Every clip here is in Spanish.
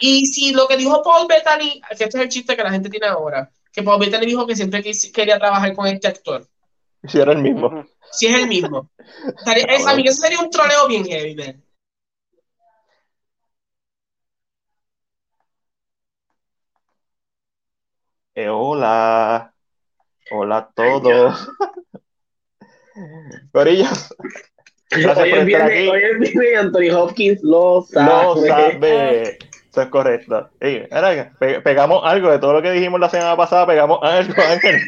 Y si lo que dijo Paul Bettany, que este es el chiste que la gente tiene ahora, que Paul Bettany dijo que siempre quería trabajar con este actor. Si era el mismo. Si es el mismo. a mí eso sería un troleo bien heavy, man. Eh, hola. Hola a todos. Corillos. Hoy es, viernes, hoy es viernes y Anthony Hopkins lo sabe. Lo sabe. Es correcto. pegamos algo de todo lo que dijimos la semana pasada, pegamos algo, Ángel.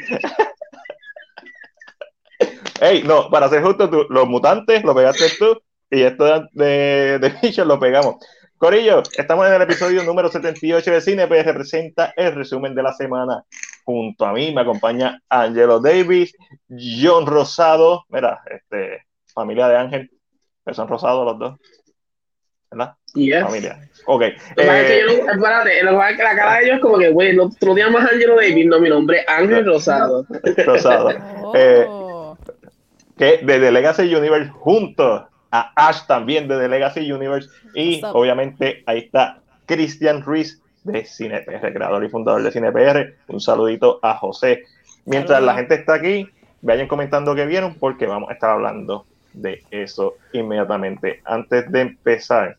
Ey, no, para ser justo, tú, los mutantes lo pegaste tú y esto de, de, de lo pegamos. Corillo, estamos en el episodio número 78 de Cine, pues representa el resumen de la semana. Junto a mí me acompaña Angelo Davis, John Rosado, mira, este, familia de Ángel, que son rosados los dos. ¿Verdad? Yes. Familia. Ok. Lo que yo, eh, espérate, lo que la cara de ellos es como que, güey, no, tú no llamas Angelo Davis, no, mi nombre es Ángel Rosado. Rosado. Eh, que de The Legacy Universe juntos a Ash también de The Legacy Universe y obviamente ahí está Christian Ruiz de CinePR, creador y fundador de CinePR. Un saludito a José. Mientras la gente está aquí, vayan comentando qué vieron porque vamos a estar hablando de eso inmediatamente. Antes de empezar,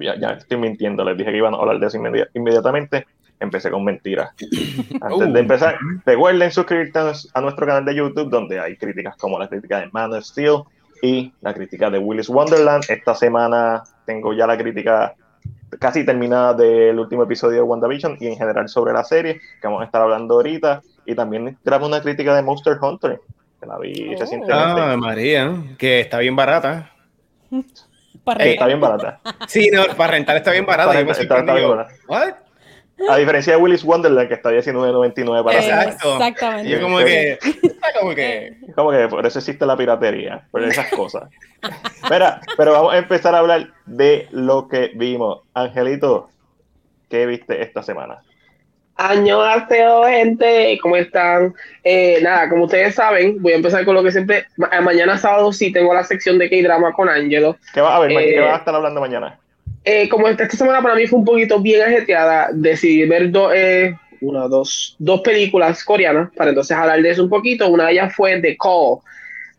ya, estoy mintiendo, les dije que iban a hablar de eso inmediatamente. Empecé con mentiras. Antes de uh. empezar, recuerden suscribirse a nuestro canal de YouTube, donde hay críticas como la crítica de Man of Steel, y la crítica de Willis Wonderland. Esta semana tengo ya la crítica casi terminada del último episodio de WandaVision y en general sobre la serie, que vamos a estar hablando ahorita. Y también grabo una crítica de Monster Hunter, que la vi oh. recientemente. Ah, María, que está bien barata. está bien barata. Sí, no, para rentar está bien barata. está, bien barata. A diferencia de Willis Wonderland, que está 19.99 para Exacto. Exactamente. Y como que, como que. Como que por eso existe la piratería, por esas cosas. Espera, pero vamos a empezar a hablar de lo que vimos. Angelito, ¿qué viste esta semana? Año Arteo, gente, ¿cómo están? Eh, nada, como ustedes saben, voy a empezar con lo que siempre. Mañana sábado sí tengo la sección de K-Drama con Angelo. ¿Qué va a ver? ¿Qué eh, va a estar hablando mañana? Eh, como esta, semana para mí fue un poquito bien ajetreada, decidí ver eh, una, dos, dos películas coreanas para entonces hablar de eso un poquito. Una de ellas fue The Call.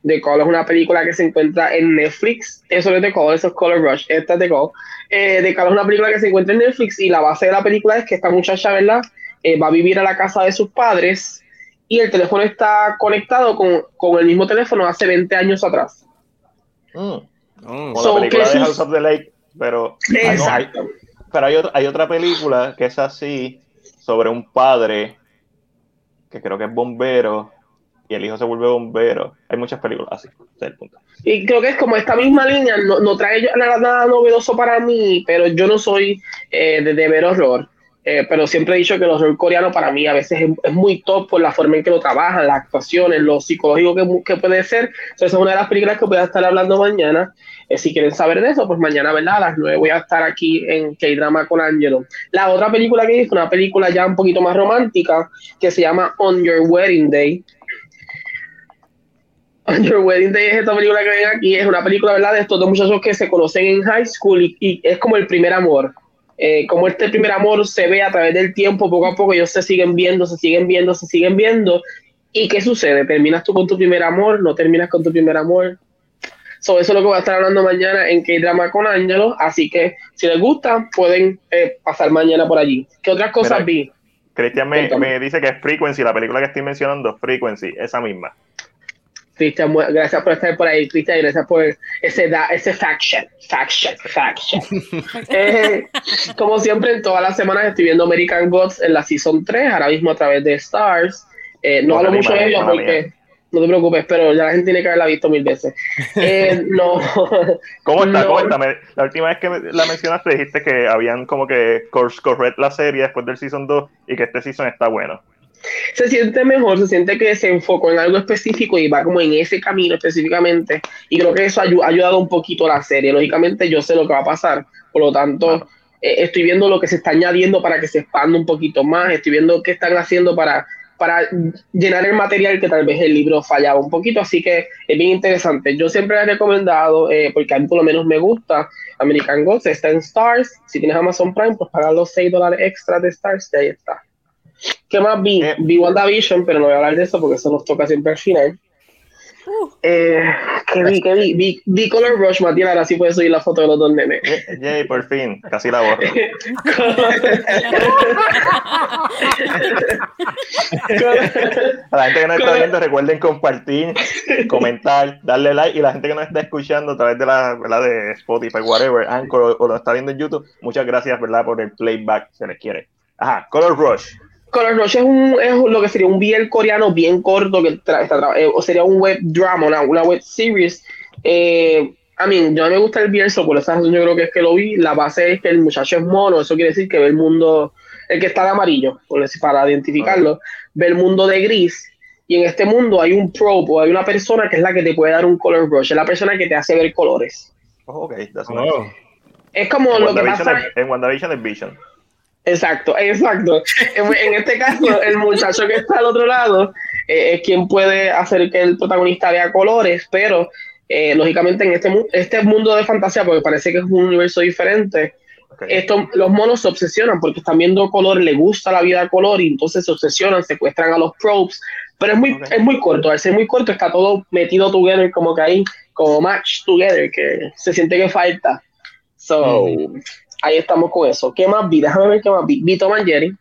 The Call es una película que se encuentra en Netflix. Eso no es The Call, eso es Color Rush. Esta es The Call. Eh, The Call es una película que se encuentra en Netflix y la base de la película es que esta muchacha, ¿verdad? Eh, va a vivir a la casa de sus padres y el teléfono está conectado con, con el mismo teléfono hace 20 años atrás. Mm. la película de House of the Lake pero, hay, pero hay, hay otra película que es así, sobre un padre que creo que es bombero y el hijo se vuelve bombero. Hay muchas películas así, ese es el punto. Y creo que es como esta misma línea, no, no trae nada, nada, novedoso para mí, pero yo no soy eh, de, de, ver horror. Eh, pero siempre he dicho que el horror coreano para mí a veces es, muy top por la forma en que lo trabajan, las actuaciones, lo psicológico que, que puede ser. esa es una de las películas que voy a estar hablando mañana. Eh, si quieren saber de eso, pues mañana, ¿verdad? A las 9 voy a estar aquí en K-Drama con Angelo. La otra película que fue una película ya un poquito más romántica que se llama On Your Wedding Day. On Your Wedding Day es esta película que ven aquí. Es una película, ¿verdad? De estos dos muchachos que se conocen en high school y es como el primer amor eh, como este primer amor se ve a través del tiempo, poco a poco ellos se siguen viendo, se siguen viendo, se siguen viendo. ¿Y qué sucede? ¿Terminas tú con tu primer amor? ¿No terminas con tu primer amor? Sobre eso es lo que voy a estar hablando mañana en K-Drama con Ángelo. Así que si les gusta, pueden eh, pasar mañana por allí. ¿Qué otras cosas vi? Cristian me, me, dice que es Frequency, la película que estoy mencionando, Frequency, esa misma. Cristian, gracias por estar por ahí, Cristian, gracias por ese, ese faction, faction, faction. Eh, como siempre, en todas las semanas estoy viendo American Gods en la Season 3, ahora mismo a través de Stars. Eh, no, hablo mucho de ello porque, no te preocupes, pero ya la gente tiene que haberla visto mil veces. Eh, no. ¿Cómo está? ¿Cómo está? La última vez que la mencionaste dijiste que habían como que course correct la serie después del Season 2 y que este Season está bueno se siente mejor, se siente que se enfocó en algo específico y va como en ese camino específicamente. Y creo que eso ha ayudado un poquito a la serie. Lógicamente yo sé lo que va a pasar, por lo tanto eh, estoy viendo lo que se está añadiendo para que se expanda un poquito más, estoy viendo qué están haciendo para para llenar el material que tal vez el libro fallaba un poquito, así que es bien interesante. Yo siempre he recomendado, eh, porque a mí por lo menos me gusta, American Gods, está en Stars, si tienes Amazon Prime, pues pagar los 6 dólares extra de Stars y ahí está. ¿Qué más vi? Eh. Vi WandaVision, pero no voy a hablar de eso porque eso nos toca siempre al final. Eh, ¿Qué vi? ¿Qué vi? Vi, Color Rush, Matías, ahora sí puedes subir la foto de los dos nenes. Yay, por fin, casi la borro. a la gente que nos está viendo, recuerden compartir, comentar, darle like. Y la gente que nos está escuchando a través de la ¿verdad? de Spotify, whatever, Anchor o, lo está viendo en YouTube, muchas gracias ¿verdad? por el playback, se les quiere. Ajá, Color Rush. Color Rush es, un, es lo que sería un BL coreano bien corto, que eh, o sería un web drama, una, una web series. Eh, a mí, yo no me gusta el BL, por esa razón yo creo que es que lo vi. La base es que el muchacho es mono, eso quiere decir que ve el mundo, el que está de amarillo, para identificarlo, ve el mundo de gris. Y en este mundo hay un pro, o hay una persona que es la que te puede dar un color rush, es la persona que te hace ver colores. Oh, okay, that's oh. nice. Es como lo que pasa. en WandaVision es Vision. Exacto, exacto. En, este caso, el muchacho que está al otro lado eh, es quien puede hacer que el protagonista vea colores, pero eh, lógicamente en este, este mundo de fantasía, porque parece que es un universo diferente, esto, los monos se obsesionan porque están viendo color, le gusta la vida de color y entonces se obsesionan, secuestran a los probes, pero es muy, es muy corto, al ser muy corto está todo metido together, como que ahí, como match together, que se siente que falta. So, ahí estamos con eso. ¿Qué más vi? Déjame ver qué más vi. Vi Tom and Jerry.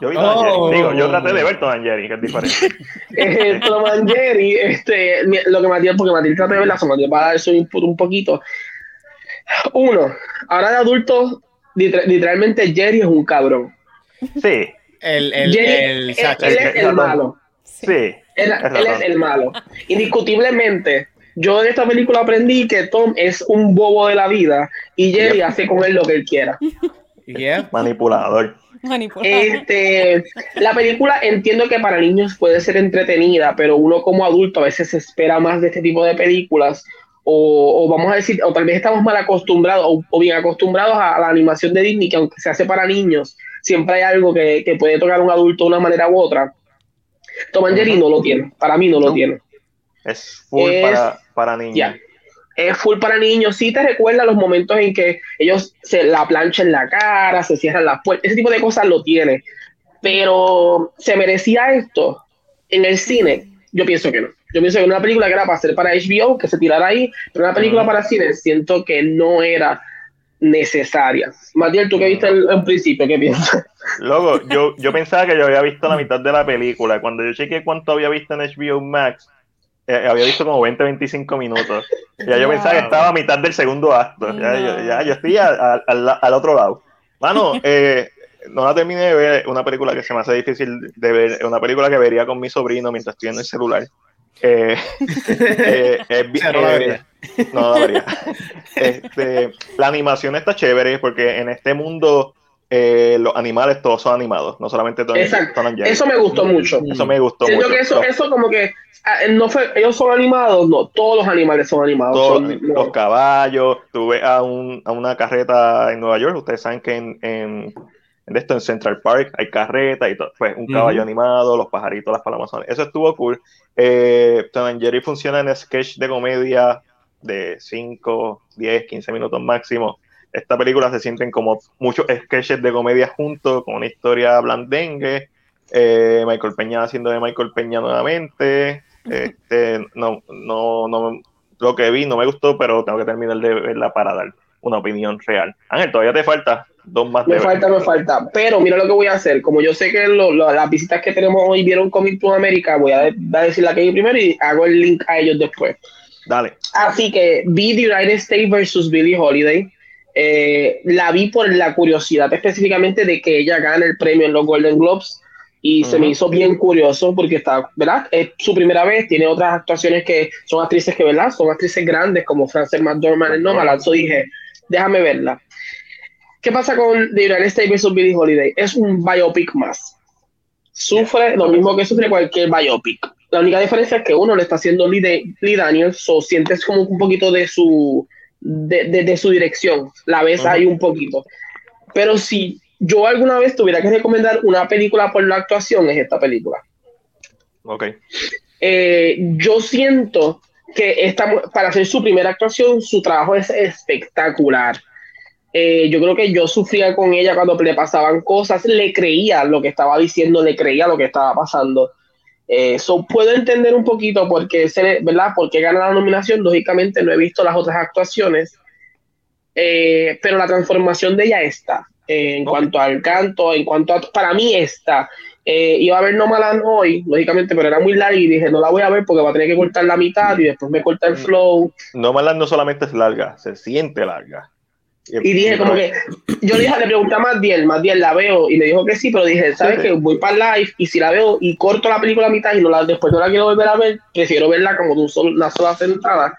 Yo vi Tom and Jerry. Digo, yo traté de ver Tom and Jerry, que es diferente. eh, Tom and Jerry, este, lo que Matías, porque Matías trata de verla, Matías va a dar su input un poquito. Uno, ahora de adultos, literalmente Jerry es un cabrón. Sí. El, el, Jerry, el, él, él, es el malo. Sí. Él, él es el malo. Indiscutiblemente, yo en esta película aprendí que Tom es un bobo de la vida y Jerry hace con él lo que él quiera. Manipulador. Este, la película entiendo que para niños puede ser entretenida, pero uno como adulto a veces espera más de este tipo de películas o, vamos a decir, o tal vez estamos mal acostumbrados o, bien acostumbrados a, la animación de Disney, que aunque se hace para niños, siempre hay algo que, puede tocar a un adulto de una manera u otra. Tom Jerry no lo tiene, para mí no lo tiene. Es full para, para niños. Es full para niños. Sí te recuerda los momentos en que ellos se la planchan en la cara, se cierran las puertas. Ese tipo de cosas lo tiene. Pero ¿se merecía esto en el cine? Yo pienso que no. Yo pienso que una película que era para hacer para HBO, que se tirara ahí, pero una película para cine siento que no era necesaria. Matías, tú que viste en principio, ¿qué piensas? Luego, yo, yo pensaba que yo había visto la mitad de la película. Cuando yo chequeé cuánto había visto en HBO Max, eh, había visto como 20, 25 minutos. Ya yo pensaba que estaba a mitad del segundo acto. Ya, yo, estoy al otro lado. Mano, eh, no la terminé de ver. Una película que se me hace difícil de ver. Una película que vería con mi sobrino mientras estoy en el celular. Eh, no la vería. No la vería. Este, la animación está chévere porque en este mundo eh, los animales todos son animados, no solamente Exacto. Eso me gustó mucho. Eso me gustó mucho. Que eso, eso como que ah, no fue, ellos son animados, no, todos los animales son animados. Todos, los caballos, tuve a, un, a una carreta en Nueva York, ustedes saben que en, en, esto en Central Park hay carreta y todo, pues un caballo animado, los pajaritos, las palomas, eso estuvo cool. Eh, Tom Jerry funciona en sketch de comedia de 5, 10, 15 minutos máximo esta película se sienten como muchos sketches de comedia juntos, con una historia blandengue, eh, Michael Peña haciendo de Michael Peña nuevamente, este, no, no, no, lo que vi no me gustó, pero tengo que terminar de verla para dar una opinión real. Ángel, todavía te falta dos más. Me falta, me falta, pero mira lo que voy a hacer, como yo sé que las visitas que tenemos hoy vieron Comic to America, voy a, decir la que vi primero y hago el link a ellos después. Dale. Así que vi The United States versus Billie Holiday. Eh, la vi por la curiosidad específicamente de que ella gane el premio en los Golden Globes y se me hizo bien curioso porque está, ¿verdad? Es su primera vez, tiene otras actuaciones que son actrices que, ¿verdad? Son actrices grandes como Frances McDormand en Nomadland, so dije, déjame verla. ¿Qué pasa con The United States vs. Billie Holiday? Es un biopic más. Sufre lo mismo que sufre cualquier biopic. La única diferencia es que uno le está haciendo Lee, Lee Daniels, o sientes como un poquito de su de, su dirección. La ves ahí un poquito. Pero si yo alguna vez tuviera que recomendar una película por la actuación, es esta película. Ok. Eh, yo siento que esta, para hacer su primera actuación, su trabajo es espectacular. Eh, yo creo que yo sufría con ella cuando le pasaban cosas, le creía lo que estaba diciendo, le creía lo que estaba pasando. Eso eh, puedo entender un poquito porque, ¿verdad? Porque gana la nominación. Lógicamente no he visto las otras actuaciones, eh, pero la transformación de ella está. en cuanto al canto, en cuanto a, para mí está. iba a ver No Malan hoy, lógicamente, pero era muy larga y dije, no la voy a ver porque va a tener que cortar la mitad y después me corta el mm. flow. No Malan no solamente es larga, se siente larga. Y dije, como que, yo le, dije, le pregunté a Madiel, Madiel, la veo, y me dijo que sí, pero dije, ¿sabes qué? Voy para live, y si la veo y corto la película a mitad y no la, después no la quiero volver a ver, prefiero verla como de una sola sentada.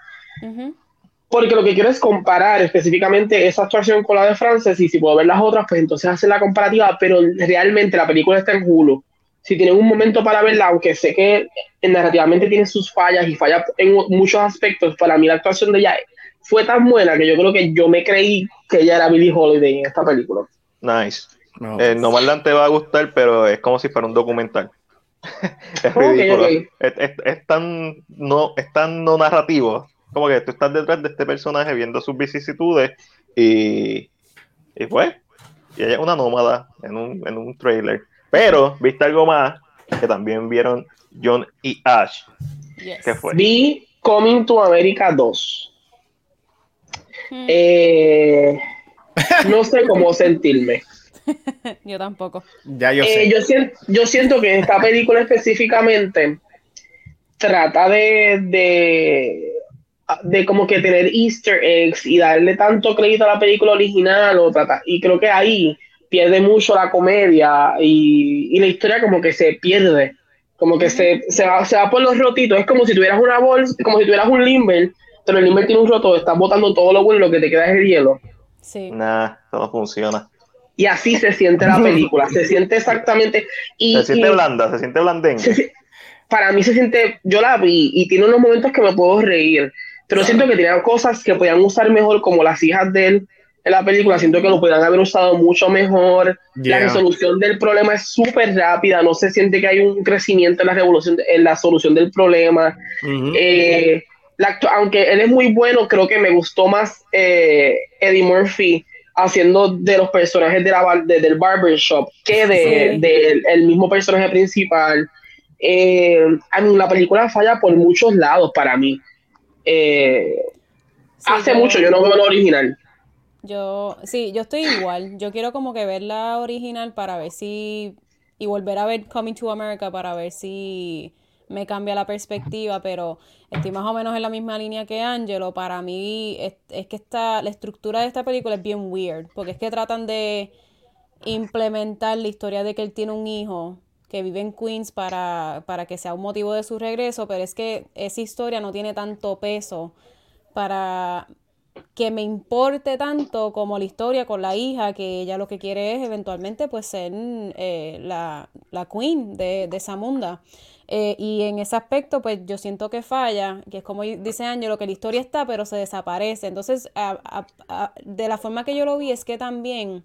Porque lo que quiero es comparar específicamente esa actuación con la de Frances, y si puedo ver las otras, pues entonces hacer la comparativa, pero realmente la película está en Hulu. Si tienen un momento para verla, aunque sé que narrativamente tiene sus fallas y falla en muchos aspectos, para mí la actuación de ella fue tan buena que yo creo que yo me creí que ella era Billie Holiday en esta película. Nice. No, eh, no más te va a gustar, pero es como si fuera un documental. es ridículo. Es, tan no, es tan no narrativo. Como que tú estás detrás de este personaje viendo sus vicisitudes y, y pues, y ella es una nómada en un, en un trailer. Pero, ¿viste algo más? Que también vieron John y Ash. ¿Qué fue? Vi Coming to America 2. Eh, no sé cómo sentirme. yo tampoco. Ya yo eh, Yo, siento, yo siento que esta película específicamente trata de, de, de, como que tener easter eggs y darle tanto crédito a la película original o trata, y creo que ahí pierde mucho la comedia y, la historia como que se pierde como que se, se, va, se va por los rotitos es como si tuvieras una bolsa como si tuvieras un limber pero el tiene un roto, estás botando todo lo bueno y lo que te queda es el hielo. Sí. Nah, todo funciona. Y así se siente la película, se siente exactamente. Y, se siente blanda, se siente blandenga. para mí se siente, yo la vi y tiene unos momentos que me puedo reír, pero siento que tenía cosas que podían usar mejor, como las hijas de él en la película, siento que lo podían haber usado mucho mejor. La resolución del problema es súper rápida, no se siente que hay un crecimiento en la, revolución, en la solución del problema aunque él es muy bueno, creo que me gustó más eh, Eddie Murphy haciendo de los personajes de la, del barbershop que de, el mismo personaje principal. Eh, a mí la película falla por muchos lados para mí. Eh, hace mucho yo no veo la original. Yo, sí, yo estoy igual. Yo quiero como que ver la original para ver si. Y volver a ver Coming to America para ver si me cambia la perspectiva, pero estoy más o menos en la misma línea que Angelo. Para mí es, que esta, la estructura de esta película es bien weird, porque es que tratan de implementar la historia de que él tiene un hijo que vive en Queens para, para que sea un motivo de su regreso, pero es que esa historia no tiene tanto peso para que me importe tanto como la historia con la hija, que ella lo que quiere es eventualmente pues ser eh, la, la, queen de, de Zamunda. Eh, y en ese aspecto, pues yo siento que falla, que es como dice Ángelo, que la historia está, pero se desaparece. Entonces, de la forma que yo lo vi, es que también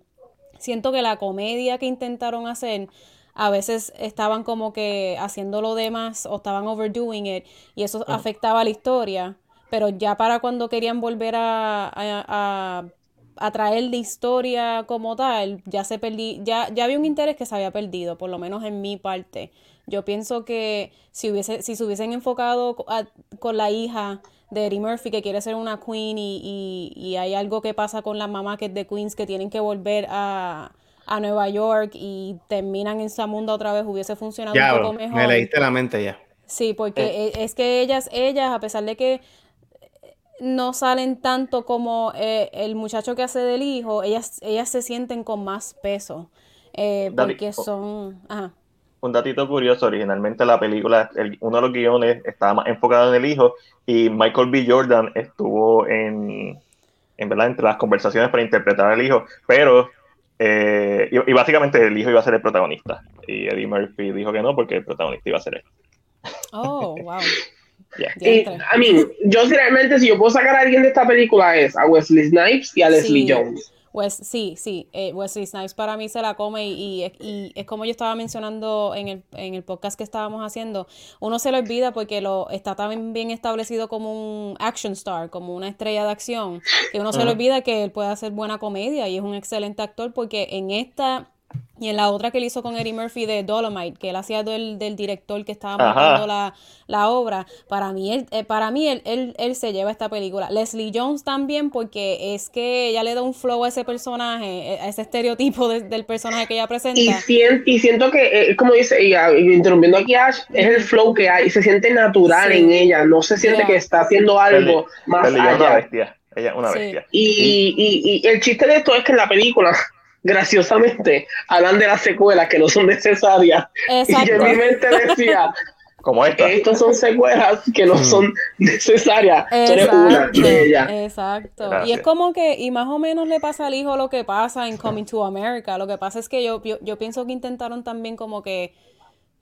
siento que la comedia que intentaron hacer, a veces estaban como que haciendo lo demás o estaban overdoing it, y eso afectaba la historia. Pero ya para cuando querían volver a, a, a traer la historia como tal, ya se perdí, ya, ya había un interés que se había perdido, por lo menos en mi parte. Yo pienso que si, hubiese, si se hubiesen enfocado con la hija de Eddie Murphy que quiere ser una queen y, y, hay algo que pasa con la mamá que es de Queens que tienen que volver a, a Nueva York y terminan en Zamunda otra vez, hubiese funcionado un poco mejor. Me leíste la mente ya. Sí, porque eh. e, es que ellas, ellas, a pesar de que no salen tanto como eh, el muchacho que hace del hijo, ellas, ellas se sienten con más peso. Eh, porque son. Ajá un datito curioso, originalmente la película, uno de los guiones estaba más enfocado en el hijo y Michael B. Jordan estuvo en, en verdad entre las conversaciones para interpretar al hijo, pero eh, y, básicamente el hijo iba a ser el protagonista y Eddie Murphy dijo que no porque el protagonista iba a ser él. Oh, wow. I mean, yo realmente si yo puedo sacar a alguien de esta película es a Wesley Snipes y a Leslie Jones. Pues sí, sí, eh, Wesley Snipes para mí se la come y, y, es como yo estaba mencionando en el, en el podcast que estábamos haciendo, uno se lo olvida porque lo está tan bien establecido como un action star, como una estrella de acción, que uno se le olvida que él puede hacer buena comedia y es un excelente actor porque en esta y en la otra que él hizo con Eddie Murphy de Dolomite, que él hacía del, del director que estaba montando la, la, obra, para mí, él, eh, para mí él, él, él, se lleva esta película. Leslie Jones también, porque es que ella le da un flow a ese personaje, eh, a ese estereotipo del personaje que ella presenta. Y, y siento que, eh, como dice ella, interrumpiendo aquí Ash, es el flow que hay, se siente natural en ella, no se siente que está haciendo algo más allá. Una bestia. Ella es una bestia. Y, y, y el chiste de esto es que en la película graciosamente hablan de las secuelas que no son necesarias. Y yo en mi mente decía, como esta. Estos son secuelas que no mm. son necesarias. Exacto. Y es como que, y más o menos le pasa al hijo lo que pasa en Coming to America. Lo que pasa es que yo, yo, yo pienso que intentaron también como que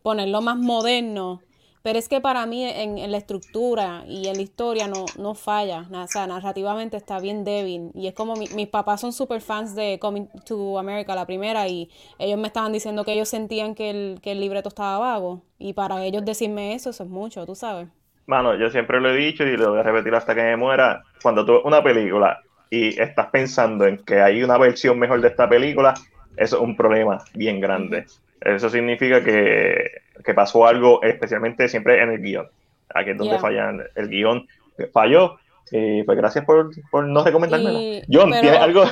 ponerlo más moderno pero es que para mí en, la estructura y en la historia no, no falla. O sea, narrativamente está bien débil. Y es como mis papás son super fans de Coming to America, la primera, y ellos me estaban diciendo que ellos sentían que el, que el libreto estaba vago. Y para ellos decirme eso, eso es mucho, tú sabes. Mano, yo siempre lo he dicho y lo voy a repetir hasta que me muera. Cuando tú una película y estás pensando en que hay una versión mejor de esta película, eso es un problema bien grande. Eso significa que, pasó algo, especialmente siempre en el guion. Aquí es donde fallan. El guion falló. Y pues gracias por, no recomendármelo. John, ¿tienes algo?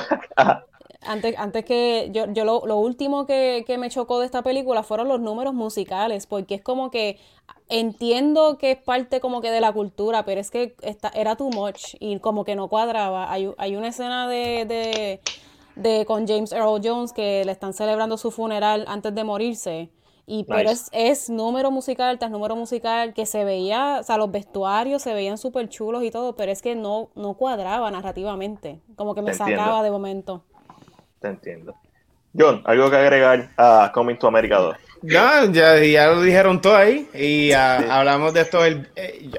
antes, antes que yo, yo lo, lo último que, que, me chocó de esta película fueron los números musicales, porque es como que entiendo que es parte como que de la cultura, pero es que esta, era too much y como que no cuadraba. Hay, hay una escena de de con James Earl Jones que le están celebrando su funeral antes de morirse. Y pero es, es, número musical tras número musical que se veía, o sea, los vestuarios se veían súper chulos y todo, pero es que no, no cuadraba narrativamente. Como que me sacaba de momento. Te entiendo. John, ¿algo que agregar a Coming to America 2? Ya, ya, ya lo dijeron todo ahí. Y ah, hablamos de esto eh,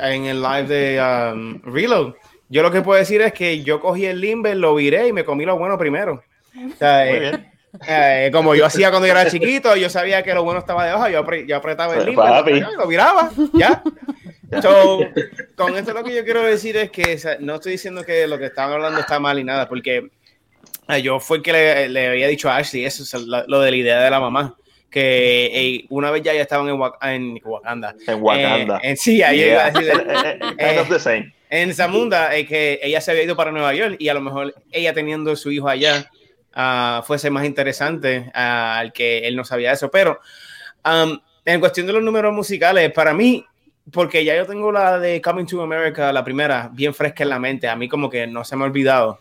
en el live de um, Reload. Yo lo que puedo decir es que yo cogí el limber, lo viré y me comí lo bueno primero. Eh, eh, como yo hacía cuando yo era chiquito, yo sabía que lo bueno estaba debajo, yo, yo apretaba el limber, y lo viraba, ya. con esto lo que yo quiero decir es que no estoy diciendo que lo que estaban hablando está mal y nada, porque eh, yo fue el que le, había dicho a Ashley, eso es lo de la idea de la mamá que una vez ya ya estaban en, Wakanda. En Wakanda. sí, ahí iba a decir en Zamunda, es que ella se había ido para Nueva York y a lo mejor ella teniendo su hijo allá uh, fuese más interesante al que él no sabía eso. Pero um, en cuestión de los números musicales, para mí, porque ya yo tengo la de Coming to America, la primera, bien fresca en la mente, a mí como que no se me ha olvidado.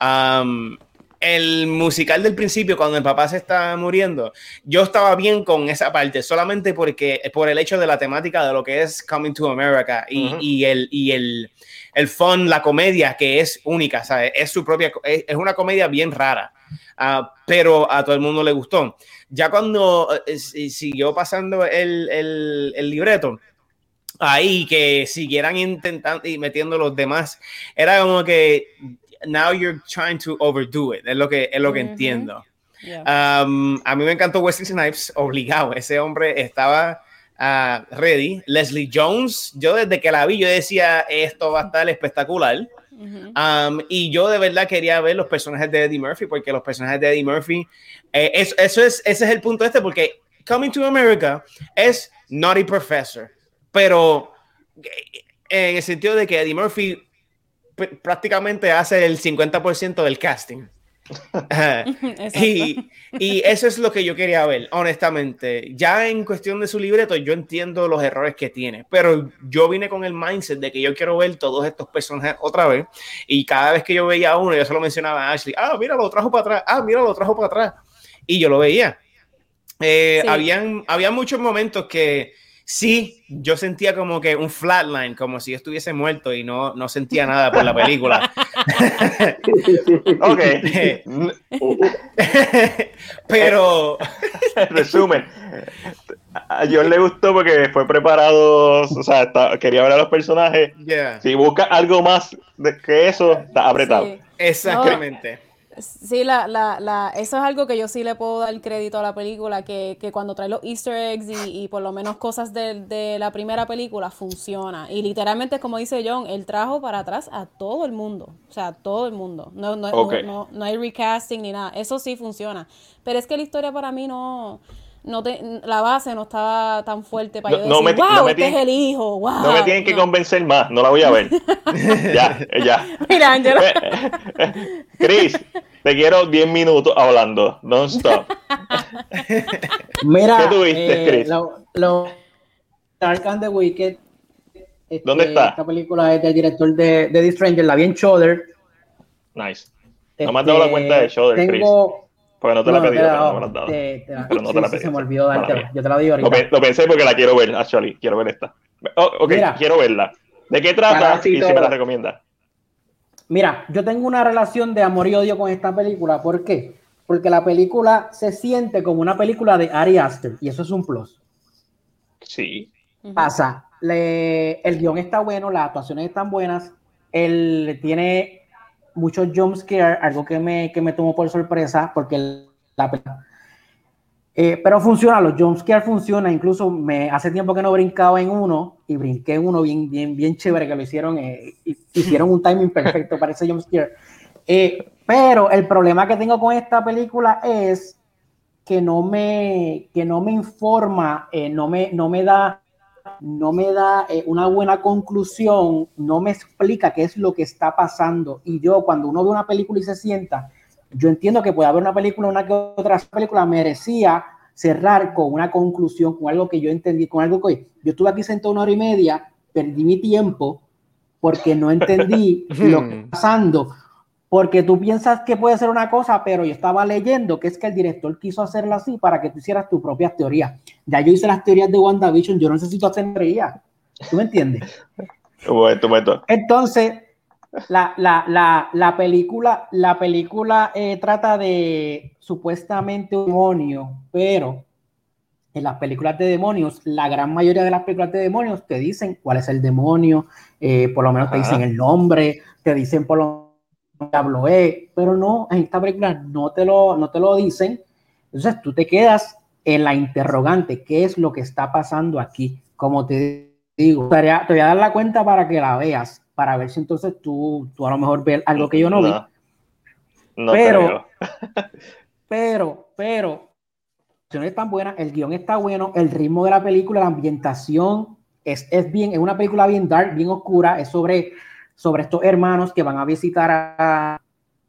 Um, el musical del principio, cuando el papá se está muriendo, yo estaba bien con esa parte, solamente porque por el hecho de la temática de lo que es Coming to America y, y el, y el, el fun, la comedia que es única, ¿sabes? Es su propia, es, una comedia bien rara, ah, pero a todo el mundo le gustó. Ya cuando eh, siguió pasando el, el, el libreto, ahí que siguieran intentando y metiendo los demás, era como que now you're trying to overdo it, es lo que, es lo que entiendo. Um, a mí me encantó Wesley Snipes, obligado, ese hombre estaba uh, ready. Leslie Jones, yo desde que la vi, yo decía, esto va a estar espectacular. Um, y yo de verdad quería ver los personajes de Eddie Murphy, porque los personajes de Eddie Murphy, eh, eso, es, ese es el punto este, porque Coming to America es Naughty Professor, pero eh, en el sentido de que Eddie Murphy prácticamente hace el 50% del casting. y, y, eso es lo que yo quería ver, honestamente. Ya en cuestión de su libreto, yo entiendo los errores que tiene, pero yo vine con el mindset de que yo quiero ver todos estos personajes otra vez. Y cada vez que yo veía a uno, yo se lo mencionaba a Ashley: Ah, mira, lo trajo para atrás, ah, mira, lo trajo para atrás. Y yo lo veía. Eh, habían, había muchos momentos que sí, yo sentía como que un flatline, como si estuviese muerto y no, no sentía nada por la película. ok. Pero. Resumen. A John le gustó porque fue preparado, o sea, quería ver a los personajes. Si busca algo más de que eso, está apretado. Exactamente. Sí, la, la, la, eso es algo que yo sí le puedo dar crédito a la película, que, que cuando trae los easter eggs y, y por lo menos cosas de, de, la primera película funciona. Y literalmente, como dice John, él trajo para atrás a todo el mundo, o sea, todo el mundo. No, no, no, no, hay recasting ni nada, eso sí funciona. Pero es que la historia para mí no no te, la base no estaba tan fuerte para yo decir, wow, este es el hijo, wow. No me tienen que convencer más, no la voy a ver. ya, ya. Mira, Angela. Chris, te quiero 10 minutos hablando, non-stop. Mira, ¿qué tuviste, eh, Chris? Lo, lo, Dark and the Wicked. Este, ¿Dónde está? Esta película es del director de, de The Stranger, la vi en Shoulder. Nice. no me has dado la cuenta de tengo, Chris. Porque no te la he pedido, no me la has dado. pero no te la pedí. Se me olvidó darte, yo te la digo ahorita. Lo, pensé porque la quiero ver, actually. Quiero ver esta. Oh, ok, quiero verla. ¿De qué trata y si me la recomienda? Mira, yo tengo una relación de amor y odio con esta película. ¿Por qué? Porque la película se siente como una película de Ari Aster y eso es un plus. Sí. Pasa, el guion está bueno, las actuaciones están buenas, él tiene muchos jump scare, algo que me, que me tomó por sorpresa, porque la eh, pero funciona, los jump scare funciona, incluso me hace tiempo que no brincaba en uno y brinqué en uno bien, bien, bien chévere que lo hicieron, eh, hicieron un timing perfecto para ese jump scare. Eh, pero el problema que tengo con esta película es que no me, que no me informa, no, me, no me da no me da eh, una buena conclusión, no me explica qué es lo que está pasando. Y yo, cuando uno ve una película y se sienta, yo entiendo que puede haber una película, una que otra película merecía cerrar con una conclusión, con algo que yo entendí, con algo que yo estuve aquí sentado una hora y media, perdí mi tiempo porque no entendí lo que está pasando porque tú piensas que puede ser una cosa, pero yo estaba leyendo que es que el director quiso hacerla así para que tú hicieras tus propias teorías. Ya yo hice las teorías de WandaVision, yo no necesito hacer teorías. ¿Tú me entiendes? Entonces, la, la, la, la, película, la película eh, trata de supuestamente un demonio, pero en las películas de demonios, la gran mayoría de las películas de demonios te dicen cuál es el demonio, eh, por lo menos te dicen el nombre, te dicen por lo diablo es, pero no, en esta película no te lo, no te lo dicen. Entonces tú te quedas en la interrogante, ¿qué es lo que está pasando aquí? Como te digo, te voy a, dar la cuenta para que la veas, para ver si entonces tú, tú a lo mejor ves algo que yo no, vi. No pero, pero, pero, no es tan buena, el guion está bueno, el ritmo de la película, la ambientación es, es bien, es una película bien dark, bien oscura, es sobre sobre estos hermanos que van a visitar a,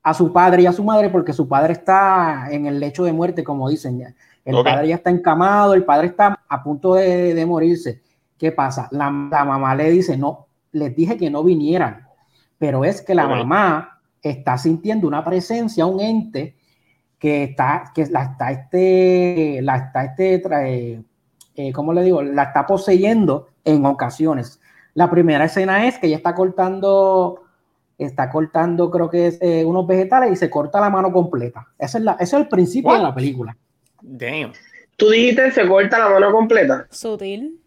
a, su padre y a su madre porque su padre está en el lecho de muerte, como dicen ya. El padre ya está encamado, el padre está a punto de, de morirse. ¿Qué pasa? La, la, mamá le dice, no, les dije que no vinieran, pero es que la mamá está sintiendo una presencia, un ente que está, que la está este, la está este, trae, eh, ¿cómo le digo? La está poseyendo en ocasiones. La primera escena es que ella está cortando, está cortando, creo que es eh, unos vegetales y se corta la mano completa. Ese es, la, ese es el principio de la película. Damn. Tú dijiste se corta la mano completa. Sutil.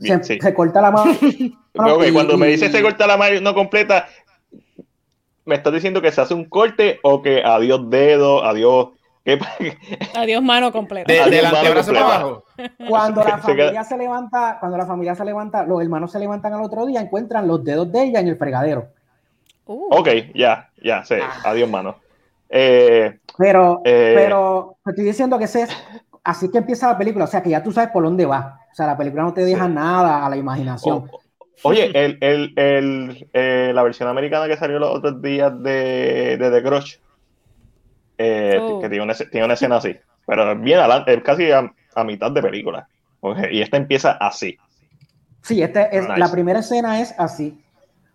Se, corta la mano. cuando me dices se corta la mano completa, ¿me estás diciendo que se hace un corte o que adiós dedo, adiós Adiós mano completa. De, abajo. Cuando la familia se levanta, cuando la familia se levanta, los hermanos se levantan al otro día, encuentran los dedos de ella en el fregadero. Uh. Ok, ya, ya, sé. Ah. Adiós mano. Eh, pero, eh, pero te estoy diciendo que es así que empieza la película, o sea que ya tú sabes por dónde va. O sea, la película no te deja nada a la imaginación. oye, el, el, el, eh, la versión americana que salió los otros días de, de The Crush, eh, oh. que tiene una, tiene una, escena así, pero bien adelante, es casi a, mitad de película. y esta empieza así. Sí, este es, la primera escena es así.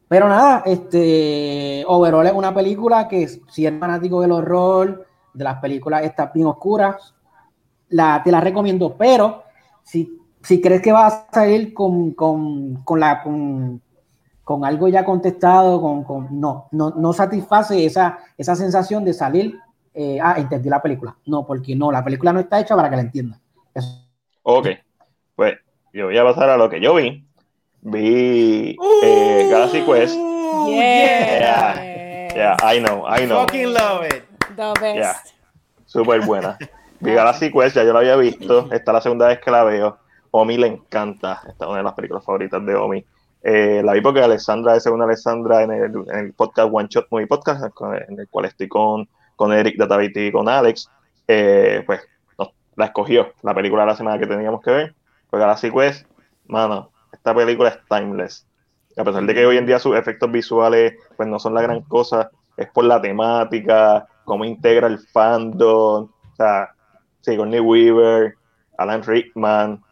Pero nada, este Overall es una película que si eres fanático del horror, de las películas estas bien oscuras, la, te la recomiendo. Pero si, si crees que vas a salir con, con, con la con, con, algo ya contestado, con, con no, no, no satisface esa, esa sensación de salir eh, ah, entendí la película. No, porque no, la película no está hecha para que la entiendan. Ok, pues yo voy a pasar a lo que yo vi. Vi eh, Galaxy Quest. Yeah. yeah. I know, I know. Fucking love it. The best. Súper buena. Vi Galaxy Quest, ya yo la había visto. Esta es la segunda vez que la veo. Omi le encanta. Esta es una de las películas favoritas de Omi. Eh, la vi porque Alessandra es según Alessandra en el, podcast One Shot Movie Podcast, en el cual estoy con, con Eric Dataviti y con Alex. Eh, pues la escogió, la película de la semana que teníamos que ver. Pues Galaxy Quest, mano, esta película es timeless. A pesar de que hoy en día sus efectos visuales pues no son la gran cosa, es por la temática, cómo integra el fandom, o sea, Sigourney Weaver, Alan Rickman,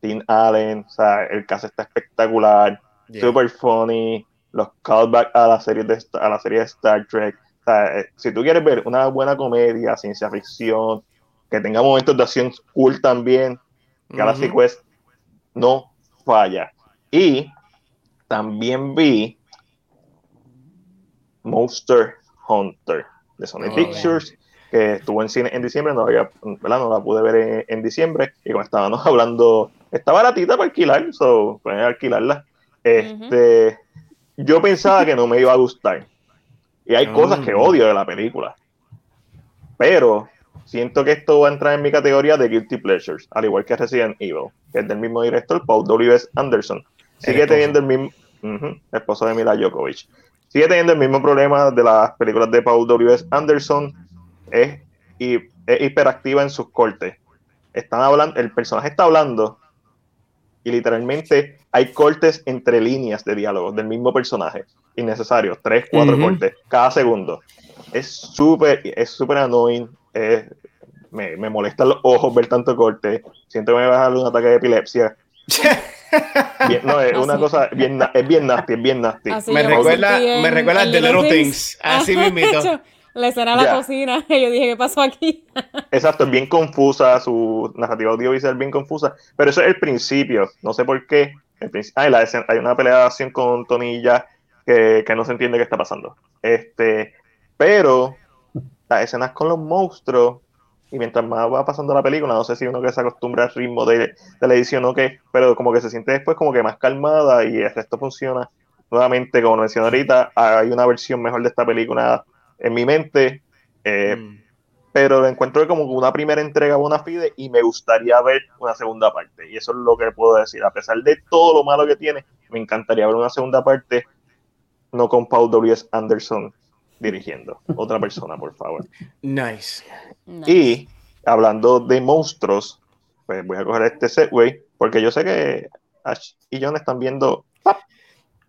Tim Allen, o sea, el caso está espectacular, super funny, los callbacks a la serie de a la serie de Star Trek. O sea, eh, si tú quieres ver una buena comedia, ciencia ficción, que tenga momentos de acción cool también, Galaxy Quest no falla. Y también vi Monster Hunter de Sony oh, Pictures, que estuvo en cine en diciembre, no, había, no la pude ver en, diciembre, y como estábamos hablando, está baratita para alquilar, so pueden alquilarla. Este, Yo pensaba que no me iba a gustar. Y hay cosas que mm. odio de la película. Pero siento que esto va a entrar en mi categoría de Guilty Pleasures, al igual que Resident Evil, que es del mismo director, Paul W.S. Anderson. Sigue teniendo el mismo, esposo de Mila Djokovic. Sigue teniendo el mismo problema de las películas de Paul W.S. Anderson, es, y, es hiperactiva en sus cortes. Están hablando, el personaje está hablando y literalmente hay cortes entre líneas de diálogo del mismo personaje, innecesarios, tres, cuatro cortes cada segundo. Es súper, es súper annoying, me, me molestan los ojos ver tanto corte, siento que me va a dar un ataque de epilepsia. no, es una cosa bien, es bien nasty, es bien nasty. me, recuerda, me recuerda The Little Things. Así mismo. Le escena a la cocina. Y yo dije, ¿qué pasó aquí? Exacto, es bien confusa, su narrativa audiovisual es bien confusa. Pero eso es el principio. No sé por qué. ah, la hay una pelea de acción con Tonilla que, que no se entiende qué está pasando. Este, pero las escenas con los monstruos, y mientras más va pasando la película, no sé si uno que se acostumbra al ritmo de, la edición o qué, pero como que se siente después como que más calmada y el resto funciona. Nuevamente, como mencioné ahorita, hay una versión mejor de esta película en mi mente, eh, mm. pero lo encuentro como una primera entrega una fide y me gustaría ver una segunda parte. Y eso es lo que puedo decir. A pesar de todo lo malo que tiene, me encantaría ver una segunda parte, no con Paul W.S. Anderson dirigiendo. Otra persona, por favor. Nice. Y hablando de monstruos, pues voy a coger este segway, porque yo sé que Ash y John están viendo.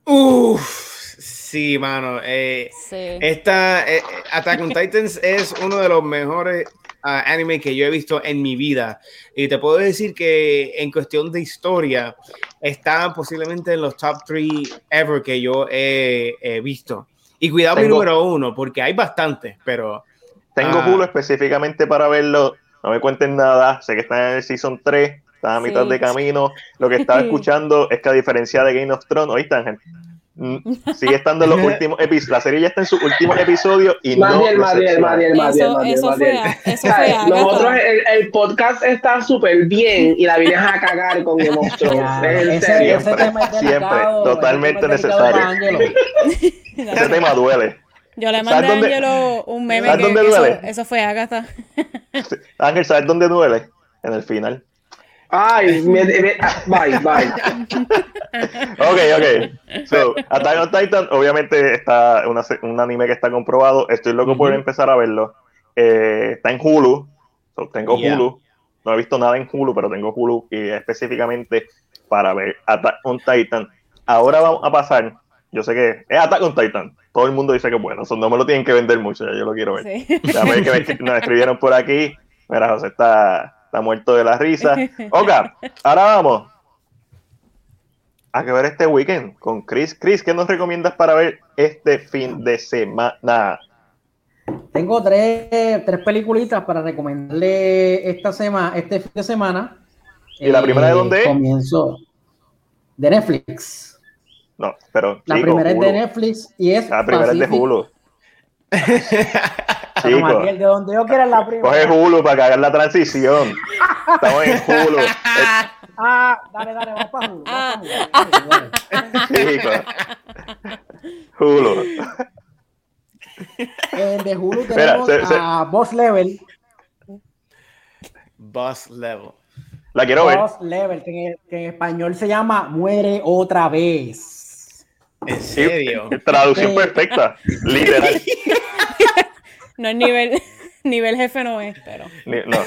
Uff, sí, mano. Eh, Esta eh, Attack on Titans es uno de los mejores uh, anime que yo he visto en mi vida. Y te puedo decir que en cuestión de historia, está posiblemente en los top 3 ever que yo he visto. Y cuidado mi número uno, porque hay bastantes, pero... Tengo uh, específicamente para verlo. No me cuenten nada. Sé que está en el Season 3. Está a mitad de camino. Lo que estaba escuchando es que a diferencia de Game of Thrones, ¿oíste Ángel? Mm, sigue estando en los últimos episodios. La serie ya está en sus últimos episodios y no. Eso fue. Nosotros, el, el, podcast está súper bien y la vienes a cagar con Game of Thrones. siempre, siempre, totalmente necesario. Ese tema duele. Yo le mandé a Angelo un meme ¿sabes dónde duele? Eso, fue Agatha. Ángel, ¿sabes dónde duele? En el final. Ay, me, ah, bye, bye. ok, ok. So, Attack on Titan, obviamente está una, un anime que está comprobado. Estoy loco por empezar a verlo. Eh, está en Hulu. tengo Hulu. No he visto nada en Hulu, pero tengo Hulu y específicamente para ver Attack on Titan. Ahora vamos a pasar yo sé que es Attack on Titan. Todo el mundo dice que es bueno. no me lo tienen que vender mucho. Ya yo lo quiero ver. Ya que nos escribieron por aquí. Mira, José está, está muerto de la risa. Ok, ahora vamos a que ver este weekend con Chris. Chris, ¿qué nos recomiendas para ver este fin de semana? Tengo tres, tres peliculitas para recomendarle esta semana, este fin de semana. ¿Y la primera de dónde es? Comienzo de Netflix. No, pero. La primera es de Netflix y es. La primera es de Hulu. Chico, de donde yo quiera la primera. Coge Hulu para que hagan la transición. Estamos en Hulu. ah, dale, dale, vamos para Hulu. Vamos Chico. Hulu. En de Hulu tenemos a Boss Level. Boss Level. La quiero ver. Boss Level, que en, español se llama Muere otra vez. ¿En serio? traducción perfecta. Literal. no es nivel. Nivel jefe no es, pero.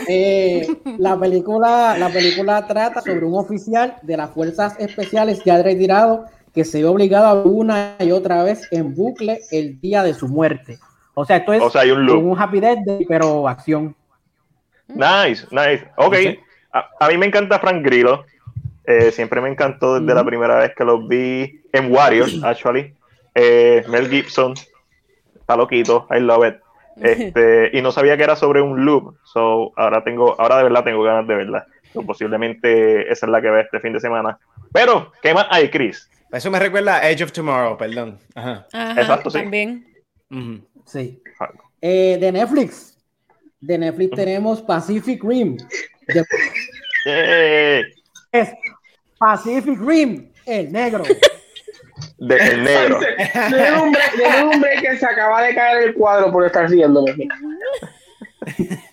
Eh, la, película, la película trata sobre un oficial de las fuerzas especiales ya retirado que se ve obligado a una y otra vez en bucle el día de su muerte. O sea, esto es un, Happy Death, pero acción. Nice, nice. Ok. A, mí me encanta Frank Grillo. Eh, siempre me encantó desde la primera vez que lo vi en Warriors, actually. Eh, Mel Gibson. Está loquito. I love it. Este, y no sabía que era sobre un loop. So, ahora tengo, ahora de verdad tengo ganas de verla. posiblemente esa es la que ve este fin de semana. Pero, ¿qué más hay, Chris? Eso me recuerda a Edge of Tomorrow, perdón. Ajá. Exacto, sí. También. Sí. Eh, de Netflix. De Netflix tenemos Pacific Rim. Es Pacific Rim, el negro. De, el negro. De hombre, de hombre que se acaba de caer el cuadro por estar riéndome.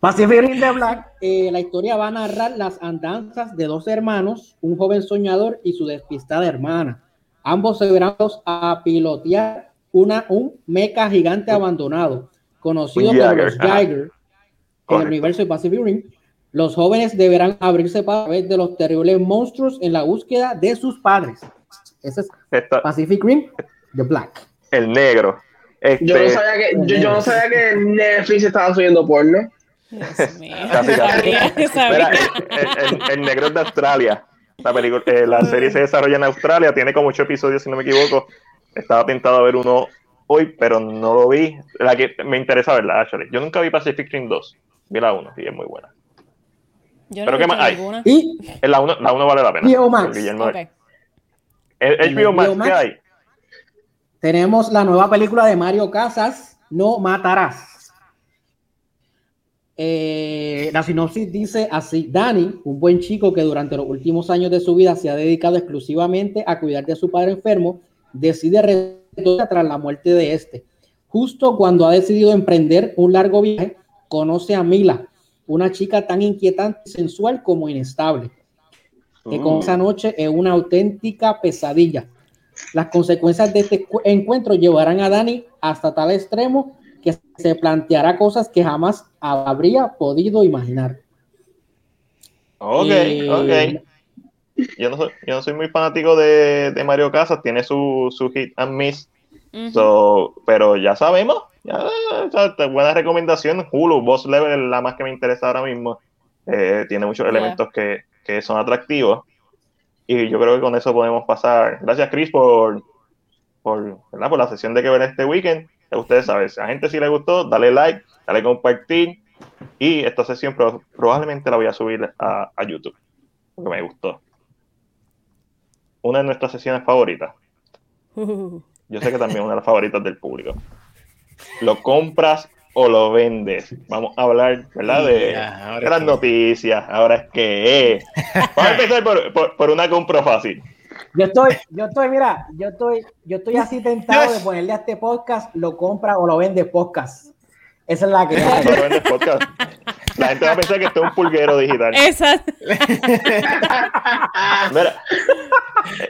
Pacific Rim de Black, eh, la historia va a narrar las andanzas de dos hermanos, un joven soñador y su despistada hermana. Ambos se verán a pilotear una, un mecha gigante abandonado, conocido como los Geiger, en el universo de Pacific Rim. Los jóvenes deberán abrirse para ver de los terribles monstruos en la búsqueda de sus padres. Ese es Pacific Rim, The Black. El negro. Este... Yo, no sabía que, yo, yo, no sabía que Netflix estaba subiendo porno. casi, casi. el, el, negro es de Australia. La, película, eh, la serie se desarrolla en Australia, tiene como ocho episodios, si no me equivoco. Estaba pintado a ver uno hoy, pero no lo vi. La que me interesa verla, actually. Yo nunca vi Pacific Rim 2. Vi la 1 y es muy buena. Yo pero ¿qué más hay? ¿Y? La 1 la uno vale la pena. Max. Okay. El, HBO, Max, ¿qué hay? Tenemos la nueva película de Mario Casas, No Matarás. Eh, la sinopsis dice así, Dani, un buen chico que durante los últimos años de su vida se ha dedicado exclusivamente a cuidar de su padre enfermo, decide retornar tras la muerte de este. Justo cuando ha decidido emprender un largo viaje, conoce a Mila, una chica tan inquietante y sensual como inestable, que con esa noche es una auténtica pesadilla. Las consecuencias de este encuentro llevarán a Dani hasta tal extremo que se planteará cosas que jamás habría podido imaginar. Ok, ok. Yo no, soy, yo no soy muy fanático de, de Mario Casas, tiene su, su hit and miss, pero ya sabemos, ya, buena recomendación. Hulu, Boss Level es la más que me interesa ahora mismo. Eh, tiene muchos elementos que, que son atractivos. Y yo creo que con eso podemos pasar. Gracias, Chris, por, por, por la sesión de que ver este weekend. Ustedes saben, si a gente si le gustó, dale like, dale compartir. Y esta sesión probablemente la voy a subir a, a, YouTube, porque me gustó. Una de nuestras sesiones favoritas. Yo sé que también una de las favoritas del público. Lo compras o lo vendes. Vamos a hablar, ¿verdad? De las noticias. Ahora es que Vamos a empezar por, por, una compra fácil. Yo estoy, yo estoy, mira, yo estoy, yo estoy así tentado de ponerle a este podcast, lo compra o lo vende podcast. Esa es la que hay. lo vende podcast. La gente va a pensar que esto es un pulguero digital. Exacto. Mira,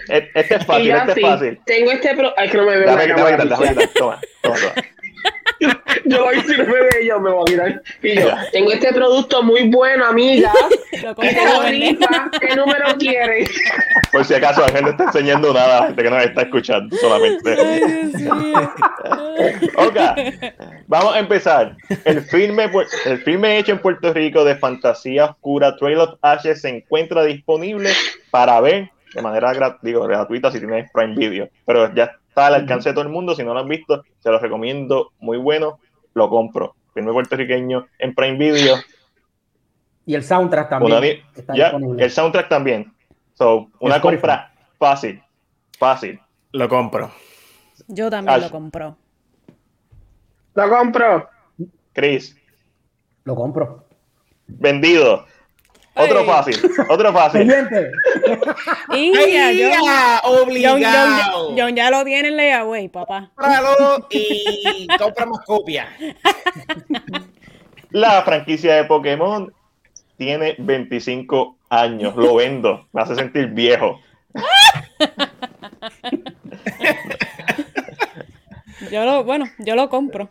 e, e, este es fácil, este es fácil. Tengo este pro... Ay, que no me veo. Déjame, déjame, déjame, déjame, toma, toma, toma yo hoy si no me ve yo me voy a mirar. Y yo, tengo este producto muy bueno, amiga. ¿Qué número quiere? Por si acaso Ángel no está enseñando nada a la gente que nos está escuchando solamente. ok, vamos a empezar. El filme, el filme hecho en Puerto Rico de fantasía oscura, Trail of Ashes, se encuentra disponible para ver de manera digo, gratuita si tienes Prime Video. Pero ya está al alcance de todo el mundo. Si no lo han visto, se los recomiendo. Muy bueno. Lo compro. Filme puertorriqueño en Prime Video. Y el soundtrack también. el soundtrack también. So, una compra fácil. Fácil. Lo compro. Yo también lo compro. Lo compro. Chris. Lo compro. Vendido. Otro fácil, otro fácil. y ya, ya, obligado. John, ya lo tiene en layaway, papá. Cómpralo y compramos copia. La franquicia de Pokémon tiene 25 años. Lo vendo. Me hace sentir viejo. Yo lo, bueno, yo lo compro.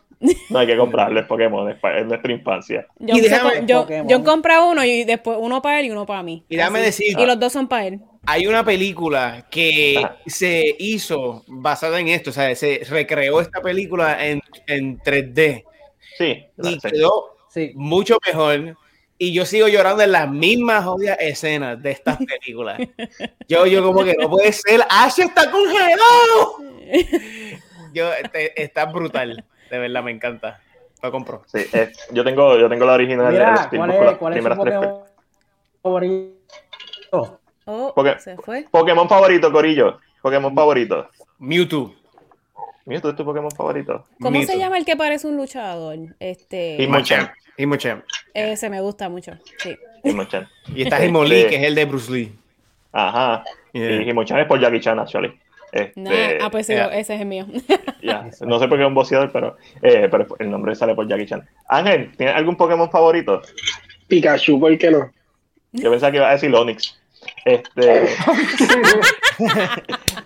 No hay que comprarles Pokémon, es nuestra infancia. Yo, y yo, yo compré uno y después uno para él y uno para mí. Y déjame decir. Y los dos son para él. Hay una película que se hizo basada en esto, o sea, se recreó esta película en, en 3D. Sí. Y quedó mucho mejor. Y yo sigo llorando en las mismas odias escenas de estas películas. yo, yo como que no puede ser. ¡Ash está congelado! yo, está brutal. De verdad, me encanta. Lo compro. Sí, eh, yo, tengo, yo tengo la original. Mira, ¿cuál es, ¿cuál es su Pokémon favorito? Oh, se fue. Pokémon favorito, Corillo. Pokémon favorito. Mewtwo. Mewtwo es tu Pokémon favorito. ¿Cómo se llama el que parece un luchador? Este. Hitmonchan. Hitmonchan. Ese me gusta mucho. Sí. Hitmonchan. Y está Hitmonlee, que es el de Bruce Lee. Ajá. Yeah. Y Hitmonchan es por Jackie Chan, actually. Este, ah, pues sí, ese es el mío. No sé por qué es un boxeador, pero, eh, pero el nombre sale por Jackie Chan. Ángel, ¿tienes algún Pokémon favorito? Pikachu, ¿por qué no? Yo pensaba que iba a decir Onix. Este.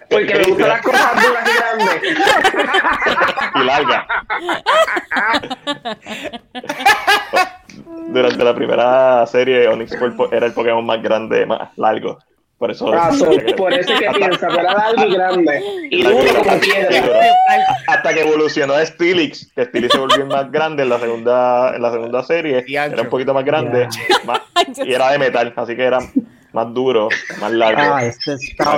Porque me gustan las cosas duras y grandes. y largas. Durante la primera serie, Onix era el Pokémon más grande, más largo. Por eso, ah, por eso que piensa, pero era algo grande. Y como piedra. Hasta que evolucionó a Stilix, que Stilix se volvió más grande en la segunda, en la segunda serie. Era un poquito más grande y era de metal, así que era más duro, más largo. Ah, este está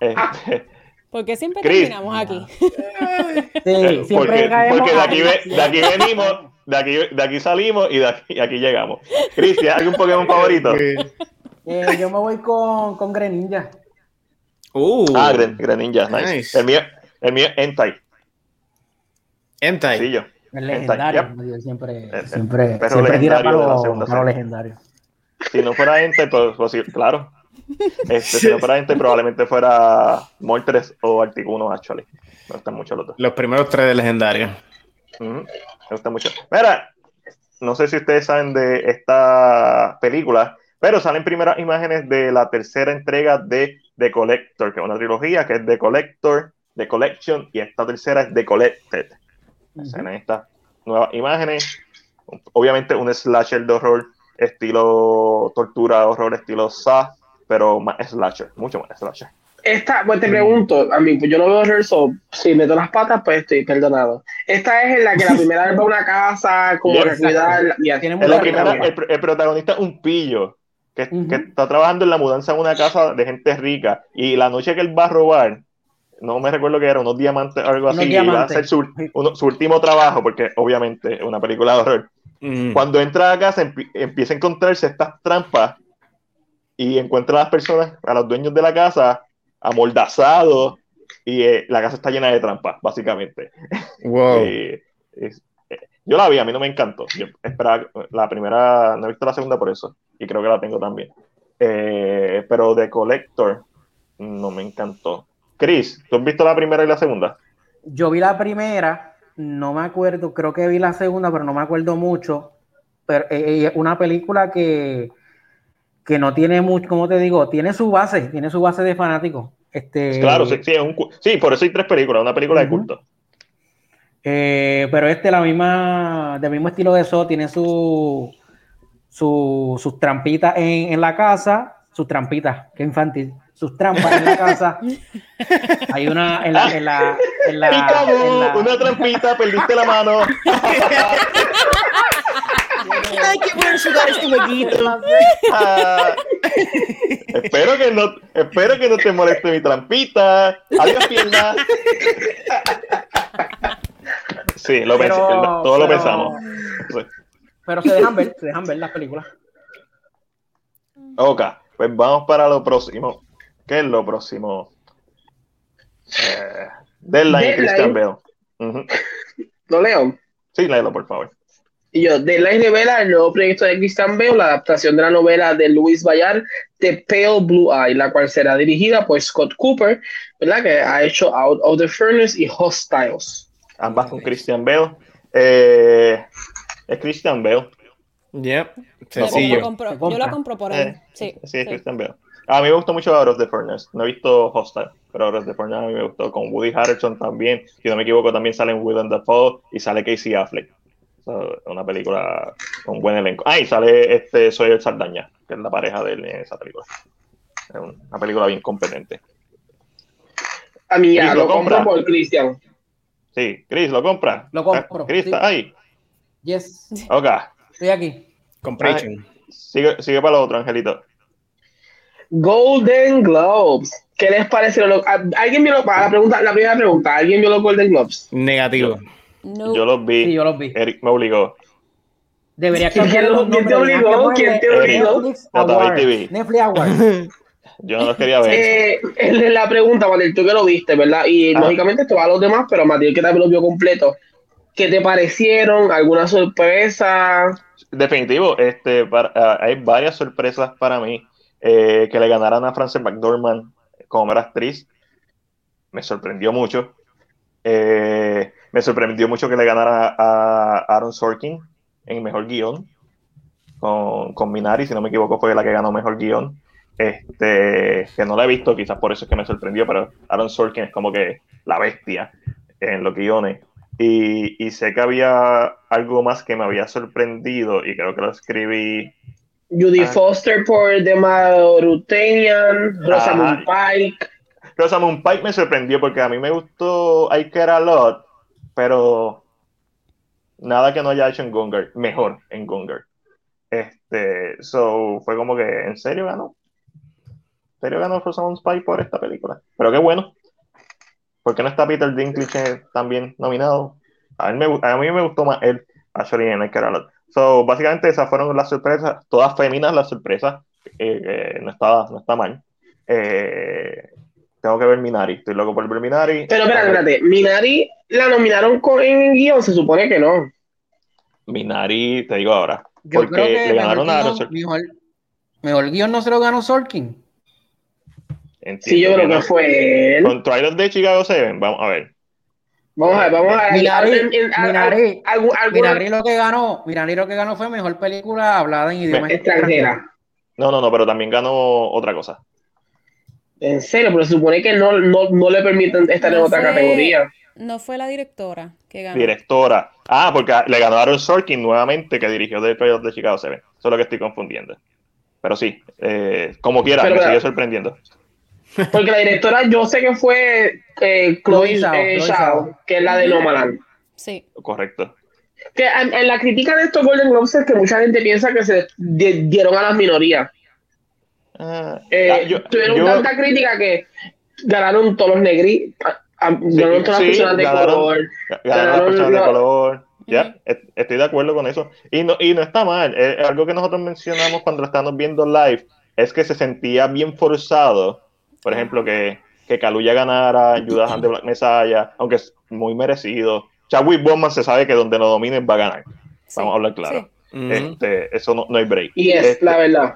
este, ¿Por qué siempre terminamos aquí? Sí, siempre porque, porque de, aquí, de aquí venimos, de aquí, de aquí salimos y de aquí, aquí llegamos. Cristian, ¿algún Pokémon favorito? Eh, yo me voy con, con Greninja. Uh, ah, Greninja, nice. El mío, el mío Entei. Entei. Sí, yo. El legendario. Siempre, siempre, siempre tira para lo, legendario. Si no fuera Entei, pues, pues claro. Este, si no fuera Entei, probablemente fuera Moltres o Articuno, actually. Me gustan mucho los dos. Los primeros tres de legendario. me gustan mucho. Mira, no sé si ustedes saben de esta película pero salen primeras imágenes de la tercera entrega de The Collector, que es una trilogía que es The Collector, The Collection, y esta tercera es The Collected. Uh estas nuevas imágenes. Obviamente un slasher de horror, estilo tortura, horror, estilo Sa, pero más slasher, mucho más slasher. Esta, pues te pregunto, a mí, pues yo no veo horror, so, si meto las patas, pues estoy perdonado. Esta es en la que la primera vez va a una casa, como que cuidar. el, el, protagonista es un pillo que, está trabajando en la mudanza de una casa de gente rica y la noche que él va a robar, no me recuerdo que era, unos diamantes o algo así, y va a hacer su, último trabajo, porque obviamente es una película de horror. Cuando entra a casa empieza a encontrarse estas trampas y encuentra a las personas, a los dueños de la casa, amordazados y eh, la casa está llena de trampas, básicamente. Wow. Yo la vi, a mí no me encantó. Yo esperaba la primera, no he visto la segunda por eso, y creo que la tengo también. Eh, pero de Collector no me encantó. Chris, ¿tú has visto la primera y la segunda? Yo vi la primera, no me acuerdo, creo que vi la segunda, pero no me acuerdo mucho. Pero es eh, eh, una película que, que no tiene mucho, como te digo, tiene su base, tiene su base de fanáticos. Este... Claro, sí, sí, por eso hay tres películas, una película de culto. Eh, pero este, la misma, del mismo estilo de eso, tiene su, su, sus trampitas en, en, la casa, sus trampitas, qué infantil, sus trampas en la casa. Hay una en la, en la, en la, una trampita, perdiste la mano. Hay que poder sudar este huequito. Ah, espero que no, espero que no te moleste mi trampita. Adiós, pierna. Sí, lo pero, todo lo pensamos. Pero se dejan ver, se dejan ver las películas. Ok, pues vamos para lo próximo. ¿Qué es lo próximo? Eh, Deadline, Christian Bale. ¿Lo leo? Sí, léelo, por favor. Y yo, Deadline revela el nuevo proyecto de Christian Bale, la adaptación de la novela de Luis Bayard, The Pale Blue Eye, la cual será dirigida por Scott Cooper, ¿verdad? Que ha hecho Out of the Furnace y Hostiles. Ambas con Christian Bale. Eh, es Christian Bale. Yep. Sencillo. Yo, compro, yo la compro por él. Eh, sí, sí, sí, Christian Bale. A mí me gustó mucho Out of the Furnace. No he visto Hostile, pero Out of the Furnace a mí me gustó. Con Woody Harrelson también. Si no me equivoco, también salen Willem Dafoe y sale Casey Affleck una película con buen elenco. Ah, y sale este Soy el Sardaña, que es la pareja de él en esa película. Es una película bien competente. A mí ya, lo, compro por Cristian. Sí, Chris, ¿lo compra? Lo compro. Chris, ¿está ahí? Yes. Ok. Estoy aquí. Compration. Sigue, sigue para lo otro, Angelito. Golden Globes. ¿Qué les parece? ¿Alguien vio la pregunta, la primera pregunta? ¿Alguien vio los Golden Globes? Negativo. Yo los vi. Sí, yo los vi. Eric me obligó. Debería cambiar los ¿Quién te obligó? ¿Quién te obligó? Netflix Awards. Netflix Awards. Yo no los quería ver. Eh, es la pregunta, Matil, tú que lo viste, ¿verdad? Y ah. lógicamente todos los demás, pero Matil que también lo vio completo. ¿Qué te parecieron? ¿Alguna sorpresa? Definitivo, este, ah, hay varias sorpresas para mí. Eh, que le ganaran a Frances McDormand como era actriz, me sorprendió mucho. Eh, me sorprendió mucho que le ganara a Aaron Sorkin en mejor guion con, con, Minari, si no me equivoco, fue la que ganó mejor guion. Este, que no la he visto, quizás por eso es que me sorprendió, pero Aaron Sorkin es como que la bestia en los guiones. Y, y sé que había algo más que me había sorprendido y creo que lo escribí. Judy ah. Foster por The Marutenian, Rosamund Pike. Rosamund Pike me sorprendió porque a mí me gustó I Care a Lot, pero nada que no haya hecho en Gonger, mejor en Gonger. Este, so, fue como que, ¿en serio ganó? ¿En serio ganó Rosamund Pike por esta película? Pero qué bueno. ¿Por qué no está Peter Dinklage también nominado? A mí me, a mí me gustó más él, actually, en I Care a Lot. So, básicamente esas fueron las sorpresas, todas féminas las sorpresas, eh, eh, no, está, no está mal. Eh, tengo que ver Minari, estoy loco por ver Minari. Pero espérate, espérate, Minari la nominaron con, en guion, se supone que no. Minari, te digo ahora. Yo creo que le ganaron a mejor, mejor guion no se lo ganó Sorkin. Sí, yo creo que, fue él. Con Twilight de Chicago 7, vamos a ver. Vamos a ver, vamos a ver. Minari, Minari, lo que ganó, Minari lo que ganó fue mejor película hablada en idioma extranjera. No, no, no, pero también ganó otra cosa. En serio, pero se supone que no, no, no le permiten estar en otra categoría. No fue la directora que ganó. Directora. Ah, porque le ganó Aaron Sorkin nuevamente, que dirigió The Playoff de Chicago 7. Eso es lo que estoy confundiendo. Pero sí, eh, como quiera, me sigue sorprendiendo. Porque la directora, yo sé que fue eh, Chloe, eh, Zhao, que es la de Nomaland. Sí. Correcto. Que en, la crítica de estos Golden Globes es que mucha gente piensa que se dieron a las minorías. Ah, eh, ah, tuvieron tanta crítica que ganaron todos los negri, ganaron todas las personas de color. Ganaron las personas de color. Ya, estoy de acuerdo con eso. Y no, y no está mal. algo que nosotros mencionamos cuando lo estábamos viendo live es que se sentía bien forzado. Por ejemplo, que, que Kaluya ganara Judas and the Black Messiah, aunque es muy merecido. Chadwick Boseman se sabe que donde lo dominen va a ganar. Vamos a hablar claro. Este, eso no, no, hay break. Y es este, la verdad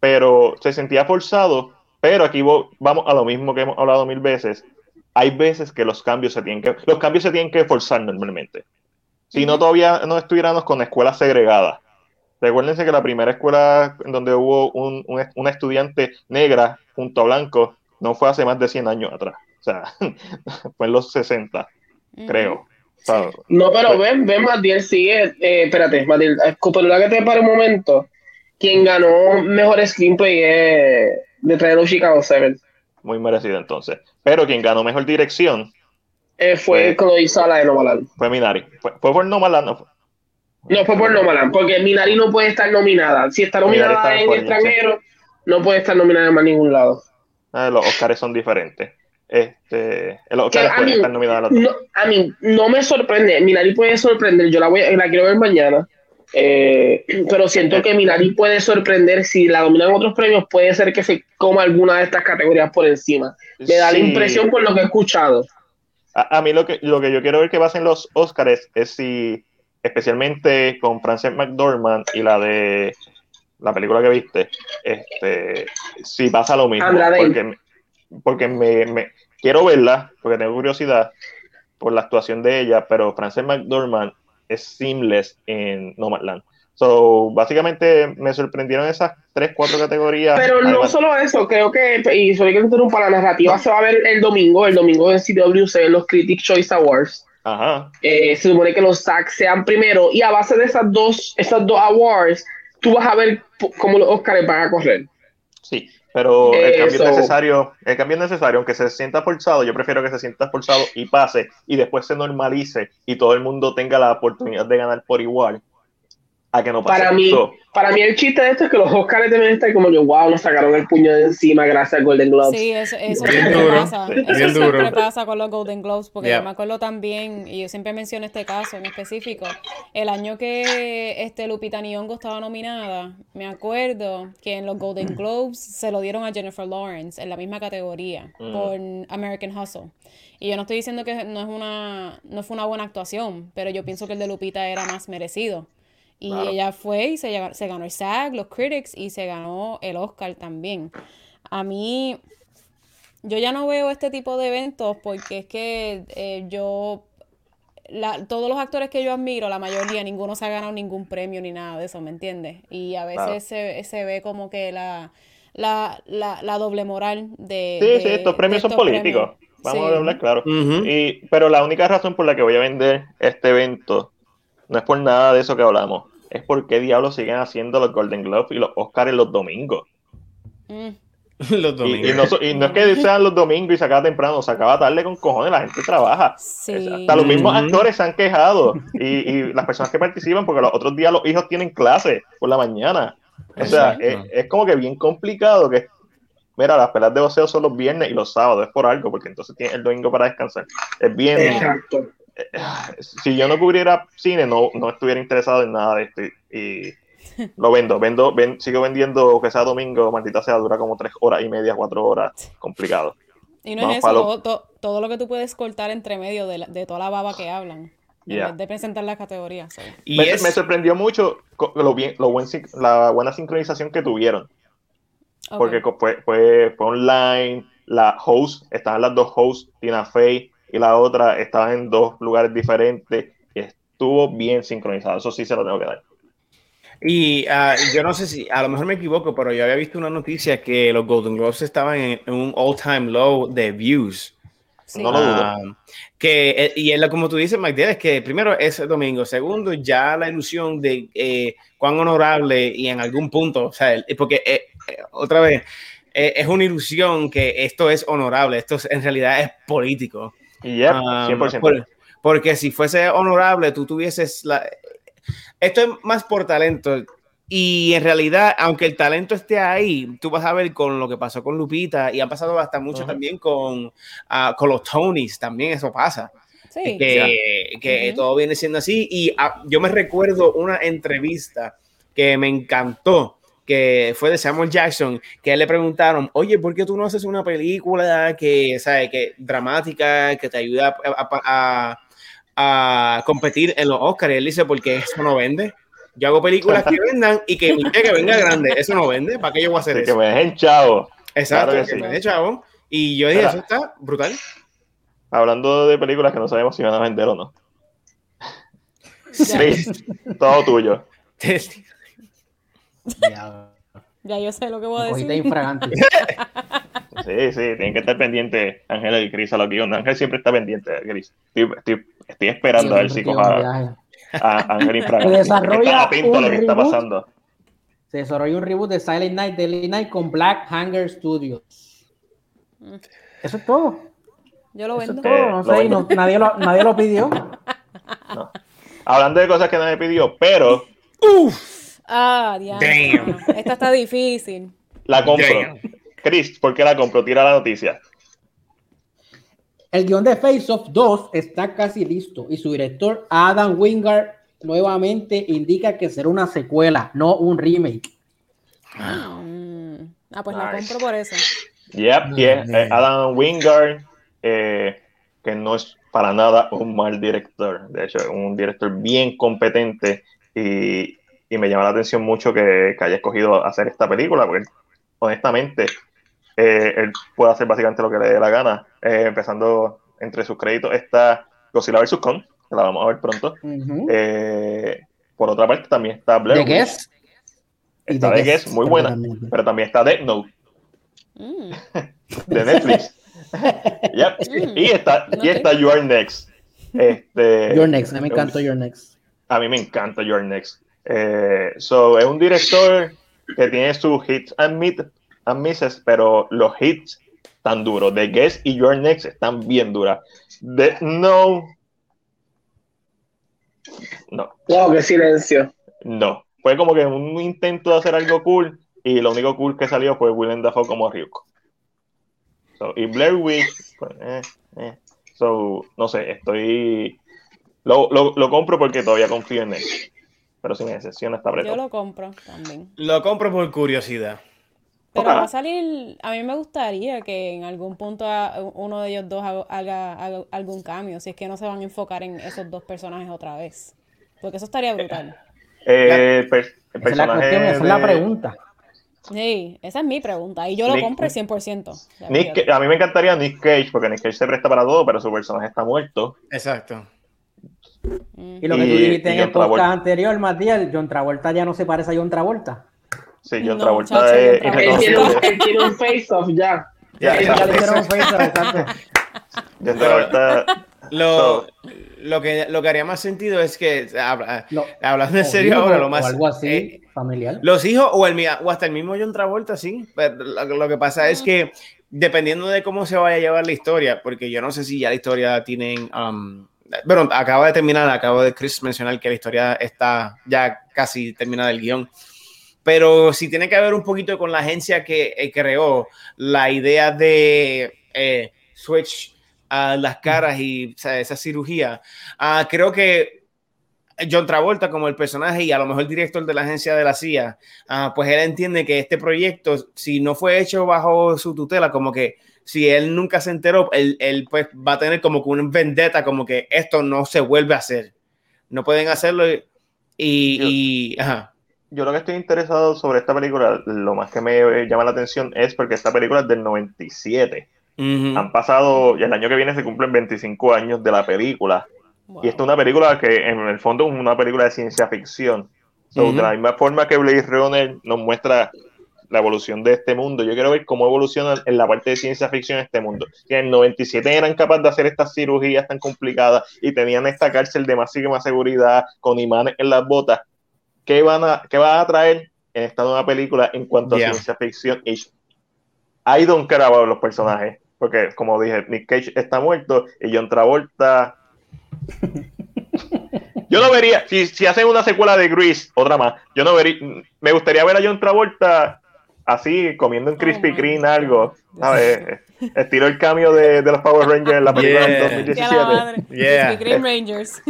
pero se sentía forzado. Pero aquí vamos a lo mismo que hemos hablado mil veces. Hay veces que los cambios se tienen que, los cambios se tienen que forzar normalmente. Si no, todavía no estuviéramos con escuelas segregadas. Recuérdense que la primera escuela en donde hubo un, una estudiante negra junto a blanco no fue hace más de 100 años atrás. O sea, fue en los 60, creo. no, pero ven, ven, Matiel, sigue. Eh, espérate, Matiel, la que te para un momento quien ganó mejor screenplay es de traer Chicago 7. Muy merecido entonces. Pero quien ganó mejor dirección eh, fue, Chloe Sala de Nomaland. Fue Minari. Fue, por Nomaland, no fue. No fue por Nomaland, porque Minari no puede estar nominada. Si está nominada en extranjero, no puede estar nominada en más ningún lado. Ah, los Oscars son diferentes. Este, los Oscars pueden estar nominados. No, a mí no me sorprende. Minari puede sorprender. Yo la voy, la quiero ver mañana. Eh, pero siento que Minari puede sorprender si la dominan otros premios, puede ser que se coma alguna de estas categorías por encima. Me da la impresión por lo que he escuchado. A, mí lo que, lo que yo quiero ver que pasa en los Oscars es si especialmente con Frances McDormand y la de la película que viste, este, si pasa lo mismo. Porque, porque me, quiero verla, porque tengo curiosidad por la actuación de ella, pero Frances McDormand es seamless en Nomadland. So, básicamente me sorprendieron esas tres, cuatro categorías. Pero no solo eso, creo que, y soy que interrumpa, la narrativa se va a ver el domingo, el domingo en CWC, los Critics Choice Awards. Ajá. Eh, se supone que los SAG sean primero, y a base de esas dos, esas dos awards, tú vas a ver cómo los Oscars van a correr. Sí, pero el cambio es necesario, el cambio es necesario, aunque se sienta forzado, yo prefiero que se sienta forzado y pase y después se normalice y todo el mundo tenga la oportunidad de ganar por igual que no Para mí, para mí el chiste de esto es que los Oscars deben estar como yo, wow, nos sacaron el puño de encima gracias al Golden Globes. Sí, eso, eso siempre pasa. Eso siempre pasa con los Golden Globes, porque yo me acuerdo también, y yo siempre menciono este caso en específico, el año que este Lupita Nyong'o estaba nominada, me acuerdo que en los Golden Globes se lo dieron a Jennifer Lawrence en la misma categoría, mm. por American Hustle. Y yo no estoy diciendo que no es una no fue una buena actuación, pero yo pienso que el de Lupita era más merecido. Y ella fue y se, se ganó el SAG, los Critics, y se ganó el Oscar también. A mí, yo ya no veo este tipo de eventos porque es que eh, yo, la, todos los actores que yo admiro, la mayoría, ninguno se ha ganado ningún premio ni nada de eso, ¿me entiendes? Y a veces se, se, ve como que la, la, la, la doble moral de... Sí, sí, estos premios son políticos. Vamos a hablar claro. y, pero la única razón por la que voy a vender este evento no es por nada de eso que hablamos es por qué diablos siguen haciendo los Golden Globes y los Oscars los domingos. Mm. los domingos. Y, no, es que sean los domingos y se acaba temprano, se acaba tarde con cojones, la gente trabaja. hasta los mismos actores se han quejado y, las personas que participan, porque los otros días los hijos tienen clase por la mañana. O sea, es, como que bien complicado que, mira, las pelas de boxeo son los viernes y los sábados, es por algo, porque entonces tiene el domingo para descansar. Es bien, Exacto si yo no cubriera cine, no, no estuviera interesado en nada de esto. Y, lo vendo, vendo, sigo vendiendo que sea domingo, maldita sea, dura como tres horas y media, cuatro horas, complicado. Y no es eso, todo, lo que tú puedes cortar entre medio de, toda la baba que hablan. de presentar las categorías. Y me, sorprendió mucho lo bien, lo buen, la buena sincronización que tuvieron. Porque fue, fue, fue, online, la host, estaban las dos hosts, Tina Fey y la otra estaba en dos lugares diferentes estuvo bien sincronizado. Eso sí se lo tengo que dar. Y uh, yo no sé si, a lo mejor me equivoco, pero yo había visto una noticia que los Golden Globes estaban en, un all-time low de views. No lo dudo. Uh, que, eh, y es como tú dices, Magdiel, es que primero es domingo, segundo, ya la ilusión de eh, cuán honorable y en algún punto, o sea, porque eh, otra vez, es una ilusión que esto es honorable, esto en realidad es político. Yep, 100%. porque si fuese honorable, tú tuvieses la... Esto es más por talento. Y en realidad, aunque el talento esté ahí, tú vas a ver con lo que pasó con Lupita y ha pasado hasta mucho también con, ah, con los Tonys, también eso pasa. Sí, que, que todo viene siendo así. Y ah, yo me recuerdo una entrevista que me encantó que fue de Samuel Jackson, que le preguntaron, oye, ¿por qué tú no haces una película que, ¿sabe? que dramática, que te ayuda a, a, competir en los Oscars? Y él dice, porque eso no vende. Yo hago películas que vendan y que que venga grande. Eso no vende. ¿Para qué yo voy a hacer eso? Que me dejen chavo. Exacto, que, me dejen chavo. Y yo dije, eso está brutal. Hablando de películas que no sabemos si van a vender o no. Sí, todo tuyo. Ya. yo sé lo que voy a decir. sí, sí, tienen que estar pendientes Ángel y Cris a los guiones. Ángel siempre está pendiente, Cris. Estoy, estoy, esperando a ver si coja a, Ángel infragante. Se desarrolla un lo que está pasando. Se desarrolla un reboot de Silent Night, Daily Night con Black Hanger Studios. Mm. Eso es todo. Yo lo vendo. no sé, nadie, lo, nadie lo pidió. Hablando de cosas que nadie pidió, pero. Uf Ah, Damn. Esta está difícil. La compro. Chris, ¿por qué la compro? Tira la noticia. El guion de Face Off 2 está casi listo y su director Adam Wingard nuevamente indica que será una secuela, no un remake. Mm. Ah, pues la compro por eso. Yep, yeah. Eh, Adam Wingard, eh, que no es para nada un mal director. De hecho, un director bien competente y, y me llama la atención mucho que, que, haya escogido hacer esta película, porque honestamente eh, él puede hacer básicamente lo que le dé la gana. Eh, empezando entre sus créditos está Godzilla vs. Kong, que la vamos a ver pronto. eh, por otra parte también está Blair ¿De Guess? Está de Guess, muy buena, pero también está Death Note. Mm. de Netflix. yep. mm. Y está, y está Your Next. Este, Your Next, a mí me encanta Your Next. A mí me encanta Your Next. Eh, so, es un director que tiene sus hits and, meet, and misses, pero los hits están duros. The Guest y Your Next están bien duras. The, no. No. Wow, qué silencio. No. Fue como que un intento de hacer algo cool y lo único cool que salió fue Willem Dafoe como Ryuko. So, y Blair Witch, pues, eh, eh. So, no sé, estoy. Lo, lo, lo, compro porque todavía confío en él. Pero sin excepción está apretado. Yo lo compro también. Lo compro por curiosidad. Pero va a salir. A mí me gustaría que en algún punto uno de ellos dos haga, haga, algún cambio. Si es que no se van a enfocar en esos dos personajes otra vez. Porque eso estaría brutal. Eh, per, el esa, es la cuestión, esa es la pregunta. Sí, esa es mi pregunta. Y yo lo Nick, compro 100%. Nick, a mí me encantaría Nick Cage, porque Nick Cage se presta para todo, pero su personaje está muerto. Exacto. Y lo que tú dijiste en el podcast anterior, Matías, John Travolta ya no se parece a John Travolta. Sí, John Travolta no, es Él tiene un face-off ya. Ya, ya le hicieron un face-off, exacto. John Travolta... Lo, so, lo, que, lo que haría más sentido es que, lo, hablando en serio ahora, lo más... O algo así, eh, familiar. Los hijos o, el, o hasta el mismo John Travolta, sí. Pero lo, lo que pasa es que dependiendo de cómo se vaya a llevar la historia, porque yo no sé si ya la historia tienen... Um, bueno, acaba de terminar, acabo de Chris mencionar que la historia está ya casi terminada el guion. Pero sí tiene que ver un poquito con la agencia que eh, creó la idea de eh, Switch a las caras y esa cirugía. Uh, creo que John Travolta como el personaje y a lo mejor el director de la agencia de la CIA, uh, pues él entiende que este proyecto, si no fue hecho bajo su tutela, como que si él nunca se enteró, él, él pues va a tener como que una vendetta, como que esto no se vuelve a hacer. No pueden hacerlo y... y yo, ajá. yo lo que estoy interesado sobre esta película, lo más que me llama la atención es porque esta película es del 97. Uh -huh. Han pasado, y el año que viene se cumplen 25 años de la película. Wow. Y esta es una película que en el fondo es una película de ciencia ficción. So, uh -huh. De la misma forma que Blade Runner nos muestra la evolución de este mundo, yo quiero ver cómo evoluciona en la parte de ciencia ficción este mundo. Que en el 97 eran capaces de hacer estas cirugías tan complicadas y tenían esta cárcel de máxima seguridad con imanes en las botas. ¿Qué van a, qué van a traer en esta nueva película en cuanto yeah. a ciencia ficción? Y I don't care about los personajes porque como dije, Nick Cage está muerto y John Travolta. Yo no vería, si, si hacen una secuela de Grease, otra más, yo no vería, me gustaría ver a John Travolta así, comiendo un Krispy Kreme, oh algo, ¿sabes? Estilo el cambio de, de, los Power Rangers en la película yeah. del 2017. Yeah. Krispy Kreme Rangers.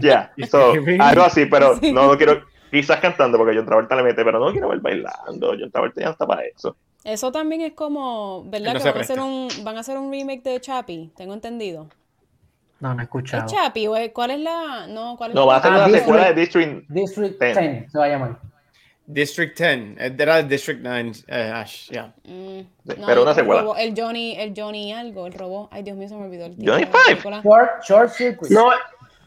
Ya, yeah. so, algo así, pero sí. no lo quiero, quizás cantando, porque John Travolta le mete, pero no lo quiero ver bailando, John Travolta ya no está para eso. Eso también es como, ¿verdad? No que van a, hacer un, van a hacer un remake de Chappie, tengo entendido. No, no he escuchado. ¿Es Chappie cuál es la...? No, ¿cuál es no la... va a ser una ah, secuela de District, District 10. 10. se va a llamar. District 10, era District 9, uh, Ash, yeah. Mm, no, pero una secuela. Robó, el Johnny, el Johnny algo, el robó. Ay, Dios mío, se me olvidó el Johnny Five. Short, short Circuit. No,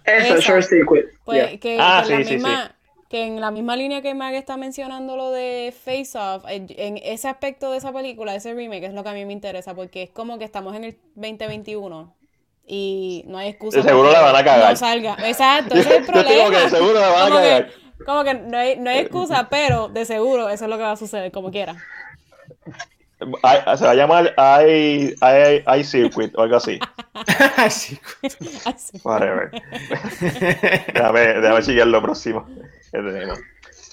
eso, Short Circuit. Pues, yeah. que, ah, que sí, la sí, misma, sí que en la misma línea que Mag está mencionando lo de Face Off, en, en, ese aspecto de esa película, ese remake, es lo que a mí me interesa, porque es como que estamos en el 2021 y no hay excusa. De seguro la van a cagar. No salga. Exacto, ese es el problema. Yo que seguro la van a cagar. Que, como que no hay, no hay excusa, pero de seguro eso es lo que va a suceder, como quiera. I, se va a llamar I, I, I Circuit o algo así. I Circuit. Whatever. déjame, déjame chillar lo próximo.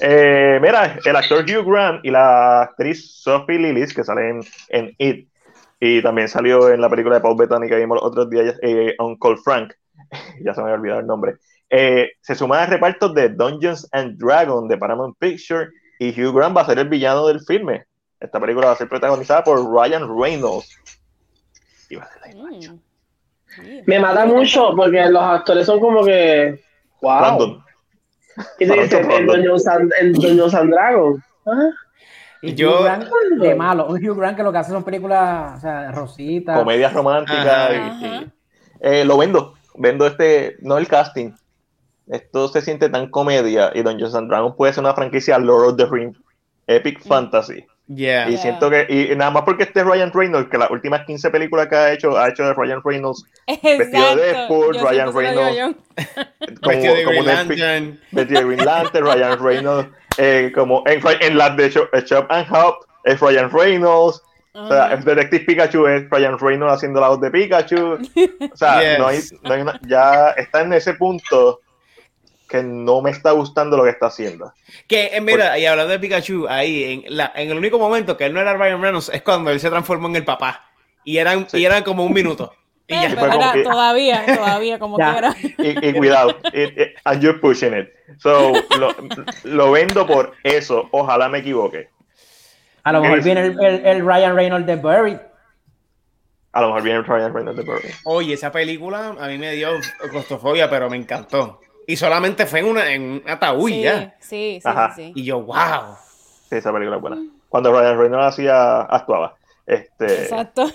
Eh, mira, el actor Hugh Grant y la actriz Sophie Lillis, que salen en It, y también salió en la película de Paul Bettany que vimos los otros días, eh, Uncle Frank, ya se me había olvidado el nombre, eh, se suman al reparto de Dungeons and Dragons de Paramount Pictures y Hugh Grant va a ser el villano del filme. Esta película va a ser protagonizada por Ryan Reynolds. Y va a ser la mm. Me mata mucho porque los actores son como que. ¡Wow! Random. ¿Qué te dice? En Dungeons and, Dragons. ¿Ah? Y Yo- Hugh Grant de malo. Un Hugh Grant que lo que hace son películas, o sea, rositas. Comedias románticas. Y- y- eh, lo vendo. Vendo este, no el casting. Esto se siente tan comedia y Dungeons and Dragons puede ser una franquicia Lord of the Rings, Epic Fantasy. Yeah. Y siento que, y nada más porque este Ryan Reynolds, que las últimas 15 películas que ha hecho, ha hecho de Ryan Reynolds Exacto. de Deadpool, Yo Ryan Reynolds. como, Vestido de como Green Lantern. vestido de Green Lantern, Ryan Reynolds, eh, como en, en las de Shop, Shop and Hop, es Ryan Reynolds, o sea, el Detective Pikachu es Ryan Reynolds haciendo la voz de Pikachu, o sea, Yes. no hay, no hay una- ya está en ese punto que no me está gustando lo que está haciendo. Que, eh, mira, y hablando de Pikachu, ahí, en, la, en el único momento que él no era Ryan Reynolds es cuando él se transformó en el papá. Y eran, Sí. y eran como un minuto. Y ya. Que- todavía, todavía, como Ya. quiera. Y, y cuidado, it- it- and you're pushing it. So, lo, lo vendo por eso, ojalá me equivoque. A lo mejor Es- viene el, el- el Ryan Reynolds de Buried. A lo mejor viene Ryan Reynolds de Burry. Oye, esa película a mí me dio claustrofobia, pero me encantó. Y solamente fue en, una, en un ataúd sí, ya. sí, sí, Ajá. sí, sí. Y yo, wow. Sí, esa película es buena. Cuando Ryan Reynolds hacía, actuaba. Este, Exacto.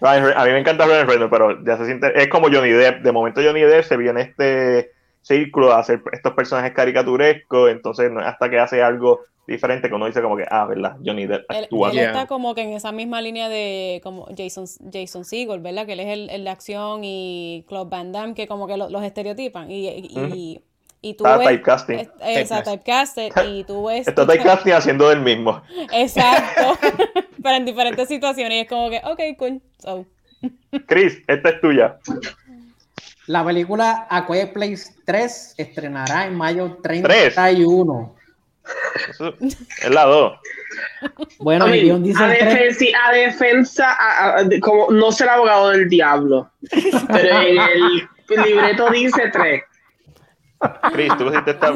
A mí me encanta Ryan Reynolds, pero ya se siente, es como Johnny Depp. De momento Johnny Depp se vio en este círculo a hacer estos personajes caricaturescos, entonces hasta que hace algo diferente que uno dice como que, ah, ¿verdad? Johnny Depp Él, actúa. él Yeah. está como que en esa misma línea de como Jason, Jason Segel, ¿verdad? Que él es el, el de acción y Claude Van Damme, que como que lo- los estereotipan. Y, y, y, y tú Está ves... typecasting. es- Esa typecasted. Y tú ves... Está typecasting haciendo del mismo. Exacto. Pero en diferentes situaciones. Y es como que, ok, cool. So, Chris, esta es tuya. La película A Quiet Place 3 estrenará en mayo 31. Eso es la 2. Bueno, A, mi mí, guion dice a, el 3. defensi- a defensa, a- como no ser abogado del diablo, pero en el libreto dice tres. Chris, tú pusiste esta.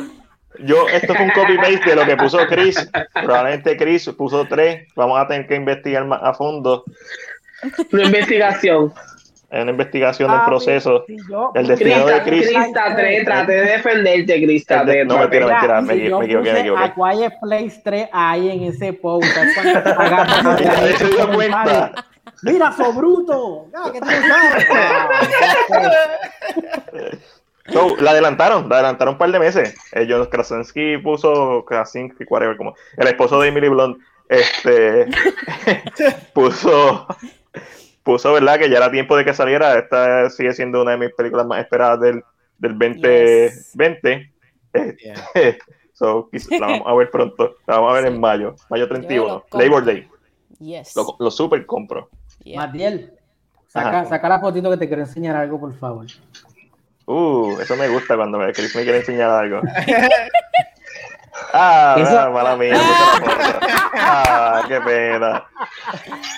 Yo, esto fue un copy-paste de lo que puso Chris. Probablemente Chris puso 3. Vamos a tener que investigar más a fondo. Una investigación. Es una investigación del Ah, proceso. si yo- El destino de Crista, Chris. Crista 3, trate de defenderte, Crista de- 3. no, mentira, mentira, me si yo me equivoqué, me equivoqué. A Quiet Place 3 ahí en ese post. ¿sabes cuánto agarra- Nadie se dio cuenta. Mira, sobruto. Ya, ¿qué tú sabes? So, la adelantaron, la adelantaron un par de meses. Eh, John Krasinski puso Krasinski, whatever, como el esposo de Emily Blunt, este puso puso, ¿verdad? Que ya era tiempo de que saliera. Esta sigue siendo una de mis películas más esperadas del, del 2020. Yeah. So, quizá la vamos a ver pronto. La vamos a ver Sí. en mayo, mayo Yo 31, lo compro. Labor Day. yes. Lo, lo super compro. Yeah. Matiel, saca, saca la fotito que te quiero enseñar algo, por favor. Uh, eso me gusta cuando me, Chris me quiere enseñar algo. Ah, Eso- ah, mala mía. Ah, qué pena.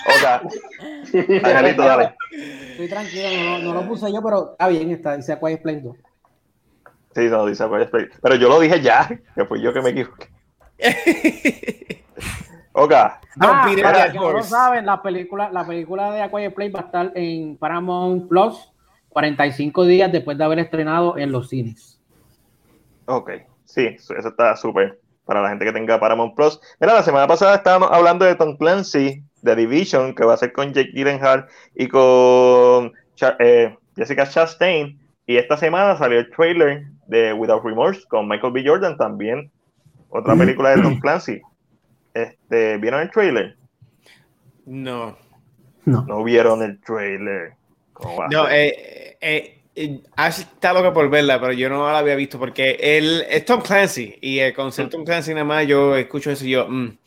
Ok. Angelito, dale. Estoy tranquilo, no, no lo puse yo, pero está bien, está, dice A Quiet Place 2. Sí, no, dice Quiet Place. Pero yo lo dije ya, que fui yo que me equivoqué. Don't Ah, it para que no lo saben, la película, la película de A Quiet Place va a estar en Paramount Plus 45 días después de haber estrenado en los cines. Ok. Sí, eso está súper. Para la gente que tenga Paramount Plus. Mira, la semana pasada estábamos hablando de Tom Clancy, de Division, que va a ser con Jake Gyllenhaal y con eh, Jessica Chastain. Y esta semana salió el trailer de Without Remorse con Michael B. Jordan también. Otra película de Tom Clancy. Este, ¿Vieron el trailer? No. No. No vieron el trailer. ¿Cómo va a No, eh, eh, eh, Ash está loca por verla, pero yo no la había visto porque él es Tom Clancy y el concepto Tom Clancy nada más yo escucho eso y yo, mm,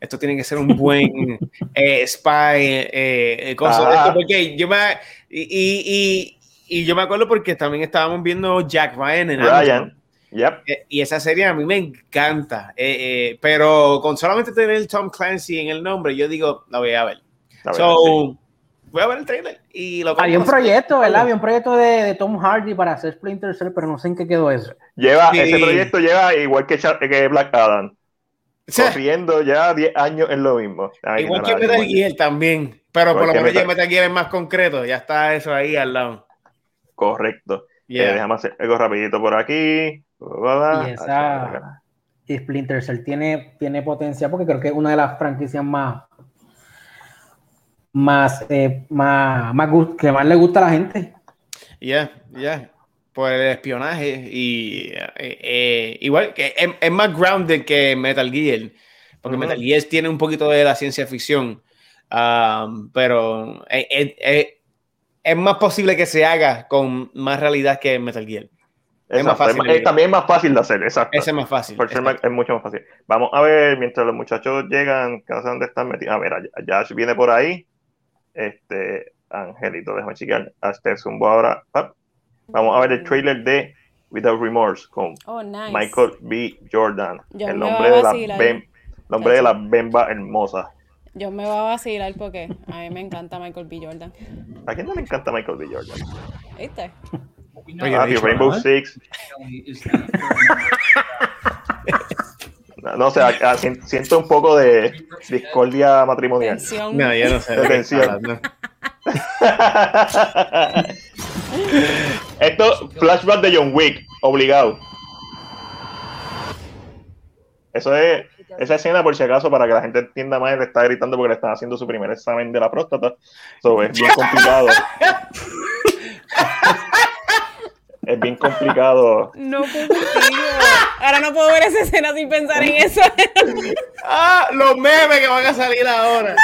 esto tiene que ser un buen eh, spy, eh, eh, cosa de esto, porque yo me y, y, y- y yo me acuerdo porque también estábamos viendo Jack Ryan en. Ryan. Yep. Eh, Y esa serie a mí me encanta, eh, eh, pero con solamente tener Tom Clancy en el nombre, yo digo, la voy a ver. A ver, So. Voy a ver el trailer y lo Había un proyecto, ¿verdad? Había un proyecto de, de Tom Hardy para hacer Splinter Cell, pero no sé en qué quedó eso. Lleva, Sí. ese proyecto lleva igual que, Black Adam. O sea, corriendo ya 10 años en lo mismo. Ay, Igual que Metal. Gear también. Pero por lo menos ya Metal Gear es más concreto, ya está eso ahí al lado. Correcto. Yeah. Eh, déjame hacer algo rapidito por aquí. Y esa Splinter Cell tiene, tiene potencia porque creo que es una de las franquicias más más, eh, más, más que más le gusta a la gente. Ya, ya. Por el espionaje y eh, eh, igual que es, más grounded que Metal Gear. Porque Metal Gear tiene un poquito de la ciencia ficción. Um, pero es, más posible que se haga con más realidad que Metal Gear. Es más fácil. también es más fácil de hacer, exacto. Ese es más fácil. es mucho más fácil. Vamos a ver, mientras los muchachos llegan, sé dónde están metidos. A ver, ya viene por ahí. Este, Angelito, déjame chequear. Hasta el zumbo ahora. Vamos a ver el trailer de Without Remorse con oh, Michael B. Jordan. el nombre, de la, bem, nombre de la bemba hermosa. Yo me voy a vacilar porque a mí me encanta Michael B. Jordan. ¿A quién no le encanta Michael B. Jordan? ¿Viste? Ah, Rainbow Six. No, sé, siento un poco de discordia matrimonial. No, ya no sé. De tensión. Esto, flashback de John Wick, obligado. Eso es, esa escena, por si acaso, para que la gente entienda más, le está gritando porque le están haciendo su primer examen de la próstata. Eso es bien complicado. es bien complicado. No puedo Ahora no puedo ver esa escena sin pensar en eso. ah, los memes que van a salir ahora.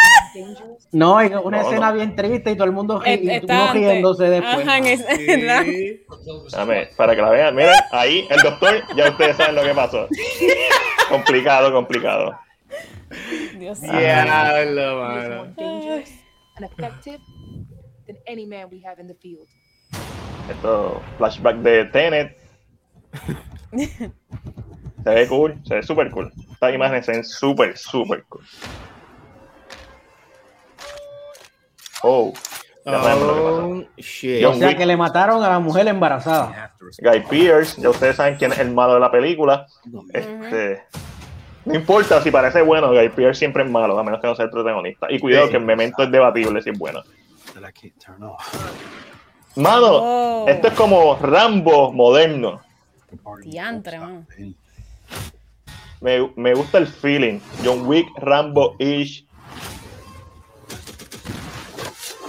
No, es una escena bien triste y todo el mundo riéndose después. Ajá, Dame, para que la vean. Miren, ahí el doctor, ya ustedes saben lo que pasó. complicado, complicado. Dios mío. Diablo, mano. Esto, flashback de Tenet. se ve cool, se ve super cool. Estas imágenes se ven súper, súper cool. Oh. Oh, shit. O sea que le mataron a la mujer embarazada. Guy Pierce, ya ustedes saben quién es el malo de la película. Este, no importa si parece bueno, Guy Pierce siempre es malo, a menos que no sea el protagonista. Y cuidado que el memento es debatible si es bueno. Mano, oh. esto es como Rambo moderno. Diantre, Me, me, gusta el feeling. John Wick, Rambo, Ish.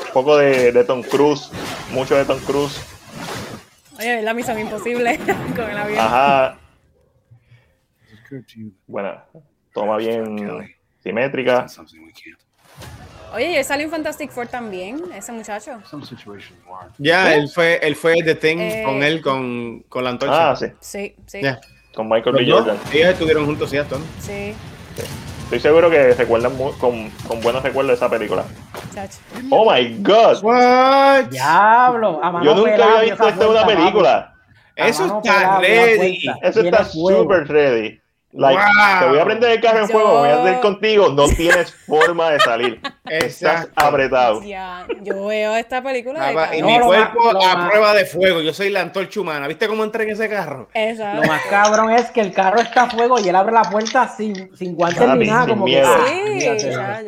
Un poco de, de Tom Cruise. Mucho de Tom Cruise. Oye, la misión imposible con el avión. Ajá. Bueno, toma bien simétrica. Oye, ¿y él salió en Fantastic Four también, ese muchacho? Ya, él fue, él fue The Thing eh, con él, con, con la antorcha. Ah, sí. Sí, sí. Con Michael B. Jordan. Ellos estuvieron juntos, ¿sí, Aston? Sí. Estoy seguro que recuerdan con, con buenos recuerdos de esa película. Oh my god. What? Diablo. Yo nunca había visto esto en una película. Eso está ready. Eso está super ready. Like, te voy a prender el carro en fuego, voy a hacer contigo, no tienes forma de salir. Estás apretado. yo veo esta película. y mi cuerpo a prueba de fuego, yo soy la antorcha humana. ¿Viste cómo entré en ese carro? Lo más cabrón es que el carro está a fuego y él abre la puerta sin, sin guantes ni nada. Como que,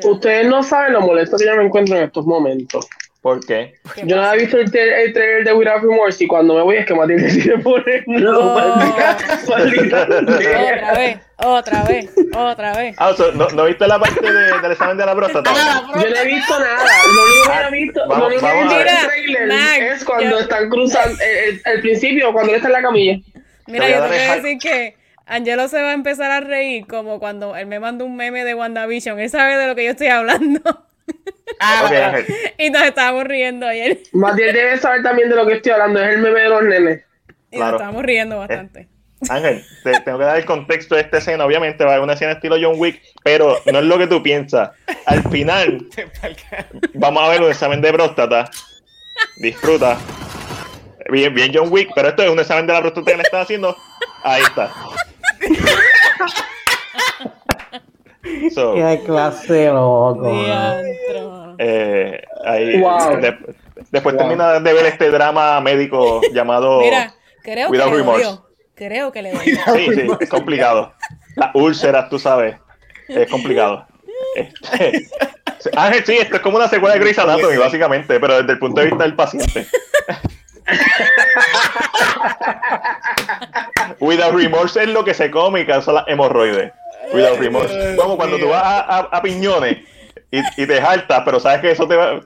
Ustedes no saben lo molesto que yo me encuentro en estos momentos. ¿Por qué? Yo no había visto el, el, trailer de Without Remorse y cuando me voy es que Matilde decide ponerlo. No. otra vez, otra vez, otra vez. Ah, ¿no, ¿no, viste la parte de, del examen de la próstata? Yo no he visto nada. Lo único que he visto, lo único que he visto el trailer es cuando están cruzando, el, el, principio, cuando él está en la camilla. Mira, yo te voy a decir que Angelo se va a empezar a reír como cuando él me manda un meme de WandaVision. Él sabe de lo que yo estoy hablando. Ah, y nos estábamos riendo ayer. Matías debe saber también de lo que estoy hablando, es el meme de los nenes. Y nos estábamos riendo eh, bastante. Ángel, te, tengo que dar el contexto de esta escena. Obviamente va a ser una escena estilo John Wick, pero no es lo que tú piensas. Al final, vamos a ver un examen de próstata. Disfruta. Bien, bien John Wick, pero esto es un examen de la próstata que le estás haciendo. Ahí está. So, Qué clase loco. Eh, ahí, después termina de ver este drama médico llamado Mira, creo que Le Creo que le dio. Sí, sí, es complicado. Las úlceras, tú sabes, es complicado. Este, Ángel, sí, esto es como una secuela de Grey's Anatomy, básicamente, pero desde el punto de vista del paciente. Without remorse es lo que se come y causa las hemorroides. Without remorse. Como cuando tú vas a, piñones y, y, te jaltas, pero sabes que eso te va.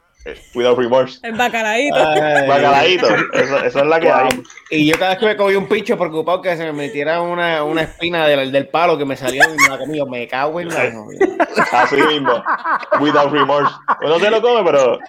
Without remorse. El bacalaíto. bacalaíto. Eso, es la que hay. Y yo cada vez que me cogí un pincho preocupado que se me metiera una, una espina del, del, palo que me salió y me comido, me cago en la. Así mismo. Without remorse. Uno se lo come, pero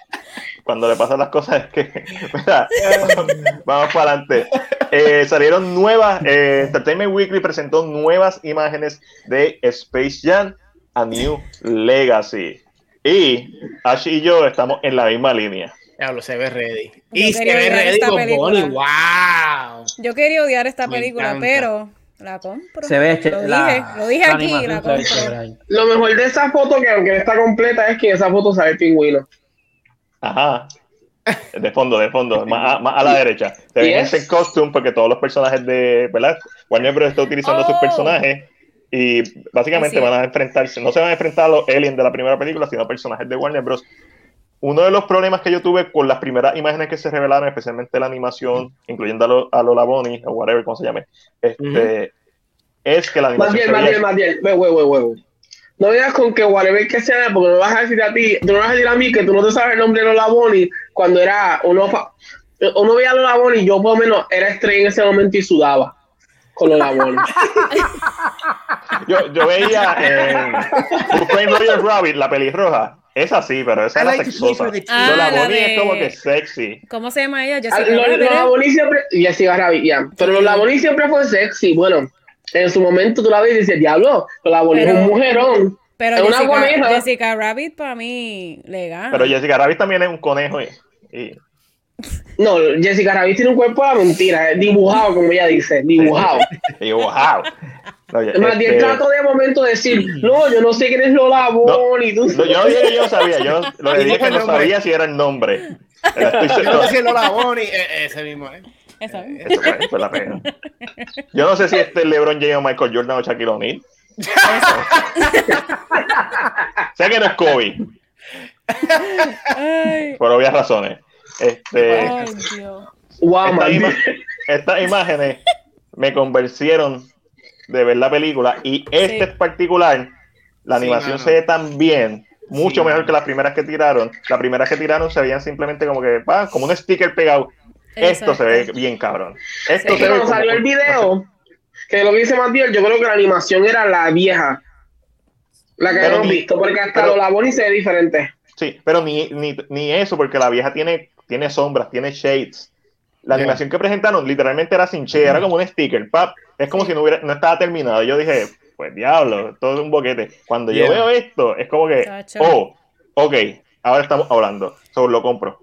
cuando le pasan las cosas es que. vamos para adelante. Eh, salieron nuevas. Eh, Entertainment Weekly presentó nuevas imágenes de Space Jam a New Legacy. Y Ash y yo estamos en la misma línea. Diablo, se ve ready. y se ve ready con Bonnie. ¡Wow! Yo quería odiar esta película, pero la compro. Se ve lo dije, lo dije aquí, la compro. Lo mejor de esa foto, que aunque no está completa, es que esa foto sale pingüino. Ajá. De fondo, de fondo, más, a, la derecha. Se ve ese costume porque todos los personajes de, ¿verdad? Warner Bros. está utilizando sus oh. personajes y básicamente van a enfrentarse, no se van a enfrentar a los aliens de la primera película, sino a personajes de Warner Bros. Uno de los problemas que yo tuve con las primeras imágenes que se revelaron, especialmente la animación, incluyendo a, lo, a Lola Bonnie, o whatever, como se llame, este, es que la animación. Más bien, más bien, más bien. No digas con que whatever que sea, porque no vas a decir a ti, tú no vas a decir a mí que tú no te sabes el nombre de Lola Bonnie cuando era uno, uno veía a Lola Bonnie, yo por lo menos era estrella en ese momento y sudaba con Lola Bonnie. yo, yo veía en Royal Rabbit, la pelirroja. Es así, pero esa era sexosa. Ah, Lola Bonnie es como que sexy. ¿Cómo se llama ella? Jessica ah, Lola Bonnie siempre... Jessica Rabbit, ya. Pero Lola Bonnie siempre fue sexy. Bueno, en su momento tú la ves y dices, diablo, Lola Bonnie es un mujerón. Pero es Jessica, una Jessica Rabbit para mí le gana. Pero Jessica Rabbit también es un conejo y... No, Jessica Rabbit tiene un cuerpo de mentira, dibujado, como ella dice, dibujado. dibujado. Más bien este, trato de momento de decir, no, yo no sé quién es Lola Bonnie. No, yo no dije que yo sabía, yo lo que dije que no sabía si era el nombre. yo no sé si Lola Bonnie, e, ese mismo, ¿eh? Esa eh, fue la pena. Yo no sé si este es LeBron James o Michael Jordan o Shaquille O'Neal. sé que no es Kobe. Por obvias razones. Este, estas imágenes me convencieron de ver la película y este en particular, la animación se ve tan bien, mucho mejor que las primeras que tiraron. Las primeras que tiraron se veían simplemente como que, va como un sticker pegado. Esto se ve bien cabrón. Esto se cuando salió el video, que lo que dice Matiel, yo creo que la animación era la vieja. La que hemos visto, porque hasta lo la se ve diferente. Sí, pero ni, ni, ni, eso, porque la vieja tiene tiene sombras, tiene shades. La animación que presentaron literalmente era sin shade, era como un sticker, pap. Es como si no, hubiera, no estaba terminado. Yo dije, pues diablo, todo es un boquete. Cuando yo veo esto, es como que, oh, ok, ahora estamos hablando, solo lo compro.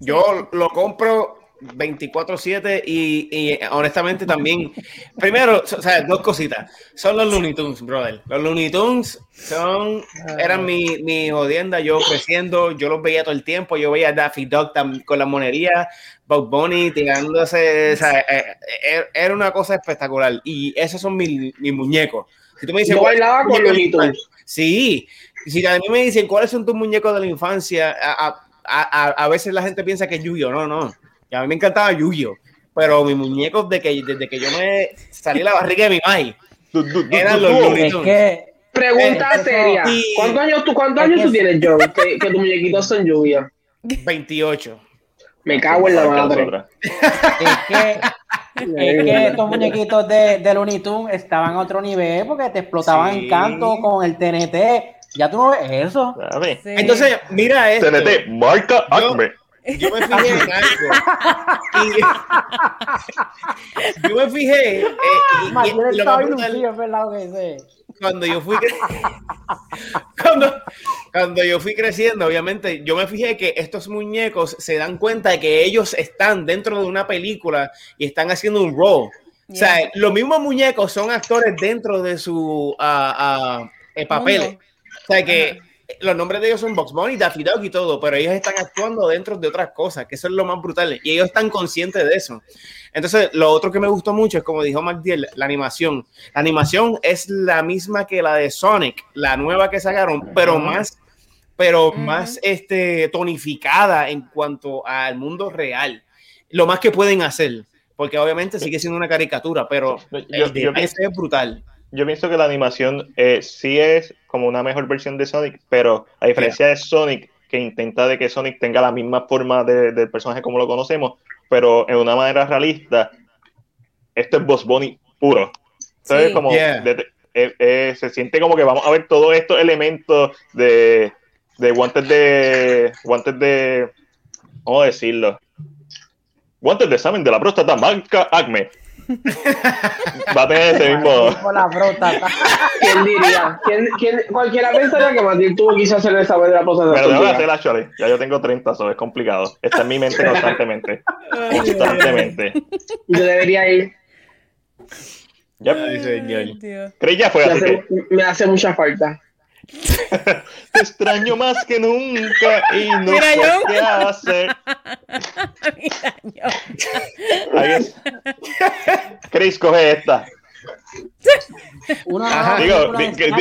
Yo lo compro 24-7 y, y, honestamente también, primero, o sea, dos cositas. Son los Looney Tunes, brother. Los Looney Tunes son, eran mi, mi jodienda, yo creciendo, yo los veía todo el tiempo, yo veía a Daffy Duck con la monería, Bob Bunny tirándose, o sea, eh, eh, era una cosa espectacular. Y esos son mis, mis muñecos. Si tú me dices, yo bailaba con Looney Tunes. Sí, si a mí me dicen cuáles son tus muñecos de la infancia, a, a, a, veces la gente piensa que es yu no, no a mí me encantaba Yu-Gi-Oh! Pero mis muñecos de que, desde que yo me salí la barriga de mi madre eran los Looney Pregunta eh, seria. ¿Cuántos años tú, cuántos años tú tienes, John? Que, que tus muñequitos son lluvia. 28. Me cago en la madre. Es que, es que estos muñequitos de, de Looney Tunes estaban a otro nivel porque te explotaban en canto con el TNT. Ya tú no ves eso. Entonces, mira esto. TNT, marca Acme yo me fijé en algo. yo me fijé. Eh, cuando yo fui cuando, cuando yo fui creciendo, obviamente, yo me fijé que estos muñecos se dan cuenta de que ellos están dentro de una película y están haciendo un rol. O sea, los mismos muñecos son actores dentro de su uh, uh, papeles. O sea, que los nombres de ellos son Box Bunny, Daffy Duck y todo, pero ellos están actuando dentro de otras cosas, que eso es lo más brutal, y ellos están conscientes de eso. Entonces, lo otro que me gustó mucho es, como dijo MacDiel, la animación. La animación es la misma que la de Sonic, la nueva que sacaron, pero más pero más este, tonificada en cuanto al mundo real. Lo más que pueden hacer, porque obviamente sigue siendo una caricatura, pero yo, yo es brutal. Yo pienso que la animación eh, sí es como una mejor versión de Sonic, pero a diferencia de Sonic, que intenta de que Sonic tenga la misma forma del personaje como lo conocemos, pero en una manera realista, esto es Boss Bunny puro. Entonces, como eh, eh, se siente como que vamos a ver todos estos elementos de, de guantes de guantes de ¿cómo decirlo? Guantes de examen de la próstata marca Acme. Va a tener ese mismo. La. ¿Quién diría? ¿Quién, quién, cualquiera pensaría que Matilde tuvo que hacer el examen de la próstata. Pero debo hacer actually. Ya yo tengo 30, eso es complicado. Está en mi mente constantemente. constantemente. Yo debería ir. Yep. Ay, ya fue, me, hace, que... me hace mucha falta. Te extraño más que nunca y no Mira, sé yo. qué hacer. Mira, yo. Chris, coge esta. Una Digo,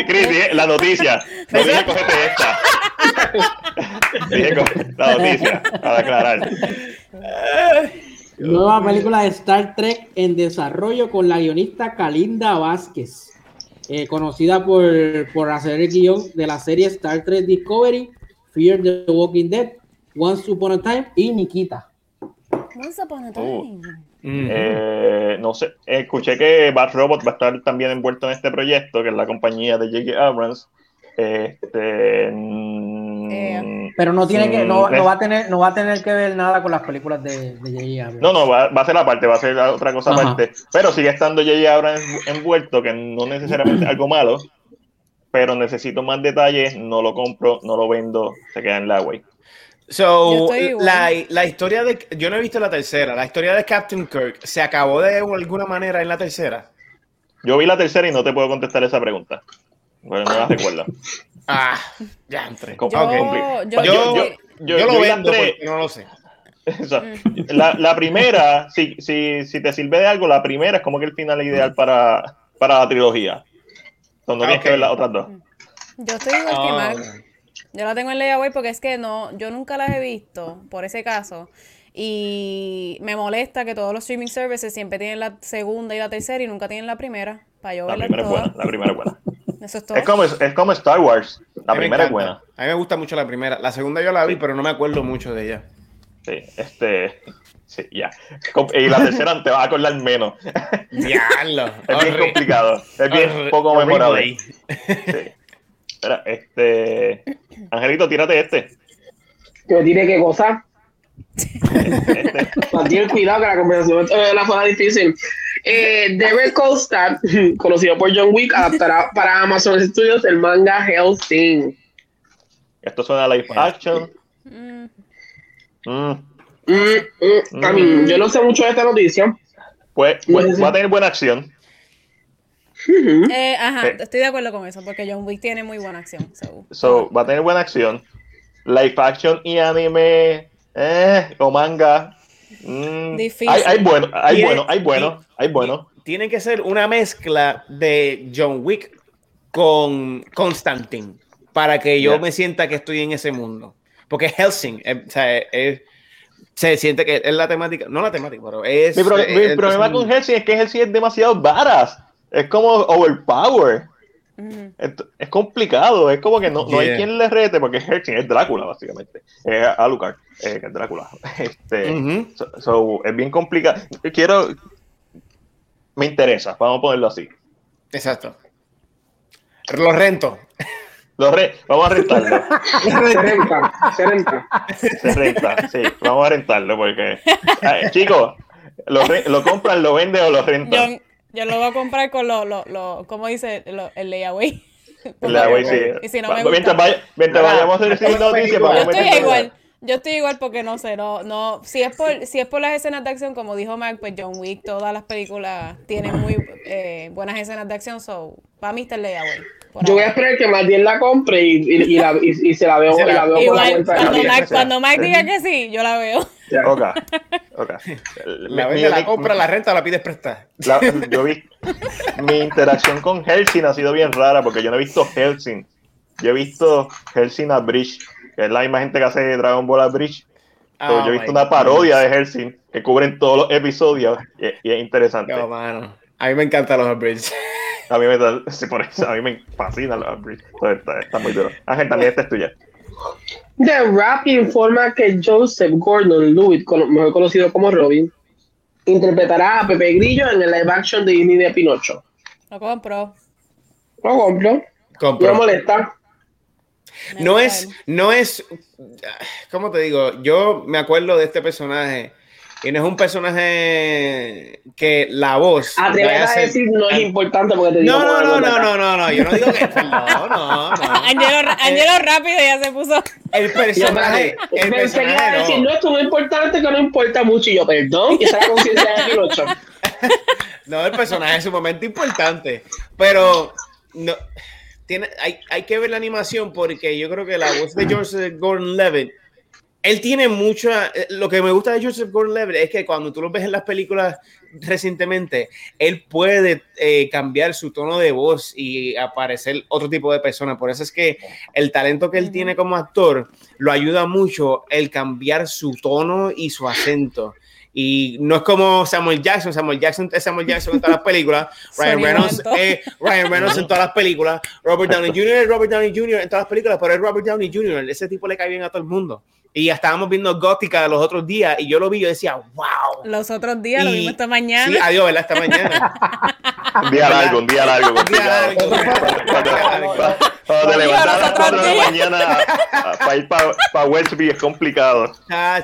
Chris, la noticia. No dije cogete esta. dije la noticia, para aclarar. Nueva película de Star Trek en desarrollo con la guionista Kalinda Vázquez, eh, conocida por, por hacer el guion de la serie Star Trek Discovery, Fear the Walking Dead, Once Upon a Time y Nikita. Once Upon a uh. Time. Eh, no sé, escuché que Bad Robot va a estar también envuelto en este proyecto, que es la compañía de J.J. Abrams. Este, eh, pero no tiene que, no, no, va a tener, no va a tener que ver nada con las películas de, de J.J. Abrams. No, no, va, va, a ser aparte, va a ser otra cosa aparte. Pero sigue estando J.J. Abrams envuelto, que no necesariamente algo malo, pero necesito más detalles, no lo compro, no lo vendo, se queda en la way. So, la, la, historia de. Yo no he visto la tercera. La historia de Captain Kirk, ¿se acabó de alguna manera en la tercera? Yo vi la tercera y no te puedo contestar esa pregunta. Bueno, no la recuerdo. Ah, ya entré. Yo, yo, yo, yo, lo vendo no lo sé. Mm. La, la, primera, si, si, si, te sirve de algo, la primera es como que el final ideal para, para la trilogía. Donde tienes que ver las otras dos. Yo estoy igual que Mark. Yo la tengo en layaway porque es que no, yo nunca las he visto por ese caso. Y me molesta que todos los streaming services siempre tienen la segunda y la tercera y nunca tienen la primera. Para yo la primera es buena, la primera es buena. Eso es todo. Es como, es como Star Wars. La primera es buena. A mí me gusta mucho la primera. La segunda yo la vi, pero no me acuerdo mucho de ella. Sí, este. Sí, ya. Y la tercera te va a acordar menos. Diablo. es bien complicado. Es bien poco memorable. Sí. Espera, este. Angelito, tírate este. ¿Que tire qué cosa? este. Mantiene cuidado que la conversación eh, la fuera difícil. Eh, David Kolstad, conocido por John Wick, adaptará para Amazon Studios el manga Hellsing. Esto suena a live action. Mm. Mm. Mm, yo no sé mucho de esta noticia. Pues, pues va a tener buena acción. Eh, ajá, estoy de acuerdo con eso, porque John Wick tiene muy buena acción. So, va a tener buena acción. Live action y anime eh, o manga. Mm, Difícil. Hay, hay, bueno, hay bueno, hay bueno, hay bueno. Tiene que ser una mezcla de John Wick con Constantine para que yo me sienta que estoy en ese mundo. Porque Helsing, eh, o sea, se siente que es la temática, no la temática, pero es. Mi, problema con Helsing es que Helsing es demasiado varas es como overpower. Es, complicado, es como que no, no hay quien le rete porque Hertzing es Drácula, básicamente. Es Alucard, eh, que es Drácula. Este, es bien complicado. Quiero. Me interesa, vamos a ponerlo así. Exacto. Lo rento. Lo re, vamos a rentarlo. se renta, se renta. Se renta, sí, vamos a rentarlo porque. chicos, lo, lo compran, lo venden o lo rentan. Yo lo voy a comprar con lo, lo, lo ¿cómo dice? Lo, el layaway. El layaway, sí. Y si no me gusta, mientras, vaya, mientras vayamos a decir noticias, yo estoy igual. Yo estoy igual porque no sé, no, no, si es por, si es por las escenas de acción, como dijo Mac, pues John Wick, todas las películas tienen muy eh, buenas escenas de acción, so para mí está el layaway. Yo voy a esperar que Matías la compre y, y, y, la, y, se la veo, se la, veo igual, la cuando, Mac diga que sí, yo la veo. Ok, ok. La, vende, la compra, la renta, la pides prestar. yo vi, mi interacción con Helsing ha sido bien rara porque yo no he visto Helsing. yo he visto Helsing at Bridge, que es la misma gente que hace Dragon Ball at Bridge. yo he oh visto una parodia de Helsing que cubren todos los episodios y, es interesante. A mí me encantan los Bridge. A mí me, por eso, a mí me fascinan los Bridge. Está, está, muy duro. Ángel, también esta es tuya. The Rap informa que Joseph Gordon-Levitt, mejor conocido como Robin, interpretará a Pepe Grillo en el live action de Disney de Pinocho. Lo compro. Lo compro. compro. No molesta. No es, no es, ¿cómo te digo? Yo me acuerdo de este personaje y no es un personaje que la voz. Atrévete a, decir no es importante porque te digo. No, no, no, no, no, no, no, yo no digo que. No, no, no. Angelo, Angelo rápido ya se puso. El personaje. El personaje. No. decir, no, esto no es importante, que no importa mucho. Y yo, perdón, que esa es la conciencia de Pinocho. no, el personaje es sumamente importante. Pero. No, tiene, hay, hay que ver la animación porque yo creo que la voz de George Gordon Levitt él tiene mucha. Eh, lo que me gusta de Joseph Gordon-Levitt es que cuando tú lo ves en las películas recientemente, él puede eh, cambiar su tono de voz y aparecer otro tipo de persona. Por eso es que el talento que él tiene como actor lo ayuda mucho el cambiar su tono y su acento. Y no es como Samuel Jackson, Samuel Jackson es Samuel Jackson en todas las películas, Ryan Reynolds, Ryan Reynolds en todas las películas, Robert Downey Jr. es Robert Downey Jr. en todas las películas, pero es Robert Downey Jr. Ese tipo le cae bien a todo el mundo. Y ya estábamos viendo Gótica los otros días y yo lo vi y yo decía, wow. Los otros días, lo vimos esta mañana. Sí, adiós, ¿verdad? Esta mañana. un día largo, un día largo. Un día largo. Cuando te levantas a las 4 de la mañana para ir para pa Westby es complicado.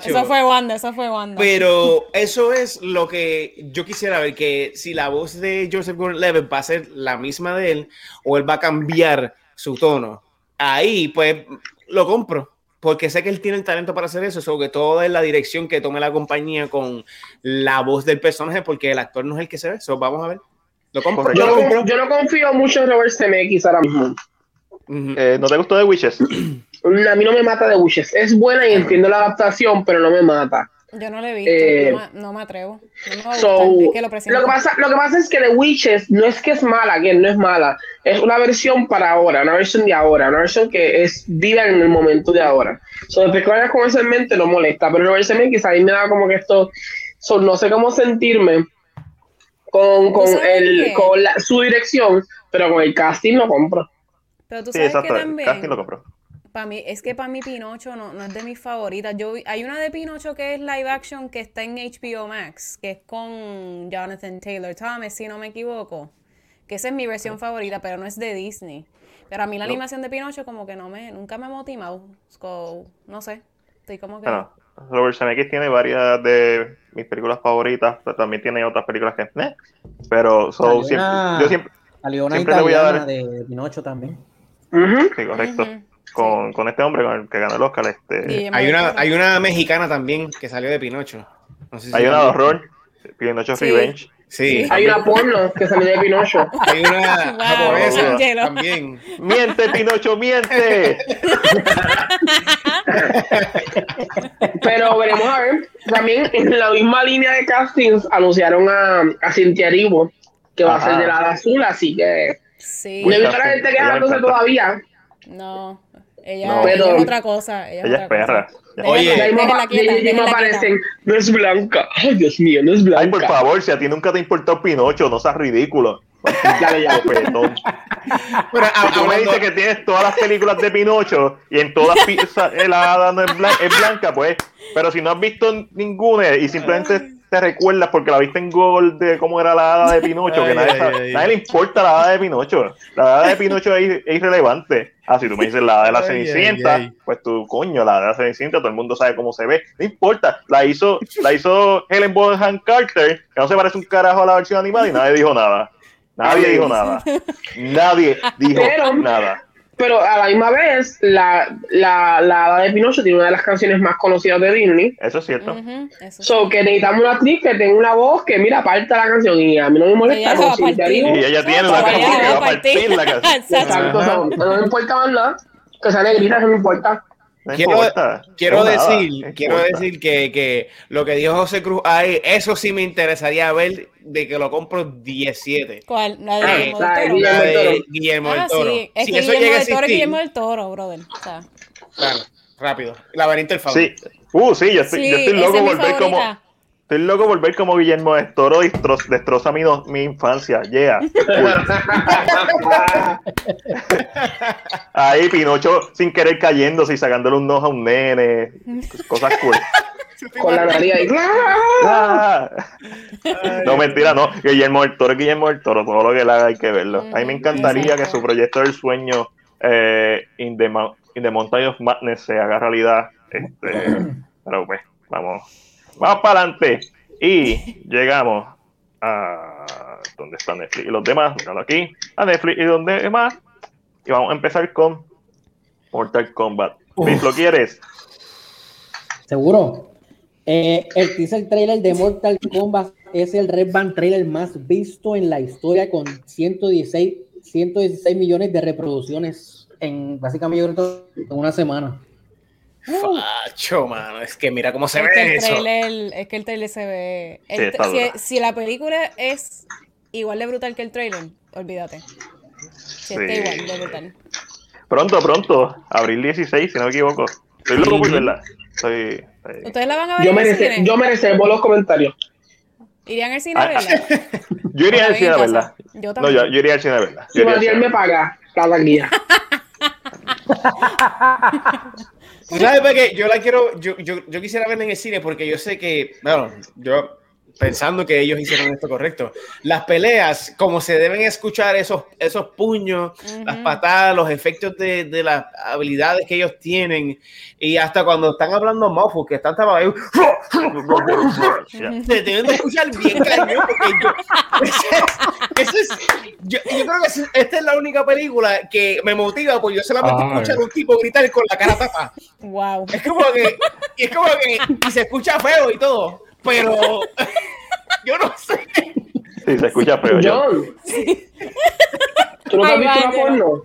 Eso fue Wanda, eso fue Wanda. Pero eso es lo que yo quisiera ver, que si la voz de Joseph Gordon-Levitt va a ser la misma de él o él va a cambiar su tono. Ahí, pues, lo compro porque sé que él tiene el talento para hacer eso, sobre todo en la dirección que tome la compañía con la voz del personaje, porque el actor no es el que se ve. eso vamos a ver. ¿Lo compro? Yo, no, yo, no, confío mucho en Robert Zemeckis ahora mismo. Eh, ¿No te gustó de Witches? A mí no me mata de Witches. Es buena y entiendo la adaptación, pero no me mata. Yo no lo he visto, eh, no, me, atrevo. lo, que pasa, lo que pasa es que The Witches no es que es mala, que no es mala, es una versión para ahora, una versión de ahora, una versión que es vida en el momento de ahora. So, después que vayas con eso en mente no molesta, pero Robert Zemeckis a mí me da como que esto, no sé cómo sentirme con, con, el, con su dirección, pero con el casting lo compro. Pero tú sabes que también... casting lo compro para mí, es que para mí Pinocho no, no, es de mis favoritas. Yo hay una de Pinocho que es live action que está en HBO Max, que es con Jonathan Taylor Thomas, si no me equivoco. Que esa es mi versión favorita, pero no es de Disney. Pero a mí la animación de Pinocho como que no me, nunca me ha motivado. no sé. Estoy como que. Bueno, Robert Zemeckis tiene varias de mis películas favoritas, pero también tiene otras películas que. Eh, pero siempre, yo siempre. Salió una siempre voy a dar... de Pinocho también. Sí, correcto con, con, este hombre con el que ganó el Oscar. Este... hay, una, hay una mexicana también que salió de Pinocho. hay una de horror, Pinocho Revenge. Sí. Hay una porno que salió de Pinocho. Hay una japonesa también. Miente, Pinocho, miente. Pero veremos a ver. También en la misma línea de castings anunciaron a, a Cintia Rivo que va a ser de la azul, así que. Sí. No he visto a la gente quejándose todavía. No. Ella, es otra cosa. Ella, es, perra. Oye, de me aparecen, no es blanca. Ay, Dios mío, no es blanca. Ay, por favor, si a ti nunca te importó Pinocho, no seas ridículo. ya le llamo perdón. Pero tú me dices que tienes todas las películas de Pinocho y en todas la hada no es, blanca, pues. Pero si no has visto ninguna y simplemente te recuerdas porque la viste en Google de cómo era la hada de Pinocho, que nadie, nadie, le importa la hada de Pinocho. La hada de Pinocho es, irrelevante. Ah, si tú me dices la hada de la Cenicienta, pues tú, coño, la hada de la Cenicienta, todo el mundo sabe cómo se ve. No importa, la hizo, la hizo Helen Bonham Carter, que no se parece un carajo a la versión animada y nadie dijo nada. Nadie dijo nada. Nadie dijo nada pero a la misma vez, la, la, la Hada de Pinocho tiene una de las canciones más conocidas de Disney. Eso es cierto. so, que necesitamos una actriz que tenga una voz que, mira, parta la canción y a mí no me molesta. y ella tiene una canción que va a partir la canción. Exacto. no me importa más nada. Que sea negrita, no me importa. Quiero, decir, quiero decir que, que, lo que dijo José Cruz ahí, eso sí me interesaría ver de que lo compro 17. ¿Cuál? La de ah, Guillermo del Toro. Sí. Es que Guillermo del Toro es Guillermo del Toro, brother. Claro, rápido. Laberinto del favor. Sí. Uh, sí, yo estoy, yo estoy loco volver como Estoy loco por ver como Guillermo de Toro destroza mi, mi infancia. Yeah. Ahí Pinocho sin querer cayéndose y sacándole un ojo a un nene. Cosas cool. Con la nariz ahí. Ah. no, mentira, no. Guillermo del Toro Guillermo del Toro. Todo lo que él haga hay que verlo. A mí me encantaría que su proyecto del sueño eh, in, the, in, the, Mountain of Madness se haga realidad. Este, pero pues, vamos Vamos para adelante. Y llegamos a donde está Netflix y los demás. Míralo aquí. A Netflix y los demás. Y vamos a empezar con Mortal Kombat. ¿Lo quieres? Seguro. Eh, el teaser trailer de Mortal Kombat es el Red Band trailer más visto en la historia con 116, 116 millones de reproducciones en básicamente en una semana. Facho, mano. Es que mira cómo se ve que eso. es que el trailer se ve. si, la película es igual de brutal que el trailer, olvídate. Si está igual de brutal. Pronto, pronto. Abril 16, si no me equivoco. Estoy loco por verla. ¿Ustedes la van a ver? Yo, merece, yo merecemos los comentarios. ¿Irían al cine a ah, verla? yo iría al cine a verla. Yo también. No, yo, yo iría al cine a verla. Si me paga la guía. ¿Sabes por? Yo la quiero, yo, yo, yo quisiera verla en el cine porque yo sé que, bueno, yo pensando que ellos hicieron esto correcto. Las peleas, como se deben escuchar esos, esos puños, las patadas, los efectos de, de, las habilidades que ellos tienen, y hasta cuando están hablando mofos, que están ahí, se deben de escuchar bien cañón, porque yo, es, yo, yo, creo que esta es la única película que me motiva, porque yo solamente escuchar a un tipo gritar con la cara tapada. Wow. Es como que, es como que, y se escucha feo y todo pero yo no sé. Sí, se escucha feo. John, ¿tú no has visto una porno?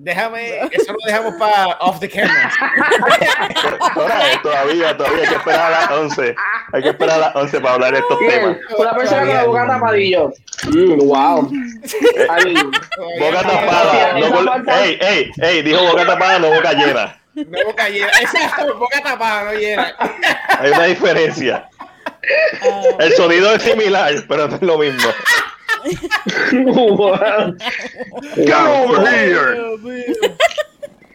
Déjame, eso lo dejamos para off the camera. todavía, todavía hay que esperar a las 11. Hay que esperar a las 11 para hablar de estos temas. Una persona con la boca tapadillo. Mm, wow. boca tapada. No, ey, ey, ey, dijo boca tapada, no boca llena. No boca llena. Exacto, boca tapada, no llena. Hay una diferencia. Ah. El sonido es similar, pero no es lo mismo. Get over here.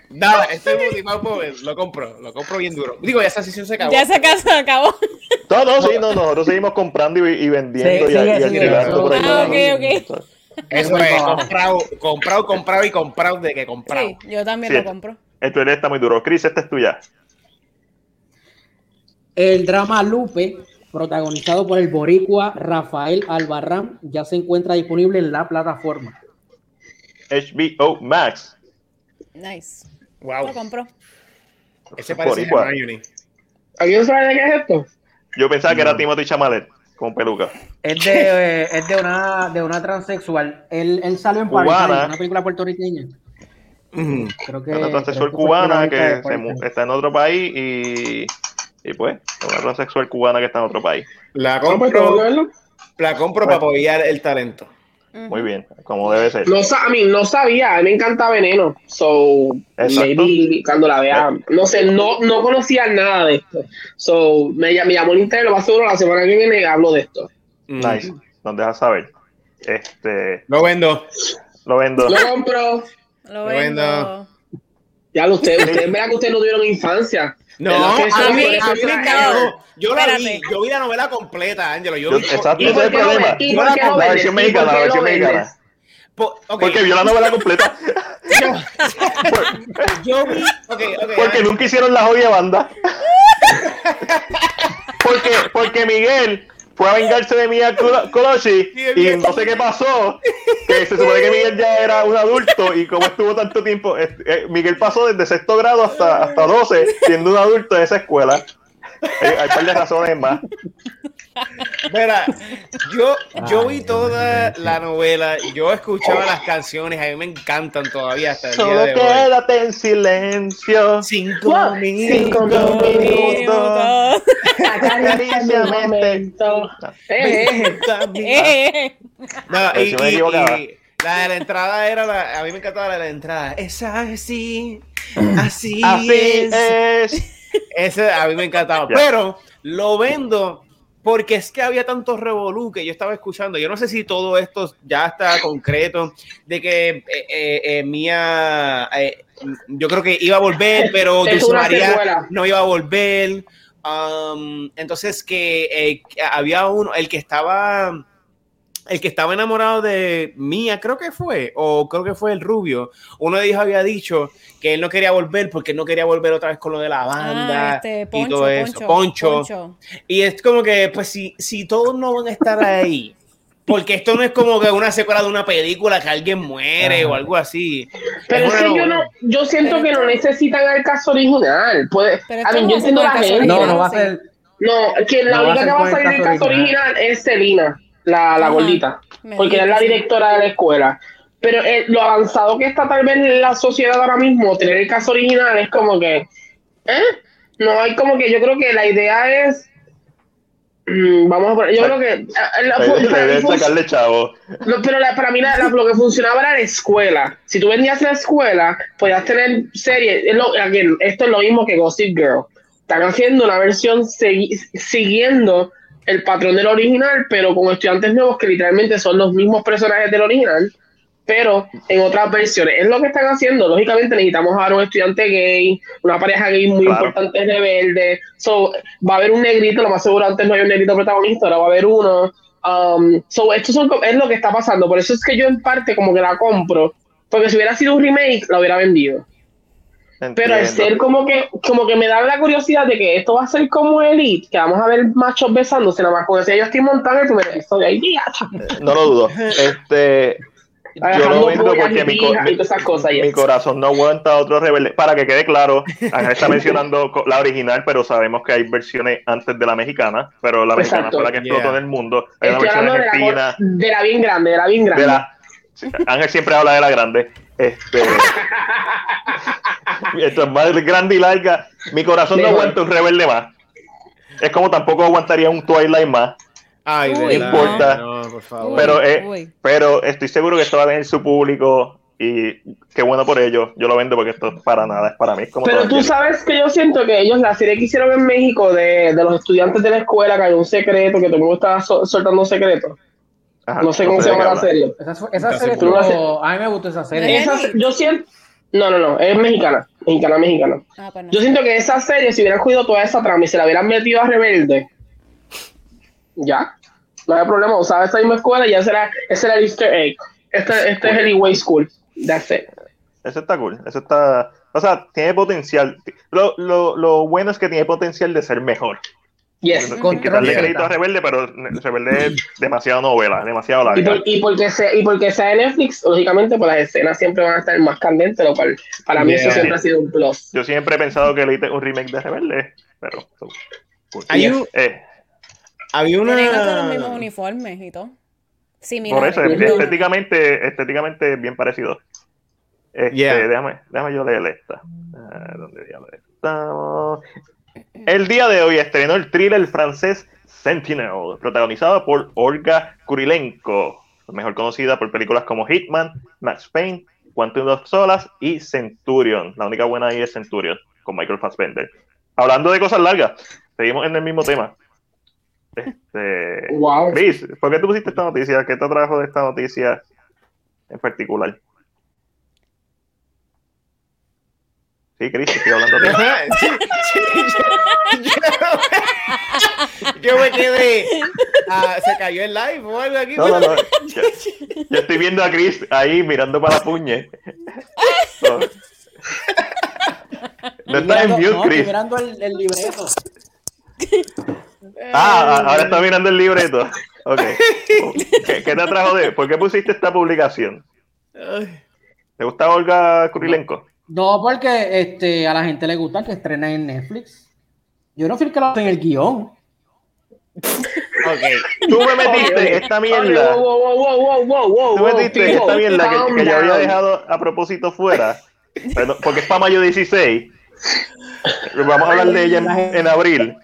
Nada, estoy motivado por lo compro, lo compro bien duro. Digo, ya esa sesión se acabó. Ya se acabó. No, no, sí, no, nosotros seguimos comprando y, vendiendo y, alquilando por ahí. Ah, ok, ok. Eso es comprado, comprado, comprado y comprado de que comprado. Sí, yo también lo compro. Esto está muy duro. Chris, esta es tuya. El drama Lupe, protagonizado por el boricua Rafael Albarrán, ya se encuentra disponible en la plataforma. HBO Max. Nice. Wow. Lo compro. Ese parece a Hermione. ¿Alguien sabe de qué es esto? Yo pensaba que era Timothy Chamalet con peluca. Es de, eh, es de, una, de una transexual. Él, él salió en París, una película puertorriqueña. Creo que, una transexual cubana que, está en otro país y, y pues, una transexual cubana que está en otro país. La compro, la compro para apoyar el talento. Muy bien, como debe ser. No, a mí no sabía, a mí me encanta Veneno. So, maybe cuando la vea, eh. no sé, no, no conocía nada de esto. So, me, me llamó el interés, lo más seguro la semana que viene hablo de esto. Nice, nos dejas saber. Este. Lo vendo. Lo vendo. Lo compro. Lo vendo. Ya lo ustedes, ustedes vean que ustedes no tuvieron infancia. No, a mí, a mí me encantó. Yo la vi, yo vi la novela completa, Ángelo. Yo, vi, exacto, ese es el problema. la, la versión mexicana, la versión mexicana. Porque vio la novela completa. yo, vi. Okay, okay, porque nunca hicieron la joya banda. porque, porque Miguel fue a vengarse de Mia Colochi y no sé qué pasó, que se supone que Miguel ya era un adulto y como estuvo tanto tiempo, eh, Miguel pasó desde sexto grado hasta, hasta 12 siendo un adulto en esa escuela. Hay, hay un par de razones más. Mira, yo, yo vi toda la novela, yo escuchaba las canciones, a mí me encantan todavía hasta el día Solo de hoy. quédate en silencio. Cinco Cinco minutos. minutos. Acaricia mi momento. Eh, eh. Eh, No, Pero y, si me y- equivocaba. y la de la entrada era la, a mí me encantaba la de la entrada. Es así, así, Así es. es. Ese a mí me encantaba. Pero lo vendo porque es que había tantos revolú que yo estaba escuchando. Yo no sé si todo esto ya está concreto de que eh, eh, eh, Mía, eh, yo creo que iba a volver, pero Dulce María no iba a volver. Um, entonces que, eh, que había uno, el que estaba, el que estaba enamorado de Mía, creo que fue, o creo que fue el rubio. Uno de ellos había dicho que él no quería volver porque él no quería volver otra vez con lo de la banda Ah, este, y Poncho, todo eso. Poncho, Poncho. Poncho. Y es como que, pues, si, si todos no van a estar ahí, porque esto no es como que una secuela de una película que alguien muere o algo así. Pero es que yo no, yo siento Pero que no necesitan el caso original. Puede, Pero a mí, no yo entiendo la gente. No, no va a ser. No, que la No va a única que va a el salir del caso original. original es Celina, la, la gordita. Porque ella es la directora de la escuela. Pero eh, lo avanzado que está tal vez la sociedad ahora mismo, tener el caso original es como que, ¿eh? No hay como que, yo creo que la idea es, mm, vamos a poner, yo creo que, eh, la- La para mí sacarle chavo. lo- pero la- para mí la- la- lo que funcionaba era la escuela. Si tú vendías la escuela, podías tener series. Es lo- again, esto es lo mismo que Gossip Girl. Están haciendo una versión segui- siguiendo el patrón del original, pero con estudiantes nuevos que literalmente son los mismos personajes del original, pero en otras versiones. Es lo que están haciendo. Lógicamente necesitamos ahora un estudiante gay, una pareja gay muy Claro. importante rebelde. So, va a haber un negrito, lo más seguro antes no hay un negrito protagonista, ahora va a haber uno. Um, so, esto son, es lo que está pasando. Por eso es que yo en parte como que la compro. Porque si hubiera sido un remake, la hubiera vendido. Pero al ser como que, como que me da la curiosidad de que esto va a ser como Elite, que vamos a ver machos besándose, nada más con ese yo estoy montando el primer episodio ahí, día, No lo dudo. Este, yo lo vendo porque y mi, co- y mi- todas esas cosas, mi yes. corazón no aguanta otro rebelde. Para que quede claro, Ángel está mencionando la original, pero sabemos que hay versiones antes de la mexicana, pero la mexicana Exacto. fue la que explotó Yeah. en el mundo. Hay una Estoy versión de la, argentina, de la bien grande, de la bien grande. de la... sí, Ángel siempre habla de la grande. Este, esto es más grande y larga. Mi corazón no aguanta un rebelde más. Es como tampoco aguantaría un Twilight más. Ay, no verdad, importa. no, por favor. Pero, eh. Pero estoy seguro que esto va a tener su público y qué bueno por ellos. Yo lo vendo porque esto para nada es para mí. es como Pero tú sabes que yo siento que ellos, la serie que hicieron en México de, de los estudiantes de la escuela, que hay un secreto, que todo el mundo estaba sol- soltando secretos. Ajá, No sé cómo se llama la serie. Esa, esa serie estuvo- a mí me gustó esa serie. Yo siento. No, no, no, es mexicana. Mexicana, mexicana. Ah, pues. Yo siento que esa serie, si hubieran cuidado toda esa trama y se la hubieran metido a Rebelde, ya, no hay problema. Usaba esa misma escuela y ya será, ese era el Easter egg. Este, este es el E-Way School. That's it. Eso está cool. Eso está. O sea, tiene potencial. Lo, lo, lo bueno es que tiene potencial de ser mejor. Yes. Sin quitarle Z. crédito a Rebelde, pero Rebelde es demasiado novela, demasiado Y, larga. por- y porque sea, y porque sea de Netflix, lógicamente, pues las escenas siempre van a estar más candentes, lo cual para mí eso siempre ha sido un plus. Yo siempre he pensado que Elite es un remake de Rebelde, pero. cool. Hay un- Eh, había Tienen hasta los mismos una. uniformes y todo. Sí, por eso, estéticamente, estéticamente es bien parecido. Este, Yeah. déjame, déjame yo leer esta. ¿Dónde diablos estamos? El día de hoy estrenó el thriller francés Sentinel, protagonizado por Olga Kurilenko, mejor conocida por películas como Hitman, Max Payne, Quantum of Solas y Centurion. La única buena ahí es Centurion, con Michael Fassbender. Hablando de cosas largas, seguimos en el mismo tema. Este, Wow. Chris, ¿por qué tú pusiste esta noticia? ¿Qué te trajo de esta noticia en particular? Sí, Chris, estoy hablando de yo, yo- yo me quedé. ah, se cayó el live o algo aquí. No, no, no. Yo, yo estoy viendo a Chris ahí mirando para la puñe. No, no estás en mute, no, estoy Chris. mirando el, el libreto. Ah, ah, ahora está mirando el libreto. Ok. ¿Qué, qué te trajo de? ¿Por qué pusiste esta publicación? ¿Te gusta Olga Kurilenko? No, porque este, a la gente le gusta que estrena en Netflix. Yo no fui el que lo hace en el guion. Okay. Tú me metiste esta mierda. Tú me metiste esta mierda que, que, yo había dejado a propósito fuera. porque es para mayo 16. Vamos a hablar de ella en, en abril.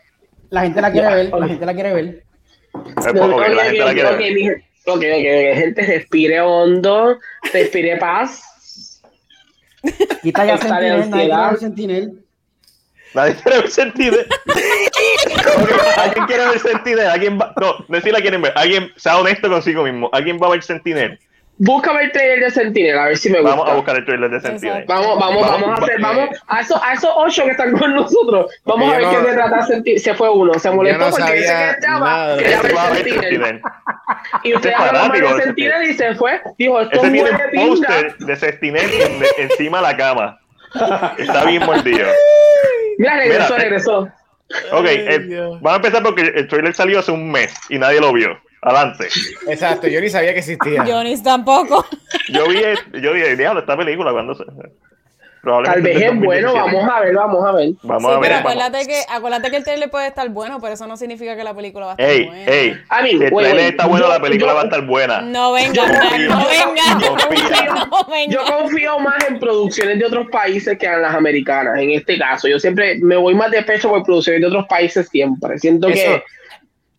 La gente la quiere ver. La gente la quiere ver. Okay, la gente la quiere ver. Ok, ok, gente, respire hondo, respire paz. Quita ya Sentinel, nadie quiere ver Sentinel. Nadie quiere ver Sentinel. ¿Alguien quiere ver Sentinel? ¿Alguien va... No, no si la quieren ver. Alguien, sea honesto consigo mismo. ¿Alguien va a ver Sentinel? Búscame el trailer de Sentinel, a ver si me gusta. Vamos a buscar el trailer de Sentinel. Vamos, vamos, vamos, a hacer, vamos a esos, a esos ocho que están con nosotros. Vamos a ver qué se trata Sentinel. Se fue uno, se molestó porque dice que estaba, quería ver Sentinel. Y usted habló de Sentinel y se fue. Dijo, esto es tiene un póster de Sentinel encima de la cama. Está bien mordido. Mira, regresó, eh, regresó. Ok, eh, vamos a empezar porque el trailer salió hace un mes y nadie lo vio. Adelante. Exacto, yo ni sabía que existía. Yo ni tampoco. Yo vi, yo dije, diablo, esta película cuando se. Tal vez es bueno, vamos a ver, vamos a ver. Vamos a ver. Pero acuérdate que, acuérdate que el trailer puede estar bueno, pero eso no significa que la película va a estar ey, buena. Ey, ey, si el trailer está bueno, la película va a estar buena. No venga, no venga. No venga. Yo confío más en producciones de otros países que en las americanas, en este caso. Yo siempre me voy más de pecho por producciones de otros países siempre. Siento que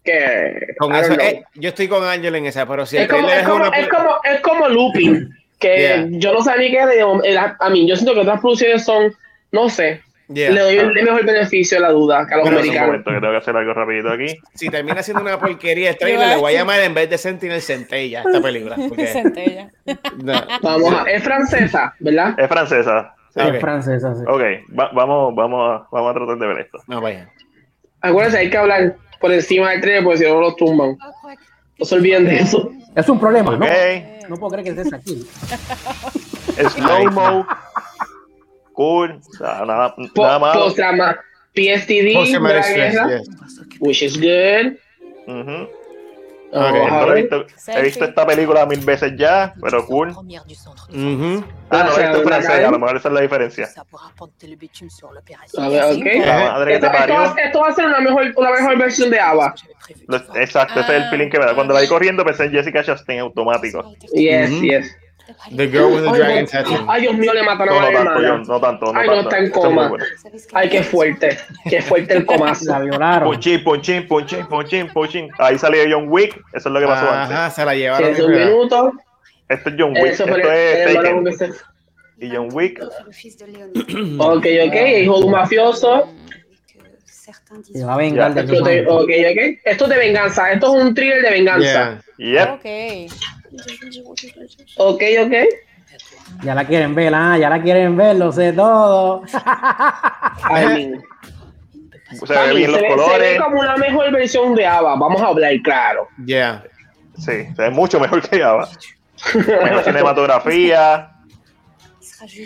que eh, yo estoy con Ángel en esa, pero si es, como, es, como, es, como, es como looping, que yo no sabía que de, a mí, yo siento que otras producciones son, no sé, le doy el mejor beneficio a la duda que a los americanos. Un momento, que tengo que hacer algo rapidito aquí. Si termina siendo una porquería el trailer, le voy a llamar en vez de Sentinel Centella esta película. Porque... Centella. Vamos a, es francesa, ¿verdad? Es francesa. Sí. Es francesa, sí. Ok, vamos, vamos, a, vamos a tratar de ver esto. No, vaya. Acuérdense, hay que hablar por encima del tren, porque si no los tumban. No se olviden de eso. Es un problema, okay. ¿no? No puedo creer que estés aquí. Slow-mo. cool. nada, nada malo. Post-drama. PSTD. Post Which is good. Uh -huh. Okay, he, visto, he, visto, esta película mil veces ya, pero cool. Uh -huh. Ah, no, esto es francés, a lo mejor esa es la diferencia. A ver, okay. esto, esto, va, esto, va, a ser una mejor, una mejor versión de Ava. Exacto, ese es el feeling que me da. Cuando la vi corriendo pensé en Jessica Chastain automático. Yes, uh -huh. yes. The girl with the dragon tattoo. Ay, Dios mío, le mataron no, a la hermana. No tanto, no Ay, no, está en coma. Ay, qué fuerte. Qué fuerte el comazo. La violaron. Ponchín, ponchín, ponchín, ponchín, ponchín. Ahí salió John Wick. Eso es lo que pasó antes. Ajá, se la llevaron. un minuto. Esto es John Wick. Eso Esto es Taken. Y John Wick. ok, ok. Hijo de un mafioso. Se va a vengar de esto, te, okay, okay. esto es de venganza. Esto es un thriller de venganza. Yeah. Yep. Ok. Ok, ok. Ya la quieren ver, ah, ya la quieren ver, lo sé todo. Ay, se ve bien los se colores. Se ve como una mejor versión de Ava, vamos a hablar claro. Yeah. Sí, se ve mucho mejor que Ava. Mejor cinematografía.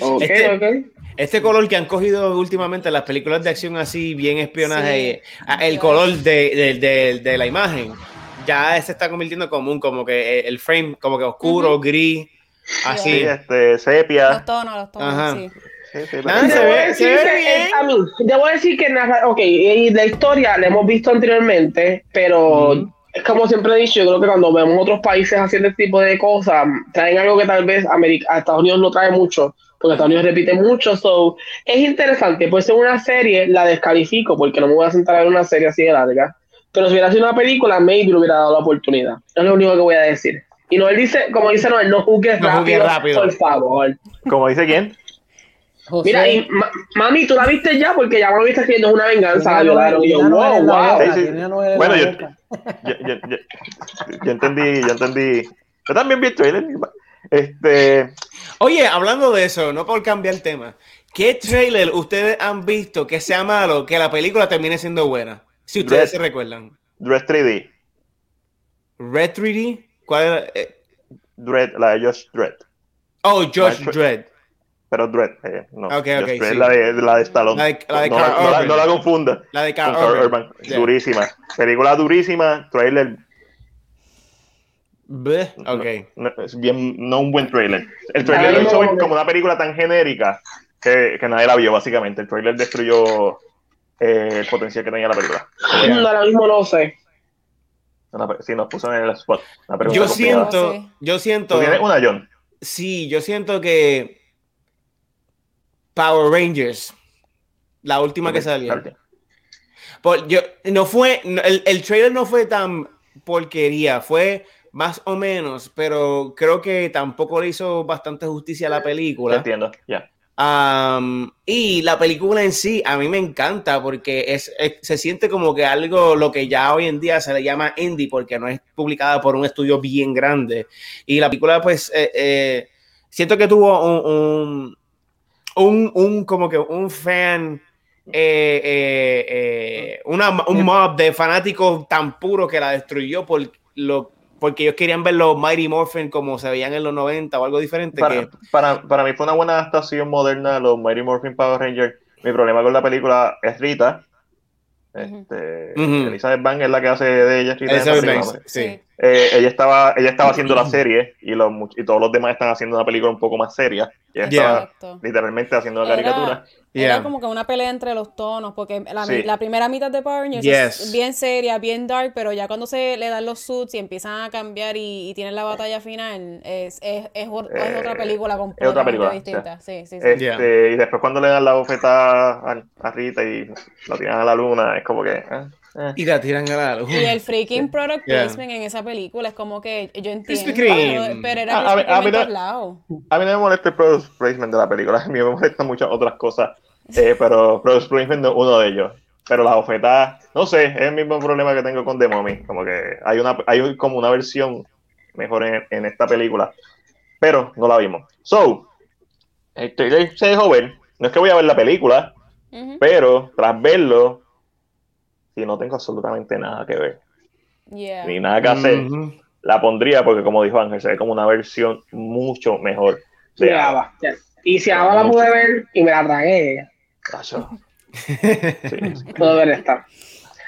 Okay, este, okay. este color que han cogido últimamente las películas de acción así, bien espionaje, sí. el color de, de, de, de, la imagen, ya se está convirtiendo común, como que el frame, como que oscuro, uh -huh. gris, así. Sí, este, sepia. Los tonos, los tonos, Ajá. sí. Sí, sí, se ve, se ve bien. A mí, debo decir que ok, y la historia la hemos visto anteriormente, pero mm. es como siempre he dicho, yo creo que cuando vemos otros países haciendo este tipo de cosas, traen algo que tal vez América, a Estados Unidos no trae mucho, porque Estados Unidos repite mucho, so, es interesante, puede ser una serie, la descalifico, porque no me voy a sentar a ver una serie así de larga, pero si hubiera sido una película, maybe le hubiera dado la oportunidad, es lo único que voy a decir. Y no, él dice, como dice Noel, no juzgues no rápido, rápido, por favor. Como dice quién? José, Mira, y ma mami, tú la viste ya porque ya me lo viste haciendo una venganza, la violaron. Y yo, wow, wow. Bueno, yo, yo, yo, yo, yo entendí, yo entendí. Yo también vi el trailer. Este. Oye, hablando de eso, no por cambiar el tema, ¿qué trailer ustedes han visto que sea malo, que la película termine siendo buena? Si ustedes Red, se recuerdan. Dread 3D. ¿Red 3D? ¿Cuál era? Eh, Dread, la de Josh Dread. Oh, Josh Dread. Pero Dread, eh, no. Ok, ok. Dread, sí. la, de, la de Stallone. La de, la de no, Carl no, no, la, Urban. no la confunda. La de Carl Urban. Urban. Yeah. Durísima. Película durísima. Trailer. Bleh, Ok. No, es bien, no un buen trailer. El trailer lo hizo como una película tan genérica que, que nadie la vio, básicamente. El trailer destruyó eh, el potencial que tenía la película. ahora mismo no sé. Si nos puso en el spot. Yo siento, yo siento. ¿Tienes una, John? Sí, yo siento que Power Rangers, la última que salió. Por, yo, no fue, el, el trailer no fue tan porquería, fue más o menos, pero creo que tampoco le hizo bastante justicia a la película. Entiendo, ya. Y la película en sí a mí me encanta porque es, se siente como que algo lo que ya hoy en día se le llama indie porque no es publicada por un estudio bien grande. Y la película pues eh, eh, siento que tuvo un, un, un, como que un fan eh, un mob de fanáticos tan puro que la destruyó por lo porque ellos querían ver los Mighty Morphin como se veían en los 90 o algo diferente. Para, para, para, mí fue una buena adaptación moderna de los Mighty Morphin Power Rangers. Mi problema con la película es Rita. Este, Elizabeth Banks es la que hace de ella. Elizabeth sí. Eh, ella, estaba, ella estaba haciendo la serie y, los, y todos los demás están haciendo una película un poco más seria. Ella estaba literalmente haciendo una caricatura. Era como que una pelea entre los tonos, porque la, primera mitad de Power Rangers es bien seria, bien dark, pero ya cuando se le dan los suits y empiezan a cambiar y, tienen la batalla final, es, es, es, otra eh, película completamente distinta. Sí, sí, sí. Este, y después cuando le dan la bofetada a, Rita y la tiran a la luna, es como que... Eh, eh. Y la tiran a la luna. Y el freaking product placement en esa película es como que yo entiendo, pero, pero, era a, a, mí, no, a mí no me molesta el product placement de la película, a mí me molestan muchas otras cosas eh, pero Product Placement es uno de ellos. Pero las ofertas, no sé, es el mismo problema que tengo con The Mummy. Como que hay, una, hay como una versión mejor en, esta película. Pero no la vimos. So, este, se dejó ver. No es que voy a ver la película, pero tras verlo, si no tengo absolutamente nada que ver, ni nada que hacer, la pondría porque, como dijo Ángel, se ve como una versión mucho mejor. De Y si ahora la pude ver y me la tragué, Puedo ver esta.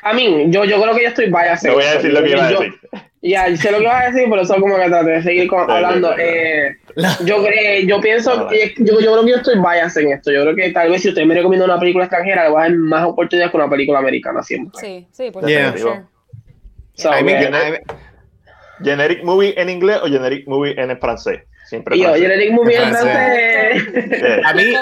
A mí, yo, yo creo que yo estoy vaya Te voy a decir lo que iba a decir. Ya, sé lo que iba a decir, pero eso como que traté de seguir hablando. Eh, yo, creo, yo pienso, que, yo, yo creo que yo estoy bias en esto. Yo creo que tal vez si usted me recomienda una película extranjera, le voy a dar más oportunidades que una película americana siempre. Sí, sí, por yeah. so, generic movie en inglés o generic movie en francés. Siempre yo, generic movie en francés. A mí,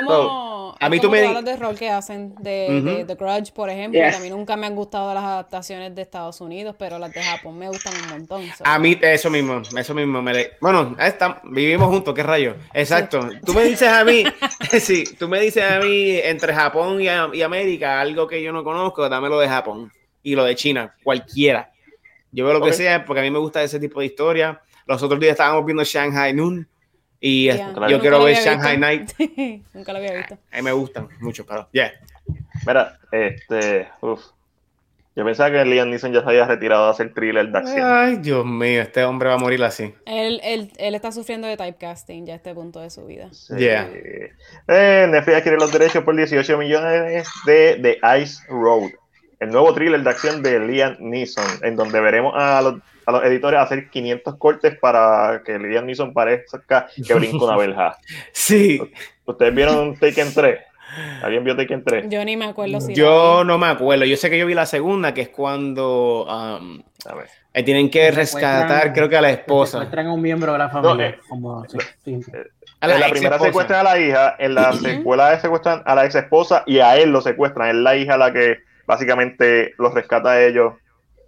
a mí tú me los de rol que hacen de, The Grudge, por ejemplo. A mí nunca me han gustado las adaptaciones de Estados Unidos, pero las de Japón me gustan un montón. A mí, eso mismo, eso mismo. Me Bueno, está, vivimos juntos, qué rayo. Exacto. Tú me dices a mí, sí, tú me dices a mí entre Japón y, América algo que yo no conozco, dame lo de Japón y lo de China, cualquiera. Yo veo lo que sea porque a mí me gusta ese tipo de historia. Los otros días estábamos viendo Shanghai Noon y yo quiero ver Shanghai Night. Nunca lo había visto. A mí me gustan mucho, pero yeah. Mira, este, uf. Yo pensaba que Liam Neeson ya se había retirado de hacer thriller de acción. Ay, Dios mío, este hombre va a morir así. Él, él, él está sufriendo de typecasting ya a este punto de su vida. Sí. Yeah. Eh, Netflix adquiere los derechos por 18 millones de, de Ice Road, el nuevo thriller de acción de Liam Neeson, en donde veremos a los a los editores hacer 500 cortes para que Liam Neeson parezca que brinca una verja. Sí. ¿Ustedes vieron Taken 3? ¿Alguien vio Taken 3? Yo ni me acuerdo si Yo no me acuerdo. Yo sé que yo vi la segunda, que es cuando um, a ver. Eh, tienen que rescatar, creo que a la esposa. Secuestran a un miembro de la familia. Eh, como, sí, sí. A la en la primera secuestran a la hija, en la secuela secuestran a la ex esposa y a él lo secuestran. Es la hija la que básicamente los rescata a ellos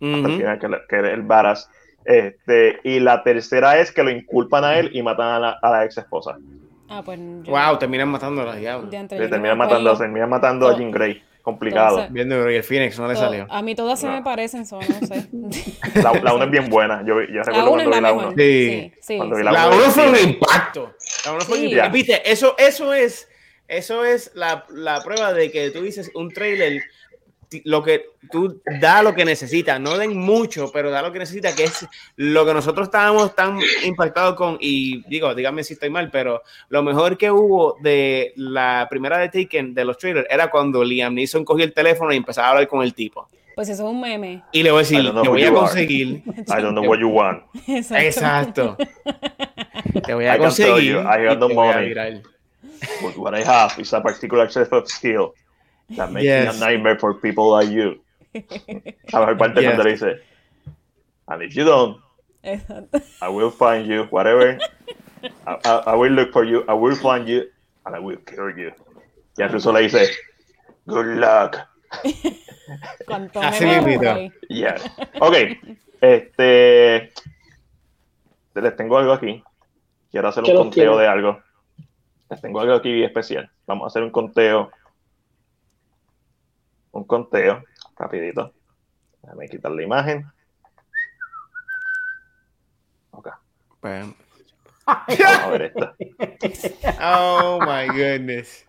que, el Varas. Este, y la tercera es que lo inculpan a él y matan a la, ex esposa. Ah, pues Wow, terminan matando a la diabla. terminan matando, terminan matando a Jean Grey. Complicado. Viendo y el Phoenix no le salió. A mí todas se me parecen, son, no sé. La, la una es bien buena. Yo, yo recuerdo cuando vi la 1. Sí. sí, la 1 fue un impacto. La 1 fue un impacto. Viste, eso, eso es, eso es la, la prueba de que tú dices un trailer lo que tú da lo que necesita, no den mucho, pero da lo que necesita, que es lo que nosotros estábamos tan impactados con, y digo, dígame si estoy mal, pero lo mejor que hubo de la primera de Taken, de los trailers, era cuando Liam Neeson cogió el teléfono y empezaba a hablar con el tipo. Pues eso es un meme. Y le voy a decir, te voy a conseguir. I don't know what you want. Exacto. te voy a conseguir. I got the money. What I have is a particular set of skill That makes me a nightmare for people like you. A ver, parte cuando le dice, and if you don't, I will find you, whatever. I, I, I, will look for you, I will find you, and I will kill you. Y a Russo le dice, good luck. Así mismo. Yes. Ok, este, les tengo algo aquí. Quiero hacer un conteo de algo. Les tengo algo aquí especial. Vamos a hacer un conteo. Un conteo, rapidito. Déjame quitar la imagen. Ok. Vamos a ver esto. Oh my goodness.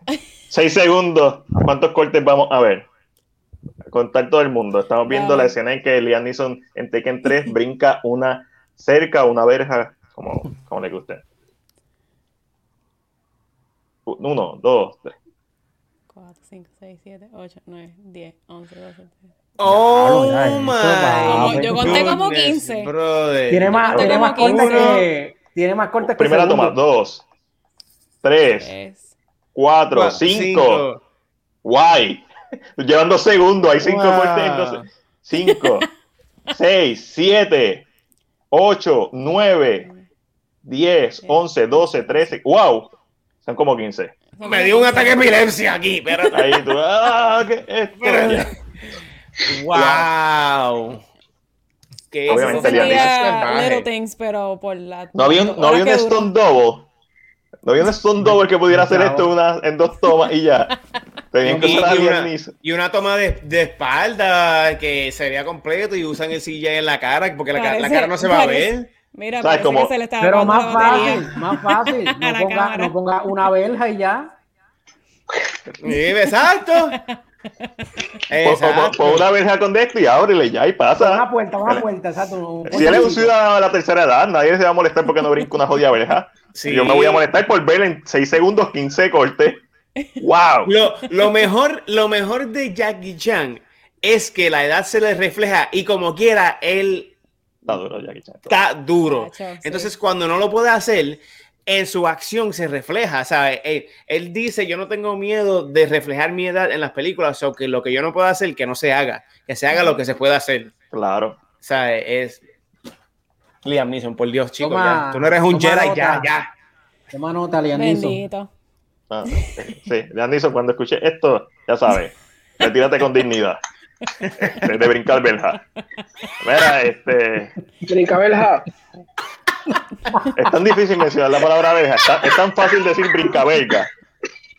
Seis segundos. ¿Cuántos cortes vamos a ver? Contar todo el mundo. Estamos viendo la escena en que Liam Neeson en Tekken 3 brinca una cerca, una verja, como, como le guste. Uno, dos, tres. 4, 5, 6, 7, 8, 9, 10, 11, 12, 13. Oh, oh my. Yo conté como 15. Brother. Tiene más, tiene más cortes que. Tiene más cortes que. Primera toma, 2, 3, 4, 5. Guay. Llevan dos segundos, hay 5 wow. cortes. 5, 6, 7, 8, 9, 10, 11, 12, 13. ¡Wow! Son como 15. Me dio un ataque de epilepsia aquí, pero. Ahí tú. ¡Ah! ¿qué esto? ¡Wow! Que Obviamente Little Things, pero por la. No había un, no había un Stone Double. No había un Stone Double que pudiera hacer esto una, en dos tomas y ya. Tenían que y, y, una, y una toma de, de, espalda que sería completo y usan el CGI en la cara porque la, parece, la cara no se va parece. a ver. Mira, ¿Sabes cómo? Se le estaba Pero más fácil, más fácil. No ponga, no ponga, una verja y ya. Sí, exacto. Pon una verja con esto y ábrele ya y pasa. Una puerta, una puerta, exacto. Si él es un ciudadano de la tercera edad, nadie se va a molestar porque no brinca una jodida verja. Sí. Yo me voy a molestar por ver en 6 segundos 15 cortes. ¡Wow! Lo, lo, mejor, lo mejor de Jackie Chan es que la edad se le refleja y como quiera, él Está duro, Jackie Chan. Está duro. Entonces, cuando no lo puede hacer, en su acción se refleja. ¿sabes? Él, él, dice: Yo no tengo miedo de reflejar mi edad en las películas, o que lo que yo no puedo hacer, que no se haga, que se haga lo que se pueda hacer. Claro. ¿Sabes? Es. Liam Neeson, por Dios, chico, ya. Tú no eres un Jedi, ya, ya. Toma nota, Liam Neeson. Ah, sí, Liam Neeson, cuando escuché esto, ya sabes, retírate con dignidad. De, de brincar belja. Mira, este. Brincar belja. Es tan difícil mencionar la palabra belga. Es tan fácil decir brincaberga.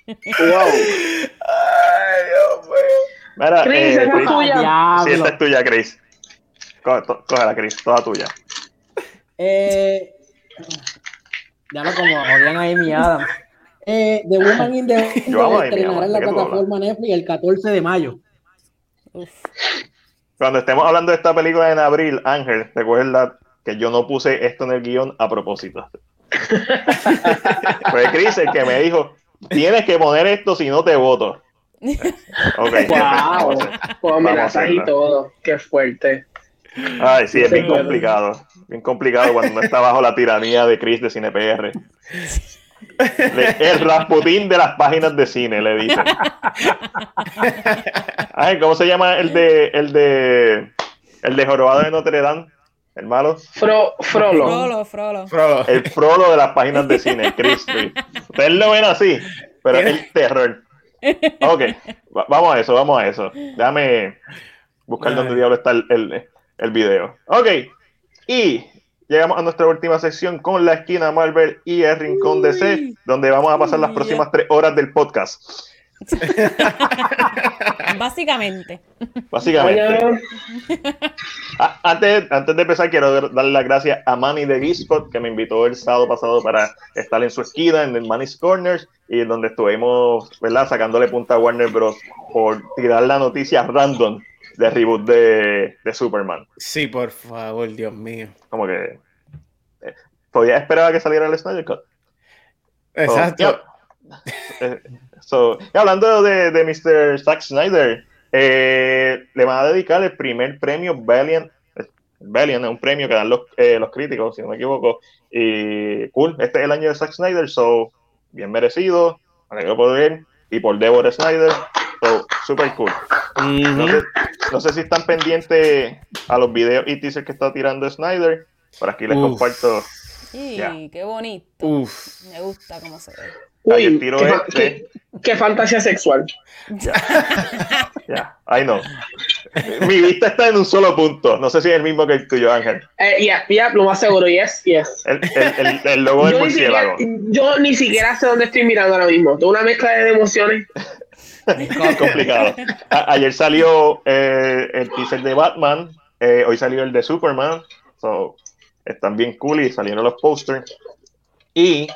Wow. Ay, Dios mío. Mira, Chris, eh, esa es tuya. Sí, esta es tuya, Chris. Cógela, Chris, toda tuya. Eh, ya no como jodían ahí mi Adam. Eh, The Woman in the estrenará en la plataforma Netflix el 14 de mayo. Uf. Cuando estemos hablando de esta película en abril, Ángel, recuerda que yo no puse esto en el guion a propósito. Fue Chris el que me dijo, tienes que poner esto si no te voto. Ok. Wow. Con amenazas y todo. Qué fuerte. Ay, sí, es bien complicado. Bien complicado cuando uno está bajo la tiranía de Chris de CinePR. El Rasputín de las páginas de cine, le dicen. Ay, ¿cómo se llama el de el de el de Jorobado de Notre Dame? El malo. Fro, frolo. Frolo, frolo. El Frolo de las páginas de cine, Cristo. Ustedes lo ven así, pero es el terror. Ok, vamos a eso, vamos a eso. Déjame buscar dónde diablo está el, el, el video. Ok, y llegamos a nuestra última sección con la esquina Marvel y el rincón DC, donde vamos a pasar las próximas tres horas del podcast. Básicamente. Básicamente. Ah, antes, antes de empezar, quiero darle las gracias a Manny de Geekspot, que me invitó el sábado pasado para estar en su esquina, en el Manny's Corners, y donde estuvimos, ¿verdad?, sacándole punta a Warner Bros. por tirar la noticia random de reboot de, de Superman. Sí, por favor, Dios mío. Como que eh, todavía esperaba que saliera el Snyder Cut. Exacto. So, eh, hablando de, de Mr. Zack Snyder, eh, le van a dedicar el primer premio Valiant. Valiant es un premio que dan los, eh, los críticos, si no me equivoco. Y cool, este es el año de Zack Snyder, so bien merecido. Alegro por él y por Deborah Snyder. Super cool. no, sé, si están pendientes a los videos y teasers que está tirando Snyder. Por aquí les comparto. Sí, qué bonito. Me gusta cómo se ve. Uy, qué, qué, fantasía sexual. Ya, ay no. Mi vista está en un solo punto. No sé si es el mismo que el tuyo, Ángel. Eh, ya, ya, lo más seguro, yes, yes. El, el, el, logo del murciélago. yo ni siquiera sé dónde estoy mirando ahora mismo. Tengo una mezcla de emociones. Complicado. ayer salió eh, el teaser de Batman. Eh, hoy salió el de Superman. So, están bien cool y salieron los posters. Y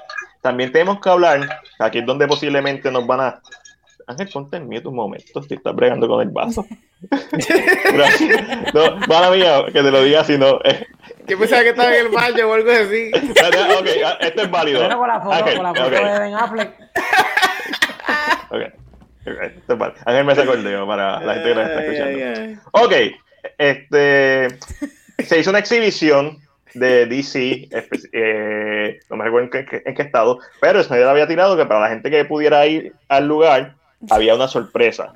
también tenemos que hablar, aquí es donde posiblemente nos van a... Ángel, ponte en miedo un momento, si estás bregando con el vaso. no, mala mía, que te lo diga si no. Eh. Yo pensaba que estaba en el baño o algo así. ok, ah, esto es válido. Pero con la foto, con la foto okay. de Ben Affleck. ok. Ángel me sacó el dedo para la gente que nos está escuchando. Ok, este... Se hizo una exhibición de DC, eh, no me recuerdo en qué, estado, pero Snyder había tirado que para la gente que pudiera ir al lugar había una sorpresa.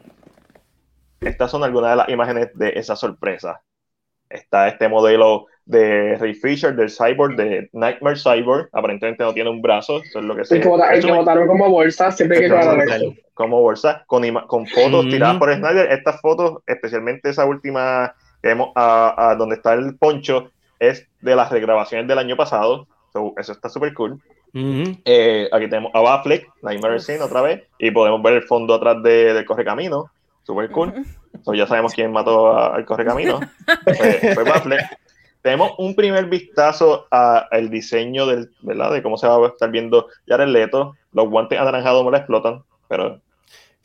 Estas son algunas de las imágenes de esa sorpresa. Está este modelo de Ray Fisher, del Cyborg, de Nightmare Cyborg. Aparentemente no tiene un brazo, eso es lo que se. El que, botaron como bolsa, siempre que Como bolsa, con, con fotos tiradas por Snyder. Estas fotos, especialmente esa última que vemos a, donde está el poncho, es de las regrabaciones del año pasado. eso está súper cool. Eh, aquí tenemos a Baffleck, Nightmare Scene otra vez, y podemos ver el fondo atrás de, del correcamino. Súper cool. ya sabemos quién mató al correcamino. fue, fue Baffleck. Tenemos un primer vistazo al diseño del, ¿verdad? de cómo se va a estar viendo Jared Leto. Los guantes anaranjados me lo explotan, pero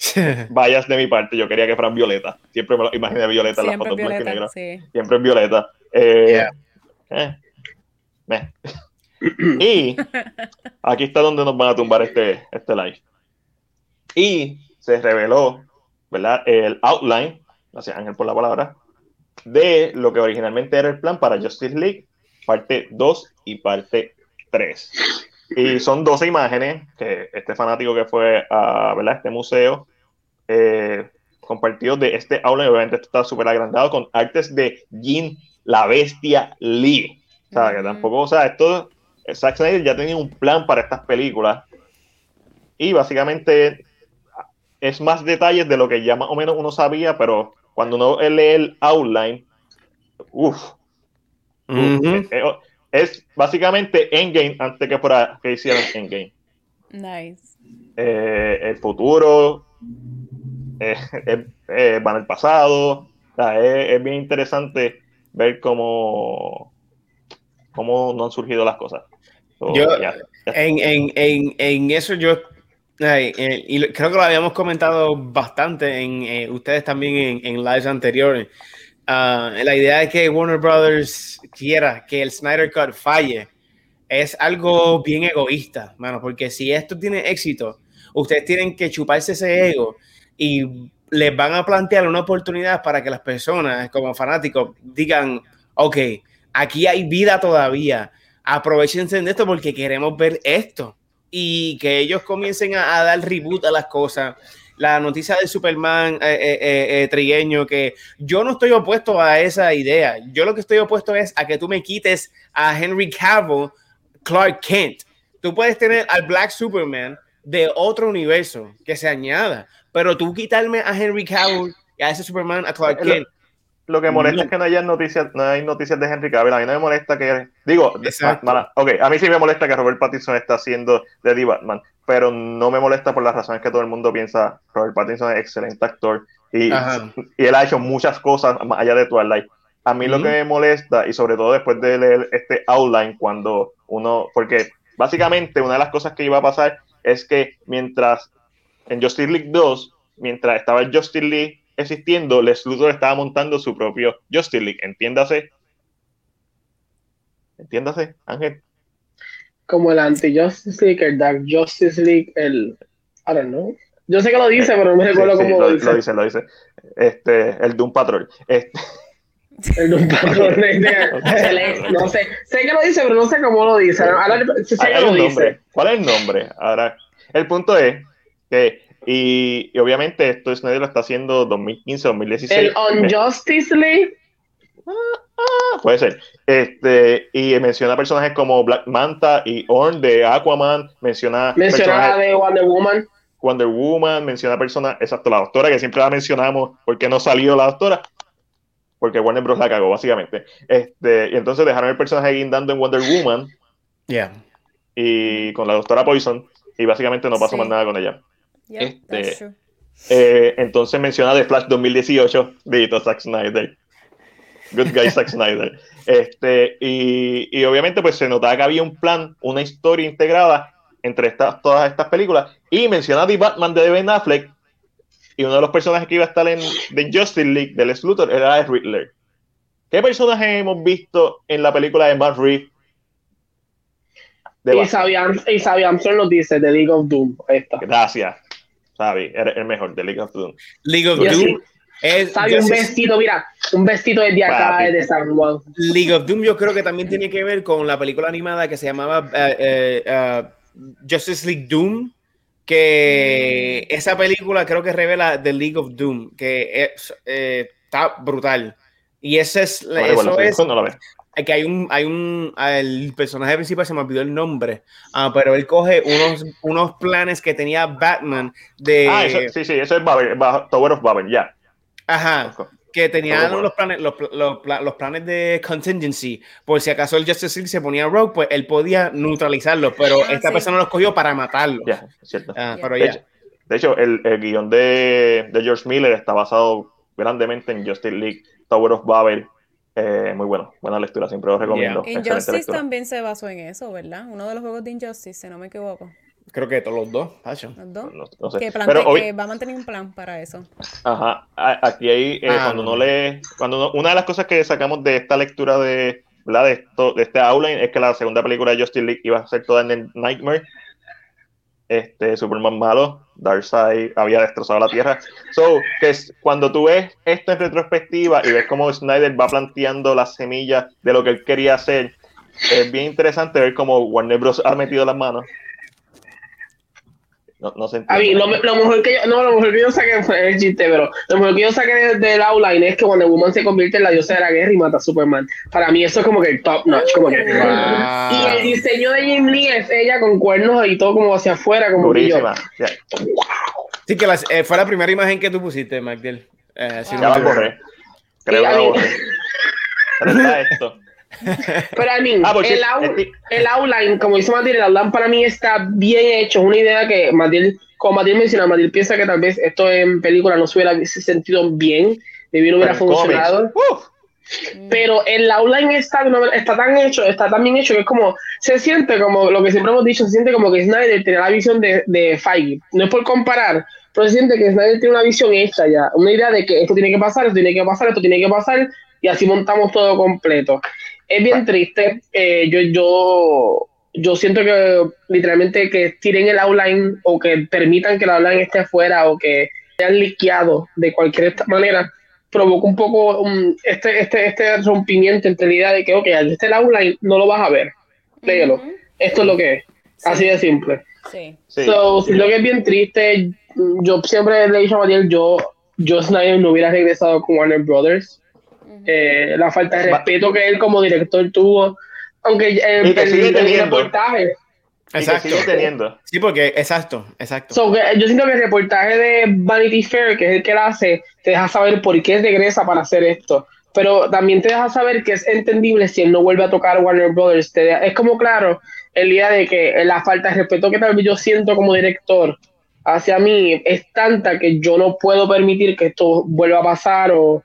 vayas de mi parte, yo quería que fueran violeta. Siempre me lo imaginé violeta en las fotos blanco y negro. Siempre es violeta. Eh, eh, y aquí está donde nos van a tumbar este, este live. Y se reveló, ¿verdad? El outline, gracias Ángel por la palabra, de lo que originalmente era el plan para Justice League, parte 2 y parte 3. Y son 12 imágenes que este fanático que fue a ¿verdad? este museo eh, compartió de este outline. Obviamente esto está súper agrandado con artes de Jean la bestia Lee. O sea, que tampoco, o sea, esto, Zack Snyder ya tenía un plan para estas películas y básicamente es más detalles de lo que ya más o menos uno sabía, pero cuando uno lee el outline, uff, eh, eh, oh, es, básicamente Endgame antes que, fuera, que hicieran Endgame. Nice. Eh, el futuro, van al pasado, es bien interesante ver cómo, cómo no han surgido las cosas. En, en, en, en, eso yo, eh, y creo que lo habíamos comentado bastante en eh, ustedes también en, lives anteriores. Ah, la idea de que Warner Brothers quiera que el Snyder Cut falle es algo bien egoísta, mano, porque si esto tiene éxito, ustedes tienen que chuparse ese ego y les van a plantear una oportunidad para que las personas, como fanáticos, digan, ok, aquí hay vida todavía, aprovechense de esto porque queremos ver esto y que ellos comiencen a, dar reboot a las cosas. La noticia de Superman eh, eh, eh, trigueño, que yo no estoy opuesto a esa idea. Yo lo que estoy opuesto es a que tú me quites a Henry Cavill, Clark Kent. Tú puedes tener al Black Superman de otro universo que se añada, pero tú quitarme a Henry Cavill y a ese Superman, a Clark Kent. Lo, que molesta es que no haya noticias, no hay noticias de Henry Cavill. A mí no me molesta que, digo, ok, a mí sí me molesta que Robert Pattinson está haciendo de The Batman, pero no me molesta por las razones que todo el mundo piensa. Robert Pattinson es excelente actor y, y él ha hecho muchas cosas más allá de Twilight. A mí lo que me molesta, y sobre todo después de leer este outline, cuando uno, porque básicamente una de las cosas que iba a pasar es que mientras en Justice League 2, mientras estaba el Justice League existiendo, Lex Luthor estaba montando su propio Justice League, entiéndase. Entiéndase, Ángel. Como el anti-Justice League, el Dark Justice League, el... I don't know. Yo sé que lo dice, pero no me recuerdo cómo lo, dice. Lo dice, lo dice. Este, el Doom Patrol. Este. El Doom Patrol. no sé. Sé que lo dice, pero no sé cómo lo dice. Ahora, sé que lo dice. ¿Cuál es el nombre? Ahora, el punto es que y, obviamente esto Snyder lo está haciendo 2015, 2016. El Unjustice League. Ah, puede ser. Este, y menciona personajes como Black Manta y Orn de Aquaman, menciona menciona de Wonder Woman. Wonder Woman, menciona personas, exacto, la doctora que siempre la mencionamos porque no salió la doctora, porque Warner Bros. la cagó, básicamente. Este, y entonces dejaron el personaje guindando en Wonder Woman. Yeah. Y con la doctora Poison, y básicamente no pasó más nada con ella. Este, eh, entonces menciona The Flash 2018 de Zack Snyder. Good guy Zack Snyder. Este, y, y, obviamente pues se notaba que había un plan, una historia integrada entre estas, todas estas películas. Y menciona The Batman de Ben Affleck. Y uno de los personajes que iba a estar en The Justice League del Luthor era el Riddler. ¿Qué personaje hemos visto en la película de Matt Reeves? Y Xavi Armstrong nos dice The League of Doom. Gracias. Xavi, eres el mejor, The League of Doom. League of Doom. Es, un vestido, mira, un vestido de acá de San Juan. League of Doom yo creo que también tiene que ver con la película animada que se llamaba eh, eh, eh, Justice League Doom, que mm. esa película creo que revela The League of Doom, que está brutal. Y ese es, eso es, que hay un, hay un, el personaje principal se me olvidó el nombre, ah, pero él coge unos, unos planes que tenía Batman de... Ah, sí, sí, eso es Tower of Babel, ya. Ajá. Que tenían los planes, los, los, los, planes de contingency. Por si acaso el Justice League se ponía rogue, pues él podía neutralizarlo, pero ah, esta persona los cogió para matarlo. Ya, cierto. Ah, pero de, hecho, de hecho, el, el guion de, de, George Miller está basado grandemente en Justice League, Tower of Babel. Eh, muy bueno, buena lectura, siempre lo recomiendo. Injustice también se basó en eso, ¿verdad? Uno de los juegos de Injustice, si no me equivoco. Creo que todos los dos, Los dos. que, va a mantener un plan para eso. Ajá, aquí hay, eh, ah, cuando no le, cuando una de las cosas que sacamos de esta lectura de, ¿verdad? de, esto, de este outline es que la segunda película de Justice League iba a ser toda en el Nightmare. Este, Superman malo, Darkseid había destrozado la Tierra. So, que es, cuando tú ves esto en retrospectiva y ves cómo Snyder va planteando las semillas de lo que él quería hacer, es bien interesante ver cómo Warner Bros. ha metido las manos no, no se A mí, lo, mejor que yo, no, lo mejor que yo saqué fue el chiste, pero lo mejor que yo saqué del outline es que cuando Woman se convierte en la diosa de la guerra y mata a Superman. Para mí eso es como que el top notch, como que... Y el diseño de Jim Lee es ella con cuernos y todo como hacia afuera, como que yo. Sí, que eh, fue la primera imagen que tú pusiste, Magdiel. Eh, si ya no la borré. Creo que la borré. Pero está esto. Pero a mí, ah, el, el, outline, como dice Matilde, el outline para mí está bien hecho. Es una idea que Matilde, como Matilde menciona, Matilde piensa que tal vez esto en película no se hubiera sentido bien, de bien hubiera funcionado. Pero el outline está, está tan hecho, está tan bien hecho que es como, se siente como lo que siempre hemos dicho, se siente como que Snyder tiene la visión de, de Feige. No es por comparar, pero se siente que Snyder tiene una visión hecha ya, una idea de que esto tiene que pasar, esto tiene que pasar, esto tiene que pasar, y así montamos todo completo es bien triste. Eh, yo, yo, yo siento que literalmente que tiren el outline o que permitan que el outline esté afuera o que sean liqueado de cualquier manera provoca un poco este, este, este rompimiento entre la idea de que, ok, al este el outline no lo vas a ver, léelo. Esto es lo que es, así de simple. Sí. So, siento que es bien triste. Yo siempre le he dicho a Mariel, yo, yo Snyder no hubiera regresado con Warner Brothers. Eh, la falta de respeto que él como director tuvo, aunque en el, reportaje. Exacto. Teniendo. Sí, porque, exacto, exacto. yo siento que el reportaje de Vanity Fair, que es el que la hace, te deja saber por qué regresa para hacer esto. Pero también te deja saber que es entendible si él no vuelve a tocar Warner Brothers. es como claro el día de que la falta de respeto que tal vez yo siento como director hacia mí es tanta que yo no puedo permitir que esto vuelva a pasar o,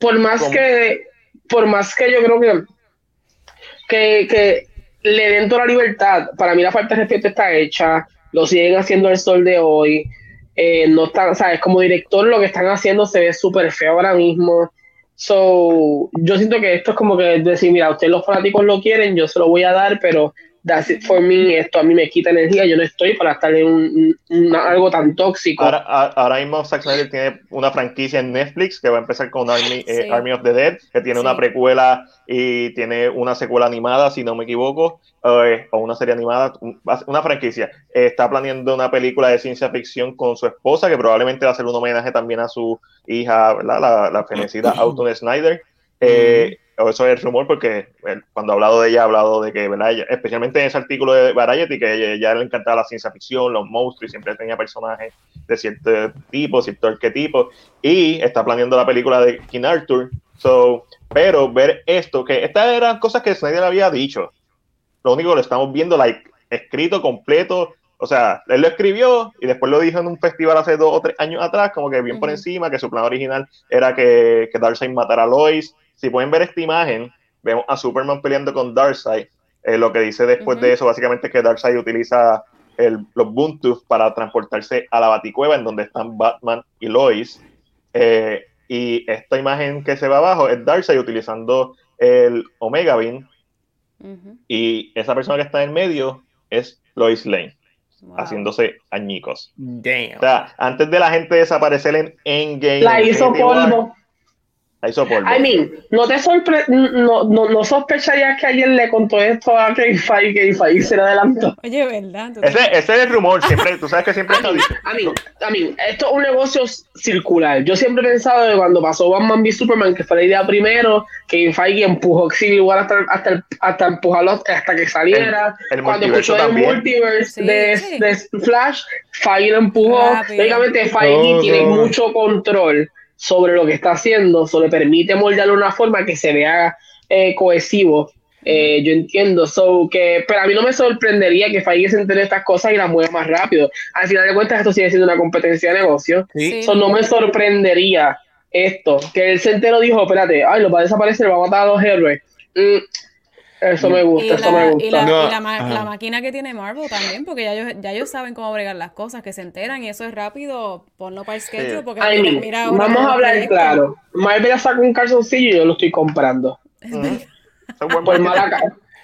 por más que, por más que yo creo que, que, que le den toda la libertad, para mí la falta de respeto está hecha, lo siguen haciendo el sol de hoy, eh, no están, sabes, como director lo que están haciendo se ve súper feo ahora mismo. So, yo siento que esto es como que decir, mira, ustedes los fanáticos lo quieren, yo se lo voy a dar, pero that's it for me, esto a mí me quita energía, yo no estoy para estar en un, algo tan tóxico. Ahora, ahora mismo Zack Snyder tiene una franquicia en Netflix que va a empezar con Army, eh, Army of the Dead, que tiene una precuela y tiene una secuela animada, si no me equivoco, eh, o una serie animada, una franquicia. está planeando una película de ciencia ficción con su esposa, que probablemente va a ser un homenaje también a su hija, la, la fenecida Autumn Snyder. Eh, eso es el rumor porque cuando ha hablado de ella, ha hablado de que, ¿verdad? especialmente en ese artículo de Variety, que ella, le encantaba la ciencia ficción, los monstruos, y siempre tenía personajes de cierto tipo, cierto arquetipo, y está planeando la película de King Arthur. So, pero ver esto, que estas eran cosas que Snyder había dicho, lo único que lo estamos viendo, like, escrito completo, o sea, él lo escribió y después lo dijo en un festival hace dos o tres años atrás, como que bien por encima, que su plan original era que, que Darkseid matara a Lois, si pueden ver esta imagen, vemos a Superman peleando con Darkseid. Eh, lo que dice después de eso, básicamente, es que Darkseid utiliza el, los Buntus para transportarse a la Baticueva, en donde están Batman y Lois. Eh, y esta imagen que se ve abajo es Darkseid utilizando el Omega Beam. Y esa persona que está en medio es Lois Lane, haciéndose añicos. O sea, antes de la gente desaparecer en Endgame. La hizo polvo. I mean, no te sorpre no, no, no, sospecharías que alguien le contó esto a Feige que Feige se le adelantó. Oye, ¿verdad? Ese, ese, es el rumor, siempre, tú sabes que siempre está dicho. A mí, a mí, esto es un negocio circular. Yo siempre he pensado que cuando pasó Batman v Superman, que fue la idea primero, Kevin Feige empujó Civil War hasta, hasta, hasta empujarlo hasta que saliera. cuando escuchó el multiverse de, de, Flash, Feige lo empujó. Lógicamente, Feige tiene mucho control sobre lo que está haciendo, eso le permite moldearlo de una forma que se vea eh, cohesivo. Eh, yo entiendo, so que, pero a mí no me sorprendería que Feige se entere estas cosas y las mueva más rápido. Al final de cuentas, esto sigue siendo una competencia de negocio. eso no me sorprendería esto, que el se dijo, espérate, ay, lo va a desaparecer, va a matar a los héroes. Mm, eso me gusta, eso me gusta. Y, la, máquina que tiene Marvel también, porque ya ellos, ya ellos saben cómo bregar las cosas, que se enteran y eso es rápido, ponlo para el schedule, porque mira, vamos a hablar claro. Marvel ya sacó un calzoncillo y yo lo estoy comprando. por,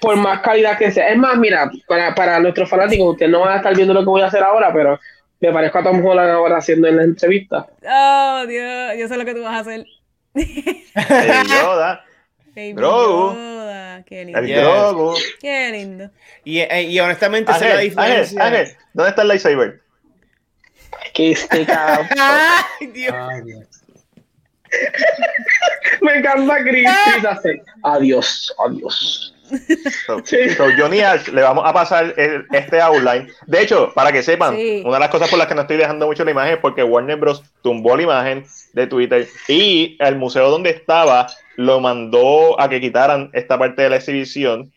por más calidad que sea. Es más, mira, para, para nuestros fanáticos, ustedes no van a estar viendo lo que voy a hacer ahora, pero me parezco a Tom Holland ahora haciendo en la entrevista. Oh, Dios, yo sé lo que tú vas a hacer. Yoda. Grogu. Qué lindo. El Grogu. Qué lindo. Y, eh, y honestamente, Ángel, la diferencia. Ángel, Ángel, ¿dónde está el lightsaber? Que este cabrón. Ay, Dios. Ay, Dios. Me encanta Chris. Chris adiós, adiós. So, so, Johnny Ash, le vamos a pasar el, este outline. De hecho, para que sepan, sí. una de las cosas por las que no estoy dejando mucho la imagen es porque Warner Bros. tumbó la imagen de Twitter y el museo donde estaba lo mandó a que quitaran esta parte de la exhibición.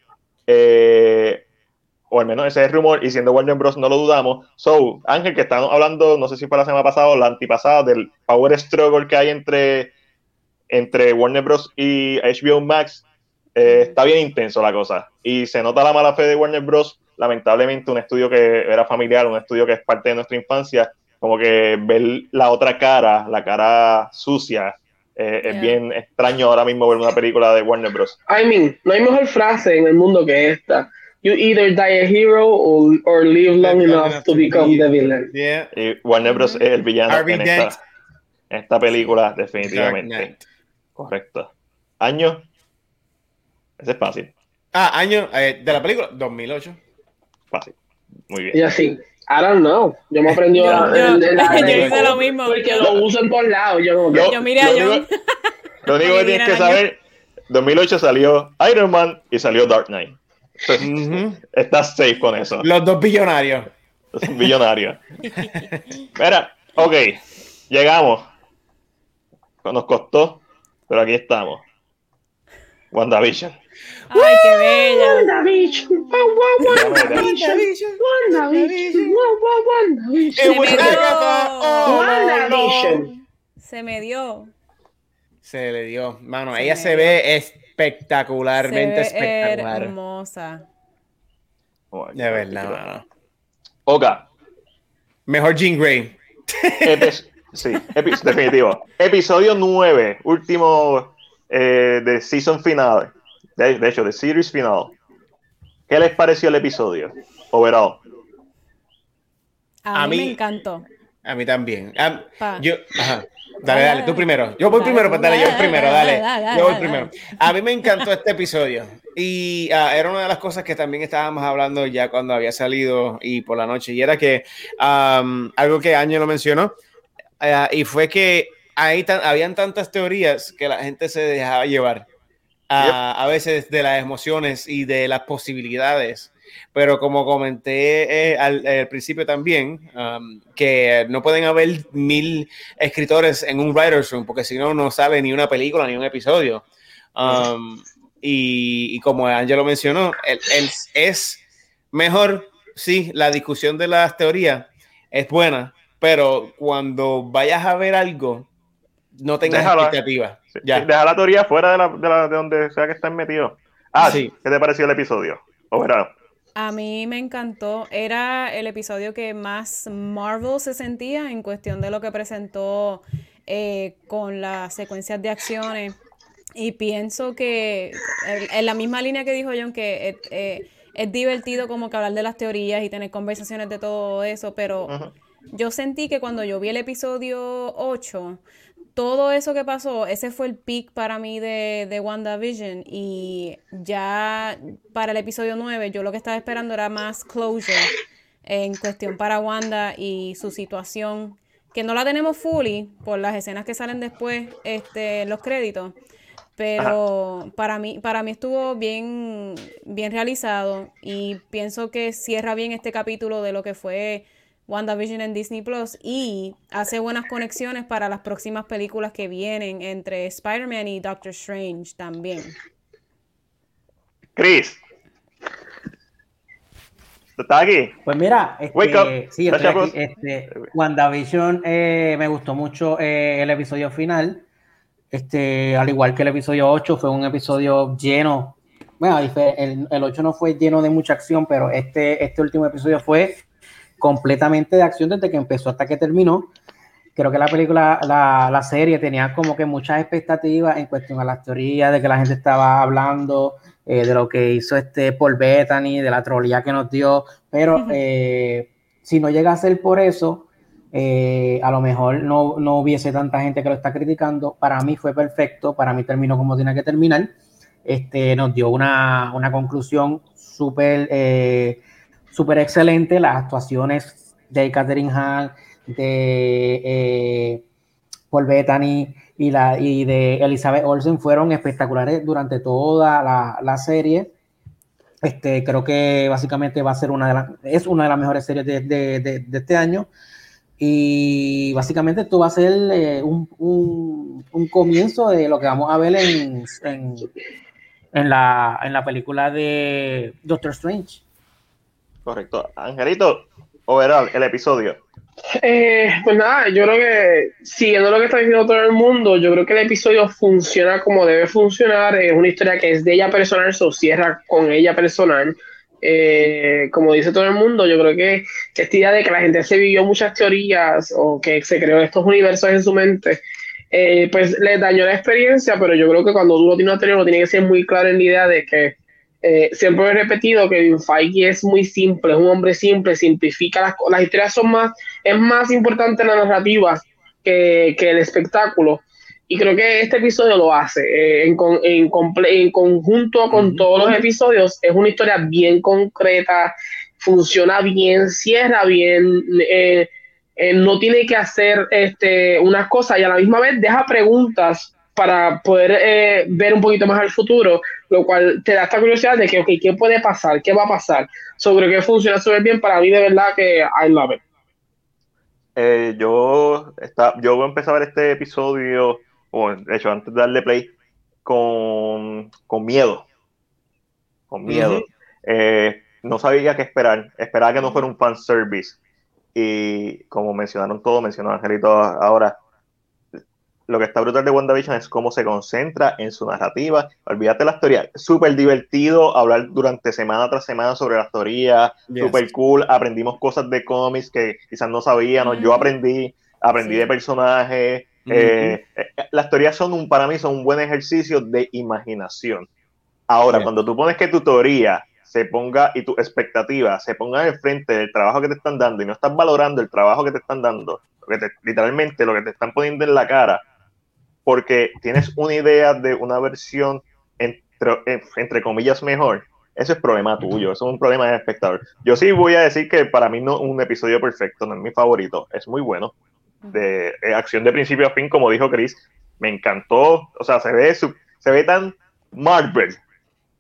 Eh, o al menos ese es el rumor, y siendo Warner Bros. no lo dudamos. So, Ángel, que estamos hablando, no sé si fue la semana pasada o la antipasada, del power struggle que hay entre, entre Warner Bros. y HBO Max, eh, está bien intenso la cosa. Y se nota la mala fe de Warner Bros. Lamentablemente, un estudio que era familiar, un estudio que es parte de nuestra infancia, como que ver la otra cara, la cara sucia, eh, es bien extraño ahora mismo ver una película de Warner Bros. I mean, no hay mejor frase en el mundo que esta. You either die a hero or, or live long enough to become the villain. Y Warner Bros. es el villano en esta, esta, película, definitivamente. Correcto. ¿Año? Ese es fácil. Ah, año eh, de la película, 2008. Fácil. Muy bien. Y así. I don't know. Yo me aprendí yo, la, yo, yo hice lo mismo. Porque lo uso en todos lados. Yo, yo, yo miré a John. Lo único que tienes que saber, 2008 salió Iron Man y salió Dark Knight. Entonces, uh -huh. Estás safe con eso. Los dos billonarios. Los billonarios. Mira, ok, llegamos. Nos costó, pero aquí estamos. WandaVision. Ay, qué bella. WandaVision. WandaVision. WandaVision. Se me dio. Se le dio. Mano, ella se ve espectacularmente espectacular. Hermosa. De verdad, mano. Oka. Mejor Jean Grey. sí, definitivo. Episodio 9, último eh, de season final de, de, hecho, de series final. ¿qué les pareció el episodio? Overall. A, mí, me encantó. A mí también. yo, ajá. Dale, dale, tú primero. Yo voy primero, dale, yo primero, dale. Yo voy primero. A mí me encantó este episodio. Y ah, era una de las cosas que también estábamos hablando ya cuando había salido y por la noche. Y era que algo que Ángel lo mencionó, ah, y fue que ahí habían tantas teorías que la gente se dejaba llevar. A veces de las emociones y de las posibilidades pero como comenté eh, al, principio también, um, que no pueden haber mil escritores en un writer's room, porque si no, no sabe ni una película ni un episodio. Um, y, como Angelo mencionó, es mejor, sí, la discusión de las teorías es buena, pero cuando vayas a ver algo, no tengas expectativas. Deja la teoría fuera de, la, de, donde sea que estén metidos. Ah, sí. ¿Qué te pareció el episodio? Overall. A mí me encantó. Era el episodio que más Marvel se sentía en cuestión de lo que presentó eh, con las secuencias de acciones. Y pienso que en la misma línea que dijo John, que eh, eh, es divertido como que hablar de las teorías y tener conversaciones de todo eso, pero yo sentí que cuando yo vi el episodio 8, todo eso que pasó, ese fue el peak para mí de, de WandaVision. Y ya para el episodio 9, yo lo que estaba esperando era más closure en cuestión para Wanda y su situación. Que no la tenemos fully por las escenas que salen después, este, los créditos. Pero para mí, para mí estuvo bien, bien realizado y pienso que cierra bien este capítulo de lo que fue WandaVision en Disney Plus y hace buenas conexiones para las próximas películas que vienen entre Spider-Man y Doctor Strange también. Chris. ¿Estás aquí? Pues mira, este, sí, Este, WandaVision eh, me gustó mucho eh, el episodio final. Este, al igual que el episodio 8, fue un episodio lleno. Bueno, el, el 8 no fue lleno de mucha acción, pero este, este último episodio fue completamente de acción desde que empezó hasta que terminó. Creo que la película, la, la serie tenía como que muchas expectativas en cuestión a las teorías de que la gente estaba hablando, eh, de lo que hizo este Paul Bettany, de la trolía que nos dio, pero eh, si no llega a ser por eso, eh, a lo mejor no, no, hubiese tanta gente que lo está criticando. Para mí fue perfecto, para mí terminó como tenía que terminar. Este, nos dio una, una conclusión súper súper excelente. Las actuaciones de Catherine Hahn, de eh, Paul Bettany y, la, y de Elizabeth Olsen fueron espectaculares durante toda la, serie. Este, creo que básicamente va a ser una de es una de las mejores series de, este año. Y básicamente esto va a ser eh, un, comienzo de lo que vamos a ver en, en, la, en la película de Doctor Strange. Correcto. Angelito, overall, el episodio. Eh, pues nada, yo creo que siguiendo lo que está diciendo todo el mundo, yo creo que el episodio funciona como debe funcionar. Es una historia que es de ella personal, se cierra con ella personal. Eh, como dice todo el mundo, yo creo que, esta idea de que la gente se vivió muchas teorías o que se creó estos universos en su mente, eh, pues le dañó la experiencia, pero yo creo que cuando uno tiene una teoría, uno tiene que ser muy claro en la idea de que eh, siempre he repetido que Vin Feige es muy simple, es un hombre simple, simplifica las, las historias, son más, es más importante la narrativa que, que el espectáculo. Y creo que este episodio lo hace. Eh, en, en, en, conjunto con todos los episodios, es una historia bien concreta, funciona bien, cierra bien, eh, no tiene que hacer este, unas cosas y a la misma vez deja preguntas para poder ver un poquito más al futuro lo cual te da esta curiosidad de que, ok, ¿qué puede pasar? ¿Qué va a pasar? Sobre qué funciona súper bien, para mí de verdad que I love it. Eh, yo, está, yo empecé a ver este episodio, o de hecho, antes de darle play, con, con miedo. Con miedo. Eh, no sabía qué esperar. Esperaba que no fuera un fan service. Y como mencionaron todos, mencionó Angelito ahora, lo que está brutal de WandaVision es cómo se concentra en su narrativa. Olvídate la historia. Súper divertido hablar durante semana tras semana sobre la historia. Súper cool. Aprendimos cosas de cómics que quizás no sabíamos. Yo aprendí, aprendí de personajes. Eh, eh, las teorías son un, para mí son un buen ejercicio de imaginación. Ahora, cuando tú pones que tu teoría se ponga y tu expectativa se ponga en frente del trabajo que te están dando y no estás valorando el trabajo que te están dando, que literalmente lo que te están poniendo en la cara, porque tienes una idea de una versión entre, entre comillas mejor, eso es problema tuyo, eso es un problema del espectador. Yo sí voy a decir que para mí no un episodio perfecto, no es mi favorito, es muy bueno. De, eh, acción de principio a fin, como dijo Chris, me encantó, o sea, se ve, se ve tan Marvel,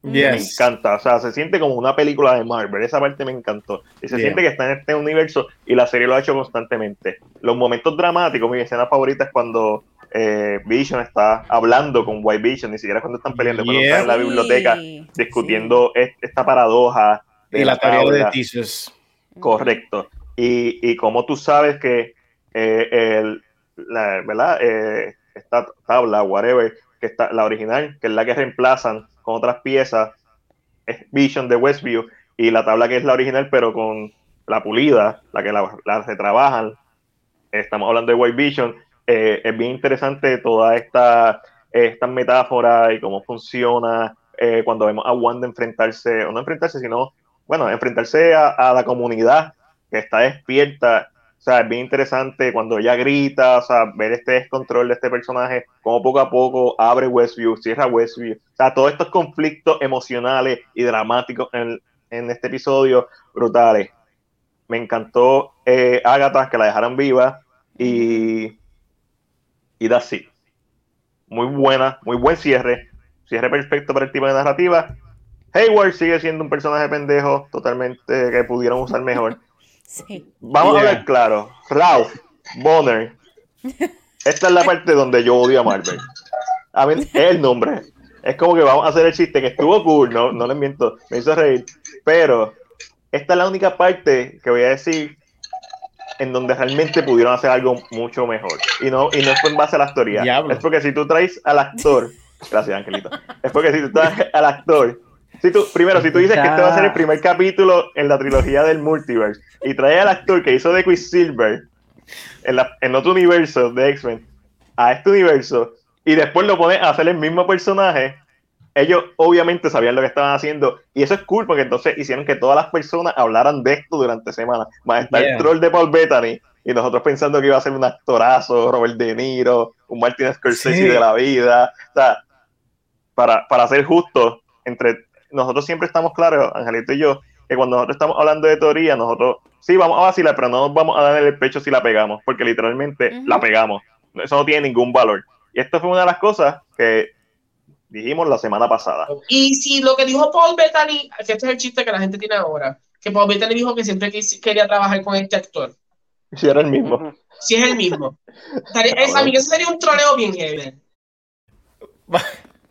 me encanta, o sea, se siente como una película de Marvel, esa parte me encantó. Y se siente que está en este universo y la serie lo ha hecho constantemente. Los momentos dramáticos, mi escena favorita es cuando eh, Vision está hablando con White Vision, ni siquiera cuando están peleando, cuando están en la biblioteca discutiendo esta paradoja de la, teoría de Thesis. Correcto. Y, y como tú sabes que eh, el, la, ¿verdad? Eh, esta tabla, whatever, que está la original, que es la que reemplazan con otras piezas, es Vision de Westview, y la tabla que es la original, pero con la pulida, la que la, la retrabajan. Estamos hablando de White Vision. Eh, es bien interesante toda esta, esta metáfora y cómo funciona eh, cuando vemos a Wanda enfrentarse, o no enfrentarse, sino, bueno, enfrentarse a, la comunidad que está despierta o sea, es bien interesante cuando ella grita, o sea, ver este descontrol de este personaje, como poco a poco abre Westview, cierra Westview. O sea, todos estos conflictos emocionales y dramáticos en, en este episodio, brutales. Me encantó eh, Agatha, que la dejaron viva, y, y así. Muy buena, muy buen cierre. Cierre perfecto para el tipo de narrativa. Hayward sigue siendo un personaje pendejo, totalmente que pudieron usar mejor. Vamos a ver claro. Ralph Bonner. Esta es la parte donde yo odio a Marvel. A mí, el nombre. Es como que vamos a hacer el chiste que estuvo cool, no, no le miento, me hizo reír. Pero esta es la única parte que voy a decir en donde realmente pudieron hacer algo mucho mejor. Y no, y no fue en base a la historia. Es porque si tú traes al actor, gracias Angelito, es porque si tú traes al actor si tú, primero, si tú dices que este va a ser el primer capítulo en la trilogía del multiverse y trae al actor que hizo de Quicksilver en, en otro universo de X-Men a este universo y después lo pones a hacer el mismo personaje, ellos obviamente sabían lo que estaban haciendo y eso es cool porque entonces hicieron que todas las personas hablaran de esto durante semanas. Más está el troll de Paul Bettany y nosotros pensando que iba a ser un actorazo, Robert De Niro, un Martin Scorsese de la vida. O sea, para, para ser justo, entre nosotros siempre estamos claros, Angelito y yo, que cuando nosotros estamos hablando de teoría, nosotros sí vamos a vacilar, pero no nos vamos a dar en el pecho si la pegamos, porque literalmente la pegamos. Eso no tiene ningún valor. Y esto fue una de las cosas que dijimos la semana pasada. Y si lo que dijo Paul Bettany, que este es el chiste que la gente tiene ahora, que Paul Bettany dijo que siempre quería trabajar con este actor. Si era el mismo. Si es el mismo. a mí eso sería un troleo bien heavy.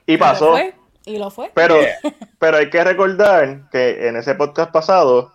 Y pasó. Y lo fue. Pero, pero hay que recordar que en ese podcast pasado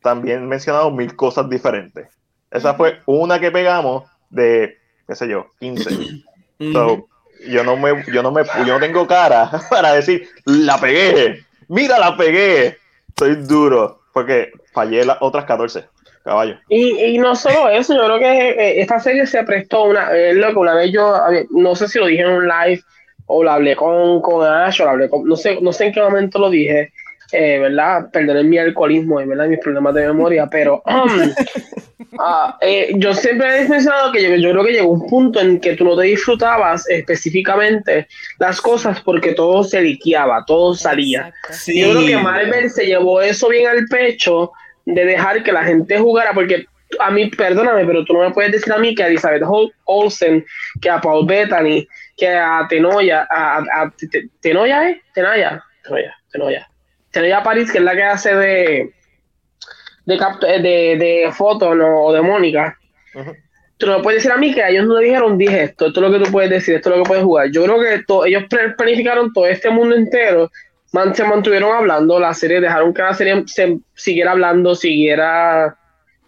también mencionamos mil cosas diferentes. Esa fue una que pegamos de, qué sé yo, 15. yo no me, yo no me, yo no tengo cara para decir, la pegué, mira, la pegué. Soy duro, porque fallé las otras 14. Caballo. Y, y no solo eso, yo creo que eh, esta serie se prestó una, eh, lo que una vez yo, no sé si lo dije en un live o lo hablé con, con Ash, o hablé no sé, no sé en qué momento lo dije, eh, ¿verdad? Perdonen mi alcoholismo y ¿verdad? mis problemas de memoria, pero um, eh, yo siempre he pensado que yo, yo, creo que llegó un punto en que tú no te disfrutabas específicamente las cosas porque todo se liqueaba, todo salía. Yo creo que Marvel se llevó eso bien al pecho de dejar que la gente jugara, porque a mí, perdóname, pero tú no me puedes decir a mí que a Elizabeth Olsen, que a Paul Bettany, que a Tenoya, a, a, Tenoya, ¿eh? Tenaya, Tenoya, Tenoya. Tenoya París, que es la que hace de de, de, de foto ¿no? o de Mónica. Tú no puedes decir a mí que ellos no dijeron, dije esto, esto es lo que tú puedes decir, esto es lo que puedes jugar. Yo creo que ellos planificaron todo este mundo entero, se mantuvieron hablando, la serie, dejaron que la serie se siguiera hablando, siguiera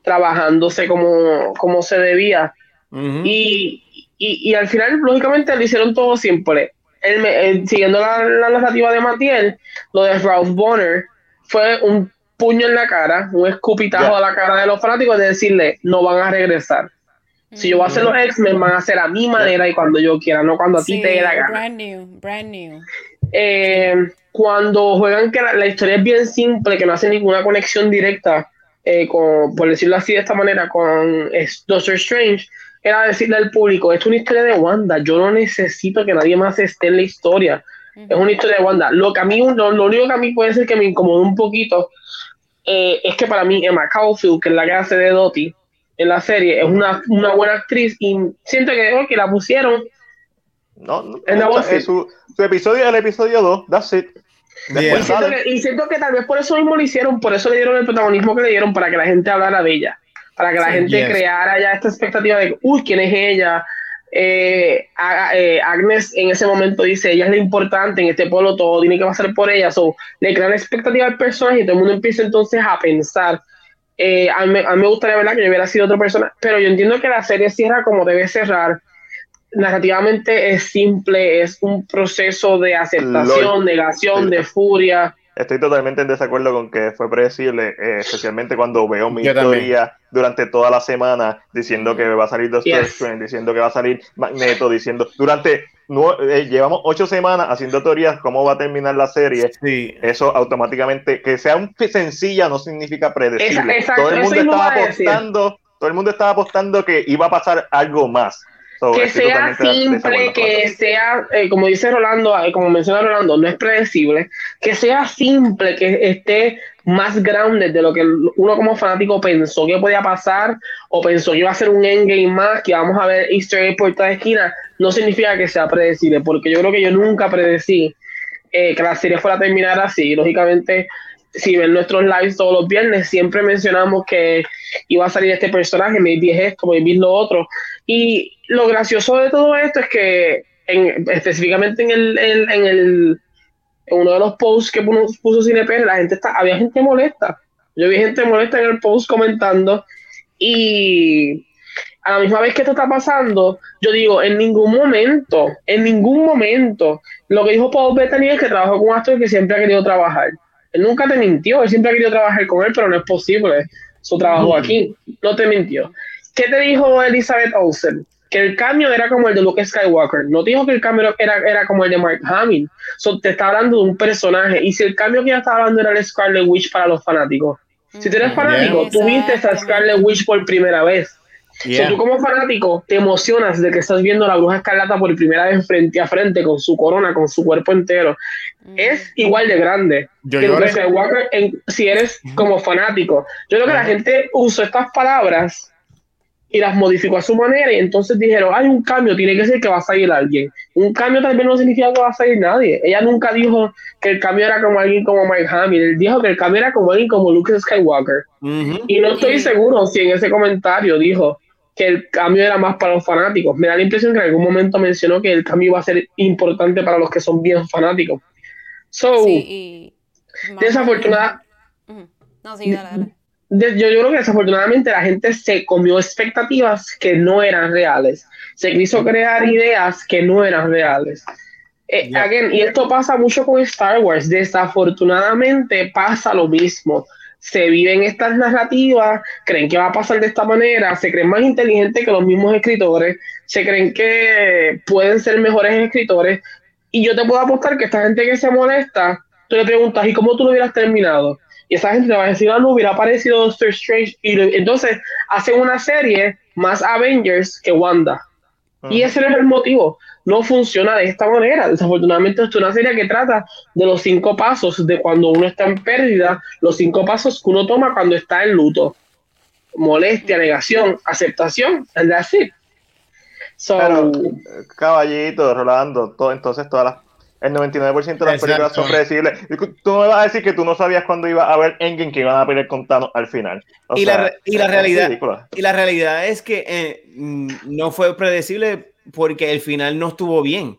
trabajándose como, como se debía. y, y, y, al final, lógicamente, le hicieron todo simple. Él, siguiendo la, narrativa de Matiel, lo de Ralph Bonner fue un puño en la cara, un escupitajo a la cara de los fanáticos de decirle, no van a regresar. Si yo voy a hacer los X-Men, van a hacer a mi manera y cuando yo quiera, no cuando a ti te dé la gana. Brand new, brand new. eh, cuando juegan que la, historia es bien simple, que no hace ninguna conexión directa, eh, con, por decirlo así de esta manera, con Doctor Strange, era decirle al público, es una historia de Wanda, yo no necesito que nadie más esté en la historia, es una historia de Wanda. Lo, que a mí, lo, único que a mí puede ser que me incomode un poquito eh, es que para mí Emma Caulfield, que es la que hace de Dottie en la serie, es una, una buena actriz y siento que, oh, que la pusieron. No, no, en su, su, episodio es el episodio 2, that's it. Y, siento que, y, siento que, tal vez por eso mismo lo hicieron, por eso le dieron el protagonismo que le dieron, para que la gente hablara de ella, para que la gente creara ya esta expectativa de, uy, ¿quién es ella? Eh, eh, Agnes en ese momento dice, ella es la importante en este pueblo, todo tiene que pasar por ella, so, le crean expectativa al personaje y todo el mundo empieza entonces a pensar. Eh, a, mí, a, mí, me gustaría ¿verdad? que yo hubiera sido otra persona, pero yo entiendo que la serie cierra como debe cerrar, narrativamente es simple, es un proceso de aceptación, negación, de furia. Estoy totalmente en desacuerdo con que fue predecible, eh, especialmente cuando veo mi historia durante toda la semana diciendo que va a salir Doctor Strange, diciendo que va a salir Magneto, diciendo durante eh, llevamos ocho semanas haciendo teorías cómo va a terminar la serie. Eso automáticamente que sea un sencilla no significa predecible. todo el mundo estaba apostando, todo el mundo estaba apostando que iba a pasar algo más que sea simple, que sea, eh, como dice Rolando, eh, como menciona Rolando, no es predecible, que sea simple, que esté más grande de lo que uno como fanático pensó que podía pasar o pensó que iba a ser un endgame más, que vamos a ver Easter egg por toda esquina, no significa que sea predecible, porque yo creo que yo nunca predecí eh, que la serie fuera a terminar así. Lógicamente, si ven nuestros lives todos los viernes, siempre mencionamos que iba a salir este personaje, maybe es esto, maybe es lo otro. Y lo gracioso de todo esto es que en, específicamente en el, en, el en uno de los posts que puso, puso CinePR, la gente está, había gente molesta. Yo vi gente molesta en el post comentando y a la misma vez que esto está pasando, yo digo, en ningún momento, en ningún momento, lo que dijo Paul Bettany es que trabajó con un actor que siempre ha querido trabajar. Él nunca te mintió, él siempre ha querido trabajar con él, pero no es posible. Su trabajo aquí, no te mintió. ¿Qué te dijo Elizabeth Olsen? Que el cambio era como el de Luke Skywalker. No dijo que el cambio era, era como el de Mark Hamill. So, te está hablando de un personaje. Y si el cambio que ya estaba hablando era el Scarlet Witch para los fanáticos. Si tú eres fanático, tú viste a Scarlet Witch por primera vez. So, tú como fanático te emocionas de que estás viendo a la bruja escarlata por primera vez frente a frente con su corona, con su cuerpo entero. Es igual de grande yo que Luke Skywalker si eres como fanático. Yo creo que la gente usó estas palabras y las modificó a su manera y entonces dijeron, hay un cambio, tiene que ser que va a salir alguien. Un cambio tal vez no significa que va a salir nadie. Ella nunca dijo que el cambio era como alguien como Mike Hamill, él dijo que el cambio era como alguien como Luke Skywalker. Y no estoy seguro si en ese comentario dijo que el cambio era más para los fanáticos. Me da la impresión que en algún momento mencionó que el cambio iba a ser importante para los que son bien fanáticos. So, sí, desafortunada. No, sí, dale, dale yo, yo, creo que desafortunadamente la gente se comió expectativas que no eran reales. Se quiso crear ideas que no eran reales. Eh, y esto pasa mucho con Star Wars. Desafortunadamente pasa lo mismo. Se viven estas narrativas, creen que va a pasar de esta manera, se creen más inteligentes que los mismos escritores, se creen que pueden ser mejores escritores. Y yo te puedo apostar que esta gente que se molesta, tú le preguntas, ¿y cómo tú lo hubieras terminado? Y esa gente le va a decir, ah, no, hubiera aparecido Doctor Strange, y entonces hacen una serie más Avengers que Wanda. Y ese no es el motivo. No funciona de esta manera. Desafortunadamente, esto es una serie que trata de los cinco pasos de cuando uno está en pérdida, los cinco pasos que uno toma cuando está en luto. Molestia, negación, aceptación, and that's it. So, Pero, caballito, Rolando, entonces todas las el 99% de las películas son predecibles. Tú me vas a decir que tú no sabías cuándo iba a haber Endgame que iban a pelear con Thanos al final. y, la, y, la realidad, y la realidad es que eh, mm, no fue predecible porque el final no estuvo bien.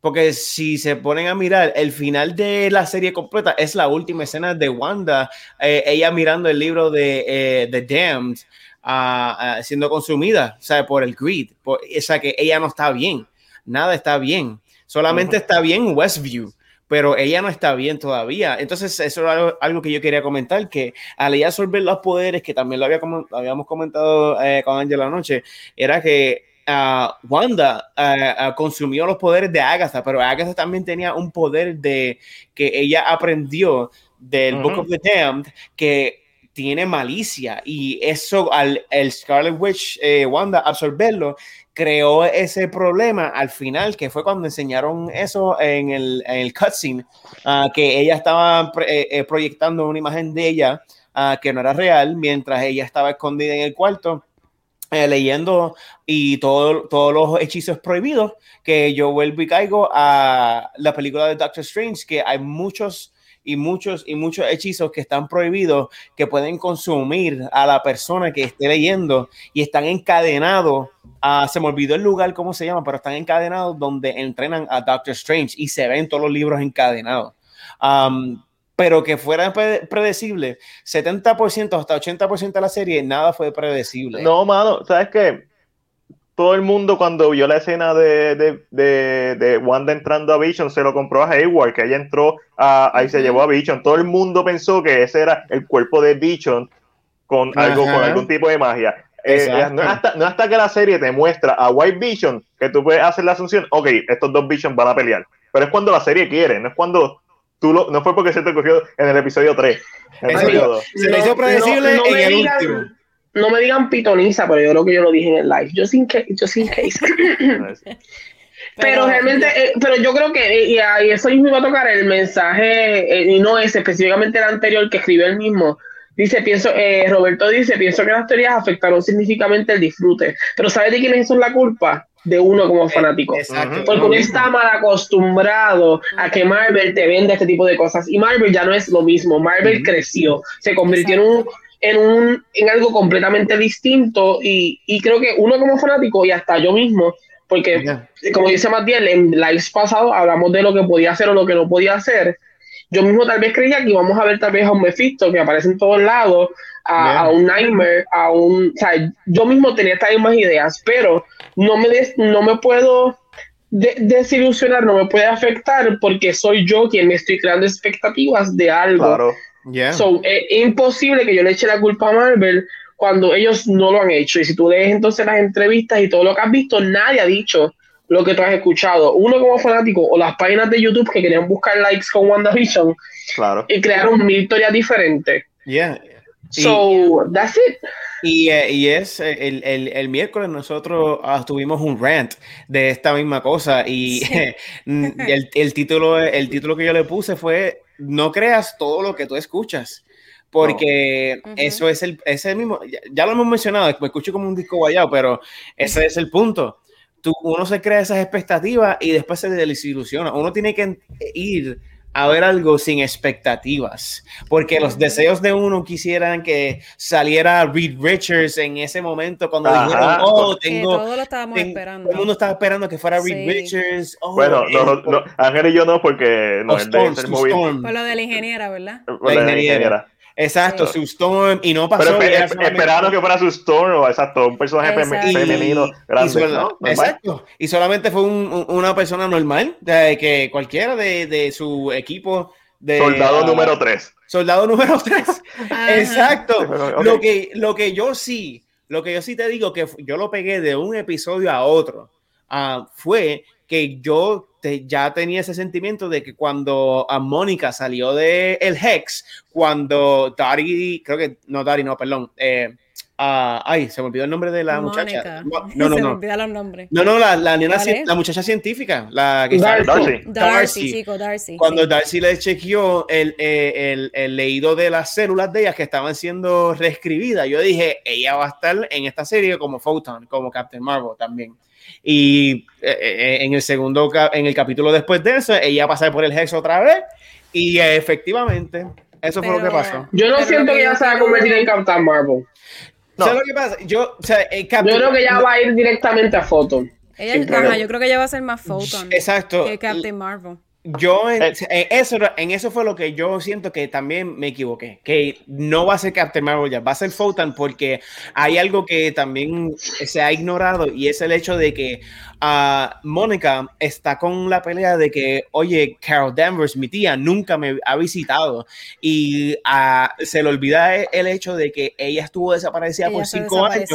Porque si se ponen a mirar, el final de la serie completa es la última escena de Wanda, eh, ella mirando el libro de eh, The Damned, ah, ah, siendo consumida, ¿sabe? Por el greed. o sea, que ella no está bien. Nada está bien. Solamente está bien Westview, pero ella no está bien todavía. Entonces, eso era algo, que yo quería comentar, que al ella absorber los poderes, que también lo, había, habíamos comentado eh, con Angela anoche, era que Wanda consumió los poderes de Agatha, pero Agatha también tenía un poder de que ella aprendió del Book of the Damned que tiene malicia y eso al el Scarlet Witch eh, Wanda absorberlo creó ese problema al final que fue cuando enseñaron eso en el, en el cutscene uh, que ella estaba eh, eh, proyectando una imagen de ella uh, que no era real mientras ella estaba escondida en el cuarto leyendo y todo, todos los hechizos prohibidos que yo vuelvo y caigo a la película de Doctor Strange que hay muchos y muchos y muchos hechizos que están prohibidos que pueden consumir a la persona que esté leyendo y están encadenados a, se me olvidó el lugar cómo se llama, pero están encadenados donde entrenan a Doctor Strange y se ven todos los libros encadenados. Um, pero que fuera predecible, 70% hasta 80% de la serie, nada fue predecible. No, mano, ¿sabes qué? todo el mundo cuando vio la escena de, de, de, Wanda entrando a Vision se lo compró a Hayward, que ella entró a, ahí se llevó a Vision. Todo el mundo pensó que ese era el cuerpo de Vision con algo, con algún tipo de magia. Eh, eh, no, hasta, no, hasta, que la serie te muestra a White Vision que tú puedes hacer la asunción, ok, estos dos Vision van a pelear. Pero es cuando la serie quiere, no es cuando tú lo, no fue porque se te cogió en el episodio 3. En el episodio 2. Se le hizo predecible en el último no me digan pitoniza, pero yo creo que yo lo dije en el live. Yo sin que, yo sin case. pero, realmente, eh, pero yo creo que, y, y eso mismo iba a tocar el mensaje, eh, y no es específicamente el anterior que escribió él mismo. Dice, pienso, eh, Roberto dice, pienso que las teorías afectaron significativamente el disfrute. Pero ¿sabes de quién es eso la culpa? De uno como fanático. Porque uno está mal acostumbrado a que Marvel te venda este tipo de cosas. Y Marvel ya no es lo mismo. Marvel creció, se convirtió en un en, un, en algo completamente distinto y, y, creo que uno como fanático y hasta yo mismo, porque como dice Matías, en lives pasados hablamos de lo que podía hacer o lo que no podía hacer, yo mismo tal vez creía que íbamos a ver tal vez a un Mephisto que aparece en todos lados, a, un Nightmare, a un... O sea, yo mismo tenía estas mismas ideas, pero no me, no me puedo desilusionar, no me puede afectar porque soy yo quien me estoy creando expectativas de algo. Claro es imposible que yo le eche la culpa a Marvel cuando ellos no lo han hecho. Y si tú lees entonces las entrevistas y todo lo que has visto, nadie ha dicho lo que tú has escuchado. Uno como fanático o las páginas de YouTube que querían buscar likes con WandaVision claro. y crearon mil historias diferentes. Yeah. So, that's it. Y, eh, y es el, el, el, miércoles nosotros uh, tuvimos un rant de esta misma cosa y el, el, título, el título que yo le puse fue no creas todo lo que tú escuchas, porque eso es el, ese mismo, ya, lo hemos mencionado, me escucho como un disco guayado, pero ese es el punto. Tú, uno se crea esas expectativas y después se desilusiona. Uno tiene que ir a ver algo sin expectativas, porque los deseos de uno quisieran que saliera Reed Richards en ese momento cuando dijeron, oh, tengo... todo lo estábamos esperando. Todo el mundo estaba esperando que fuera Reed Richards. Oh, bueno, no, no, Ángel y yo no, porque no, es de Por lo de la ingeniera, ¿verdad? Por la, ingeniera. Exacto, su Storm, y no pasó. Pero esperaron que fuera su Storm, o exacto, un personaje femenino grande. Y exacto, y solamente fue un, una persona normal, de que cualquiera de, de su equipo. De, soldado número 3. Soldado número 3. exacto. Lo, que, lo que yo sí, lo que yo sí te digo, que yo lo pegué de un episodio a otro, uh, fue que yo ya tenía ese sentimiento de que cuando a Mónica salió de el Hex, cuando Dari, creo que no Dari, no, perdón, eh, uh, ay, se me olvidó el nombre de la muchacha. No, no, no. Se me los nombres. No, no, la, la, nena, la muchacha científica, la que Darcy. Darcy. Darcy, chico, Darcy. Cuando Darcy le chequeó el, eh, el, el, leído de las células de ellas que estaban siendo reescribidas, yo dije, ella va a estar en esta serie como Photon, como Captain Marvel también. Y en el segundo, en el capítulo después de eso, ella pasa por el Hex otra vez. Y efectivamente, eso fue lo que pasó. Yo no siento que ella se va a convertir en Captain Marvel. No. ¿Sabes lo que pasa? Yo, o sea, yo creo que ella va a ir directamente a Photon. Ella, ajá, yo creo que ella va a ser más Photon Exacto. que Captain Marvel Yo en, eso, en eso fue lo que yo siento que también me equivoqué, que no va a ser Captain Marvel ya, va a ser Photon porque hay algo que también se ha ignorado y es el hecho de que uh, Mónica está con la pelea de que, oye, Carol Danvers, mi tía, nunca me ha visitado y se le olvida el hecho de que ella estuvo desaparecida por cinco años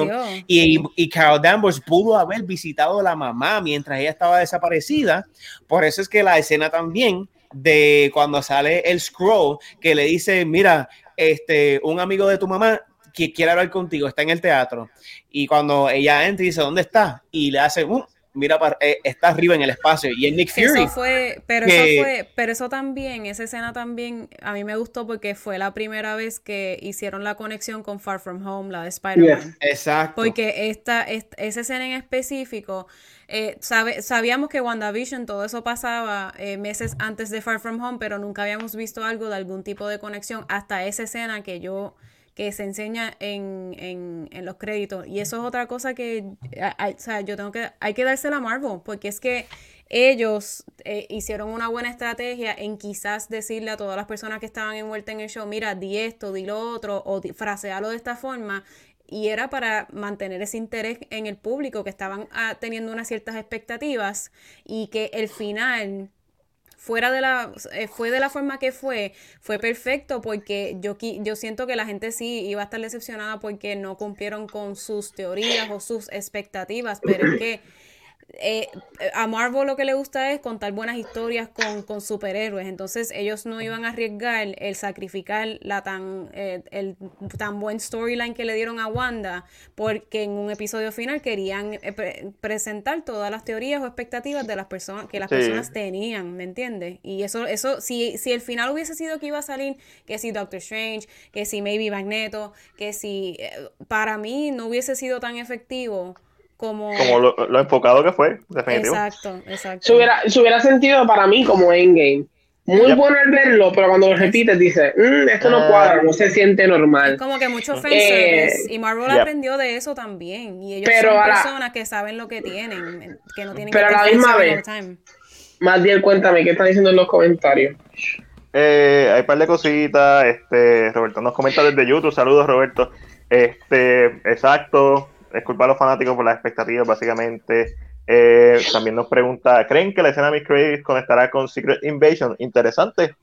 y, y Carol Danvers pudo haber visitado a la mamá mientras ella estaba desaparecida, por eso es que la escena también también de cuando sale el scroll que le dice, mira, este, un amigo de tu mamá que quiere hablar contigo, está en el teatro. Y cuando ella entra y dice, ¿dónde está? Y le hace, uh, mira, eh, está arriba en el espacio. Y en Nick Fury. Eso fue, pero eso fue, pero eso también, esa escena también, a mí me gustó porque fue la primera vez que hicieron la conexión con Far From Home, la de Spider-Man. Exacto. Porque esta, esa escena en específico eh, sabíamos que WandaVision, todo eso pasaba eh, meses antes de Far From Home, pero nunca habíamos visto algo de algún tipo de conexión hasta esa escena que yo que se enseña en, en, en los créditos. Y eso es otra cosa que o sea, yo tengo que, hay que dársela a Marvel, porque es que ellos eh, hicieron una buena estrategia en quizás decirle a todas las personas que estaban envueltas en el show, mira, di esto, di lo otro, o frasealo de esta forma, y era para mantener ese interés en el público que estaban ah, teniendo unas ciertas expectativas y que el final fuera de la eh, fue de la forma que fue fue perfecto porque yo yo siento que la gente sí iba a estar decepcionada porque no cumplieron con sus teorías o sus expectativas pero es que eh, a Marvel lo que le gusta es contar buenas historias con, superhéroes, entonces ellos no iban a arriesgar el sacrificar la tan, eh, el tan buen storyline que le dieron a Wanda, porque en un episodio final querían eh, presentar todas las teorías o expectativas de las personas que las personas tenían, ¿me entiendes? Y eso, eso, si, si el final hubiese sido que iba a salir, que si Doctor Strange, que si Maybe Magneto, que si para mí no hubiese sido tan efectivo como, lo, enfocado que fue, definitivamente. Exacto, exacto. Se hubiera, se hubiera sentido para mí como Endgame. Muy bueno al verlo, pero cuando lo repites dices, mm, esto no ah. cuadra, no se siente normal. Es como que mucho fanservice. Eh, y Marvel aprendió de eso también. Y ellos son personas que saben lo que tienen, que no tienen pero que a la misma vez, más bien cuéntame, ¿qué están diciendo en los comentarios? Eh, hay un par de cositas. Este, Roberto nos comenta desde YouTube. Saludos, Roberto. Este, exacto es culpa a los fanáticos por las expectativas, básicamente. Eh, también nos pregunta, ¿creen que la escena de Miss Craig conectará con Secret Invasion? Interesante.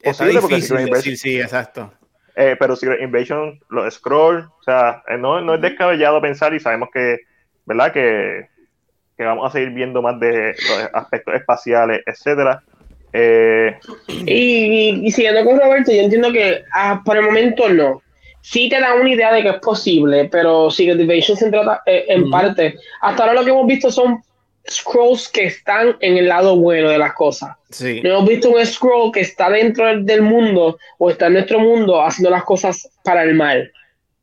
Es posible porque Secret Invasion... Sí, exacto. Eh, pero Secret Invasion, los scroll, o sea, eh, no, no es descabellado pensar y sabemos que, ¿verdad? Que, que vamos a seguir viendo más de los aspectos espaciales, etcétera. y, y, siguiendo con Roberto, yo entiendo que ah, por el momento no sí te da una idea de que es posible, pero Secret Invasion se trata eh, en parte. Hasta ahora lo que hemos visto son scrolls que están en el lado bueno de las cosas. Sí. No hemos visto un scroll que está dentro del mundo o está en nuestro mundo haciendo las cosas para el mal.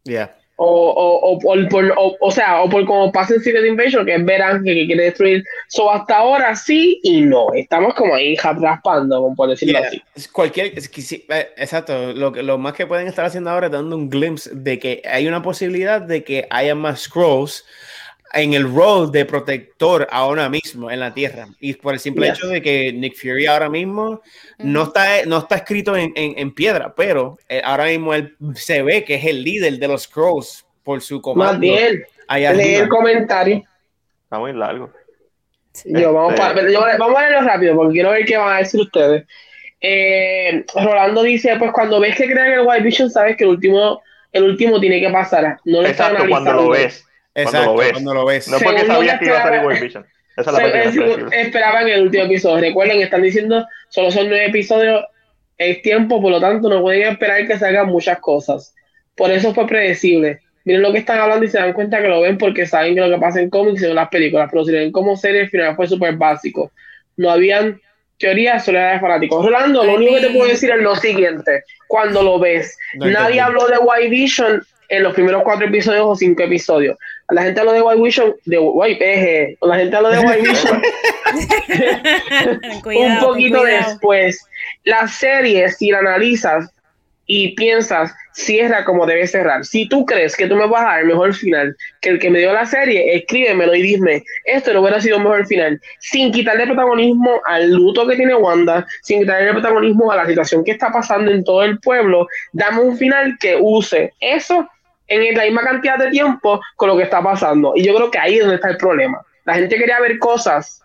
Yeah. O, o, o, por, o, sea, o por como pasa en Secret Invasion, que es Verán que, quiere destruir. So, hasta ahora sí y no. Estamos como ahí raspando, por decirlo así. Cualquier, eh, exacto. Lo, lo más que pueden estar haciendo ahora es dando un glimpse de que hay una posibilidad de que haya más scrolls en el rol de protector ahora mismo en la Tierra. Y por el simple hecho de que Nick Fury ahora mismo no, está, no está escrito en, en, piedra, pero eh, ahora mismo él se ve que es el líder de los Crows por su comando. Más bien, lee el comentario. Está muy largo. Yo, vamos, este vamos a leerlo rápido porque quiero ver qué van a decir ustedes. Eh, Rolando dice, pues cuando ves que crean el White Vision, sabes que el último, el último tiene que pasar. No lo Exacto, cuando lo ves Exacto, cuando lo ves. No porque sabías que iba a salir World Vision. Esa es la Esperaban Esperaba en el último episodio. Recuerden, están diciendo, solo son nueve episodios, es tiempo, por lo tanto, no pueden esperar que salgan muchas cosas. Por eso fue predecible. Miren lo que están hablando y se dan cuenta que lo ven porque saben que lo que pasa en cómics y en las películas, pero si lo ven como serie, el final fue súper básico. No habían teorías, solo era de fanáticos. Rolando, lo único que te puedo decir es lo siguiente: cuando lo ves, nadie habló de White Vision en los primeros cuatro episodios o cinco episodios. La gente habla de White Vision, de White Peje, la gente habla de White Vision un poquito después. La serie, si la analizas, y piensas, cierra como debe cerrar. Si tú crees que tú me vas a dar el mejor final que el que me dio la serie, escríbemelo y dime, esto no hubiera sido un mejor final, sin quitarle protagonismo al luto que tiene Wanda, sin quitarle protagonismo a la situación que está pasando en todo el pueblo, dame un final que use eso en la misma cantidad de tiempo con lo que está pasando. Y yo creo que ahí es donde está el problema. La gente quería ver cosas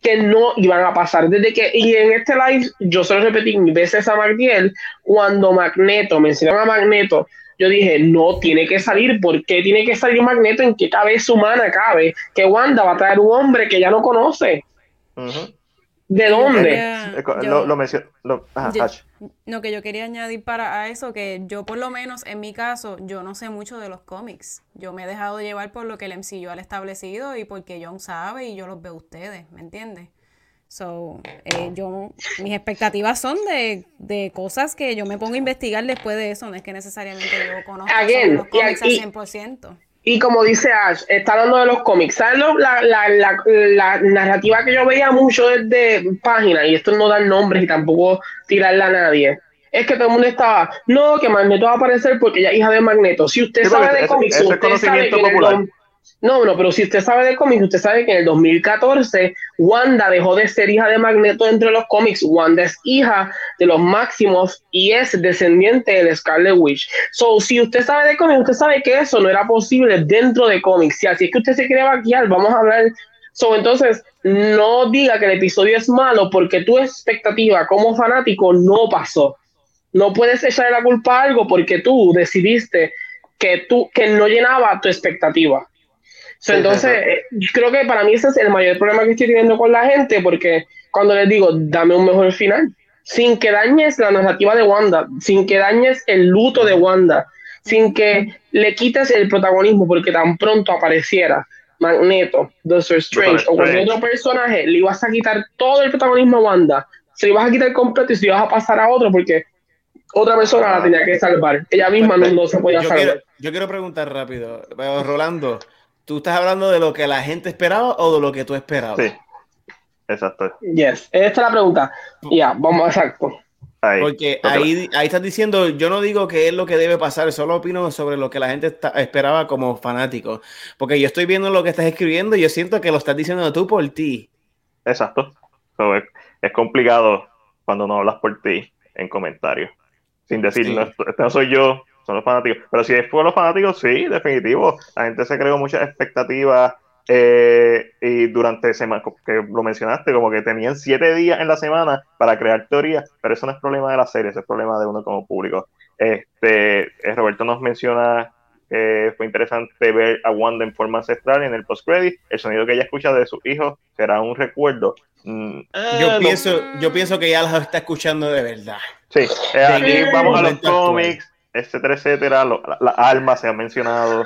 que no iban a pasar. Desde que, y en este live, yo se lo repetí mil veces a Magdiel, cuando Magneto, mencionaron a Magneto, yo dije, no tiene que salir, ¿por qué tiene que salir Magneto? ¿En qué cabeza humana cabe? Que Wanda va a traer un hombre que ya no conoce. ¿De dónde? lo, lo, no, que yo quería añadir para eso que yo por lo menos en mi caso, yo no sé mucho de los cómics. Yo me he dejado llevar por lo que el MCU ha establecido y porque John sabe y yo los veo ustedes, ¿me entiendes? So, eh, yo, mis expectativas son de, de, cosas que yo me pongo a investigar después de eso, no es que necesariamente yo conozca los cómics al 100%. Y como dice Ash, está hablando de los cómics. ¿Sabes la, la, la, la, narrativa que yo veía mucho desde páginas? Y esto no dan nombres y tampoco tirarla a nadie. Es que todo el mundo estaba, no, que Magneto va a aparecer porque ella es hija de Magneto. Si usted sabe de cómics, usted sabe que no, no, pero si usted sabe de cómics, usted sabe que en el 2014 Wanda dejó de ser hija de Magneto dentro de los cómics. Wanda es hija de los máximos y es descendiente de Scarlet Witch. So, si usted sabe de cómics, usted sabe que eso no era posible dentro de cómics. Si así es que usted se quiere vaquear, vamos a hablar. So, entonces, no diga que el episodio es malo porque tu expectativa como fanático no pasó. No puedes echarle la culpa a algo porque tú decidiste que, tú, que no llenaba tu expectativa entonces, eh, creo que para mí ese es el mayor problema que estoy teniendo con la gente, porque cuando les digo, dame un mejor final, sin que dañes la narrativa de Wanda, sin que dañes el luto de Wanda, sin que le quites el protagonismo, porque tan pronto apareciera Magneto, Doctor Strange o cualquier otro personaje, le ibas a quitar todo el protagonismo a Wanda, se lo ibas a quitar completo y se lo ibas a pasar a otro, porque otra persona la tenía que salvar. Ella misma no, se podía salvar. yo quiero preguntar rápido, Rolando. ¿Tú estás hablando de lo que la gente esperaba o de lo que tú esperabas? Sí, exacto. Yes, esta es la pregunta. Ya, vamos, exacto. Porque ahí, ahí estás diciendo, yo no digo que es lo que debe pasar, solo opino sobre lo que la gente esperaba como fanático. Porque yo estoy viendo lo que estás escribiendo y yo siento que lo estás diciendo tú por ti. Exacto. es, es, complicado cuando no hablas por ti en comentarios. Sin decir, no, este no soy yo, son los fanáticos. Pero si es por los fanáticos, sí, definitivo. La gente se creó muchas expectativas eh, y durante semana, que lo mencionaste, como que tenían siete días en la semana para crear teorías, pero eso no es problema de la serie, eso es problema de uno como público. Este, eh, Roberto nos menciona que fue interesante ver a Wanda en forma ancestral en el post-credit. El sonido que ella escucha de sus hijos será un recuerdo. Mm, yo, ah, pienso, yo pienso que ya los está escuchando de verdad. Sí, eh, aquí vamos a los cómics etcétera, etcétera, las almas se han mencionado.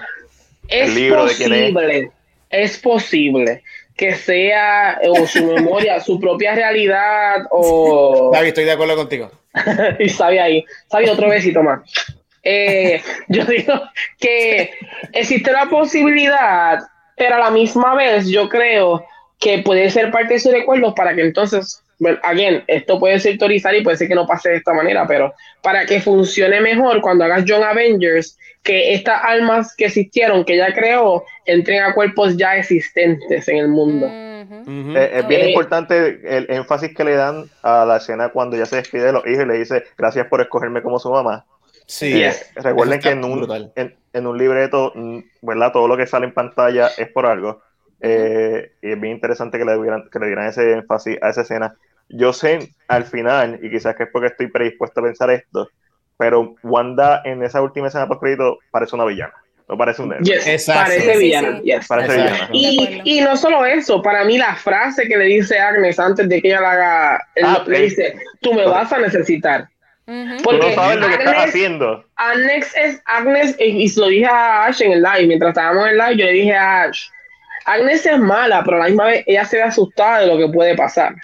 Es el libro posible, es posible que sea o su memoria, su propia realidad o... David, estoy de acuerdo contigo. y sabe ahí, sabe otro besito más. Eh, yo digo que existe la posibilidad, pero a la misma vez yo creo que puede ser parte de su recuerdo para que entonces bueno, again, esto puede ser teorizar y puede ser que no pase de esta manera, pero para que funcione mejor cuando hagas John Avengers, que estas almas que existieron, que ya creó, entren a cuerpos ya existentes en el mundo. Eh, es bien eh, importante el énfasis que le dan a la escena cuando ya se despide de los hijos y le dice gracias por escogerme como su mamá. Sí, eh, recuerden que en un, en, un, libreto, mm, ¿verdad? Todo lo que sale en pantalla es por algo. y es bien interesante que le, dieran, que le dieran ese énfasis a esa escena yo sé al final, y quizás que es porque estoy predispuesto a pensar esto, pero Wanda en esa última escena post crédito parece una villana. No parece un yes, Parece villana. Parece villana. Y, y, no solo eso, para mí la frase que le dice Agnes antes de que ella la haga, ah, le dice, tú me vas a necesitar. Porque no sabes lo que estás haciendo. Agnes es Agnes, y, y lo dije a Ash en el live, mientras estábamos en el live, yo le dije a Ash, Agnes es mala, pero a la misma vez ella se ve asustada de lo que puede pasar.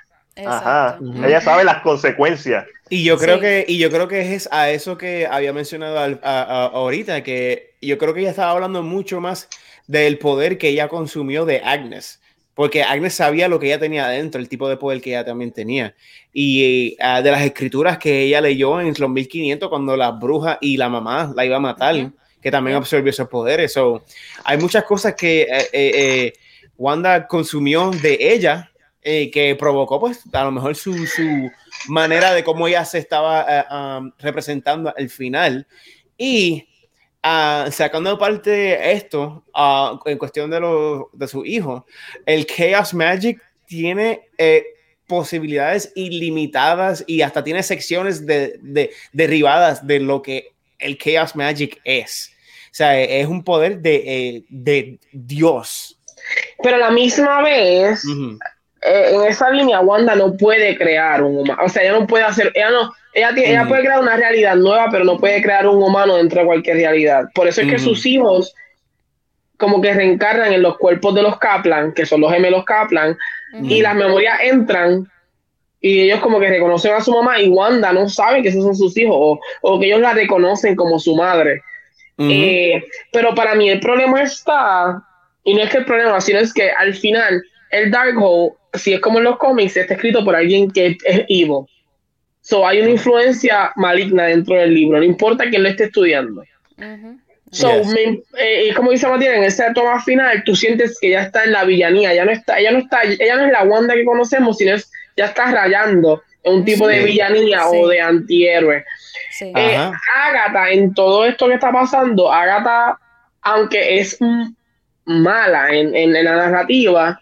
Ajá. Ella sabe las consecuencias. Y yo creo que, y yo creo que es a eso que había mencionado ahorita, que yo creo que ella estaba hablando mucho más del poder que ella consumió de Agnes. porque Agnes sabía lo que ella tenía adentro, el tipo de poder que ella también tenía. Y uh, de las escrituras que ella leyó en los 1500 cuando la bruja y la mamá la iba a matar, que también absorbió esos poderes. So, hay muchas cosas que eh, eh, eh, Wanda consumió de ella que provocó pues a lo mejor su, su manera de cómo ella se estaba um, representando al final. Y Uh, sacando aparte esto, uh, en cuestión de, lo, de su hijo, el Chaos Magic tiene eh, posibilidades ilimitadas y hasta tiene secciones de, de, derribadas de lo que el Chaos Magic es. O sea, es un poder de, eh, de Dios. Pero a la misma vez, -huh. Eh, en esa línea, Wanda no puede crear un humano. O sea, ella no puede hacer, ella no, ella, tiene, ella, puede crear una realidad nueva, pero no puede crear un humano dentro de cualquier realidad. Por eso es que uh -huh. sus hijos como que reencarnan en los cuerpos de los Kaplan, que son los gemelos Kaplan, uh -huh. y las memorias entran y ellos como que reconocen a su mamá y Wanda no sabe que esos son sus hijos o, o que ellos la reconocen como su madre. Eh, pero para mí el problema está, y no es que el problema, sino es que al final el Darkhold, si es como en los cómics, está escrito por alguien que es evil. So, hay una influencia maligna dentro del libro, no importa quién lo esté estudiando. Uh -huh. So, yes. me, eh, como dice Matías, en esa toma final, tú sientes que ya está en la villanía, ya no está, ella no está, ella no es la Wanda que conocemos, sino es, ya está rayando en un tipo sí. de villanía sí. o de antihéroe. Sí. Eh, Agatha, en todo esto que está pasando, Agatha, aunque es mala en, en, en la narrativa,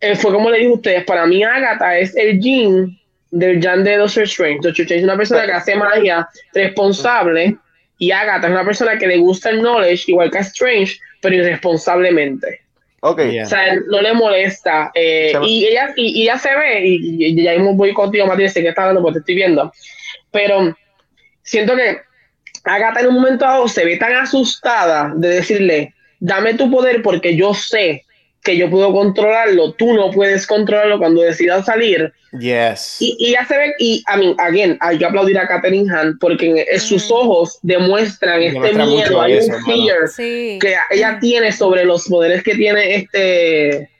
eh, fue como le dije a ustedes, para mí Agatha es el Jean del Jan de Doctor Strange. Doctor Strange es una persona que hace magia responsable y Agatha es una persona que le gusta el knowledge, igual que a Strange, pero irresponsablemente. Ok. O sea, no le molesta. Eh, y, ella, y, y, ella se ve, y, y ya mismo voy contigo, Matías, sé que está hablando porque te estoy viendo, pero siento que Agatha en un momento dado se ve tan asustada de decirle, dame tu poder porque yo sé que yo puedo controlarlo, tú no puedes controlarlo cuando decidas salir. Yes. Y, y ya se ve, y a mí, again, hay que aplaudir a Katherine Han porque en, sus ojos demuestran este Demuestra miedo, hay un fear sí. que ella tiene sobre los poderes que tiene este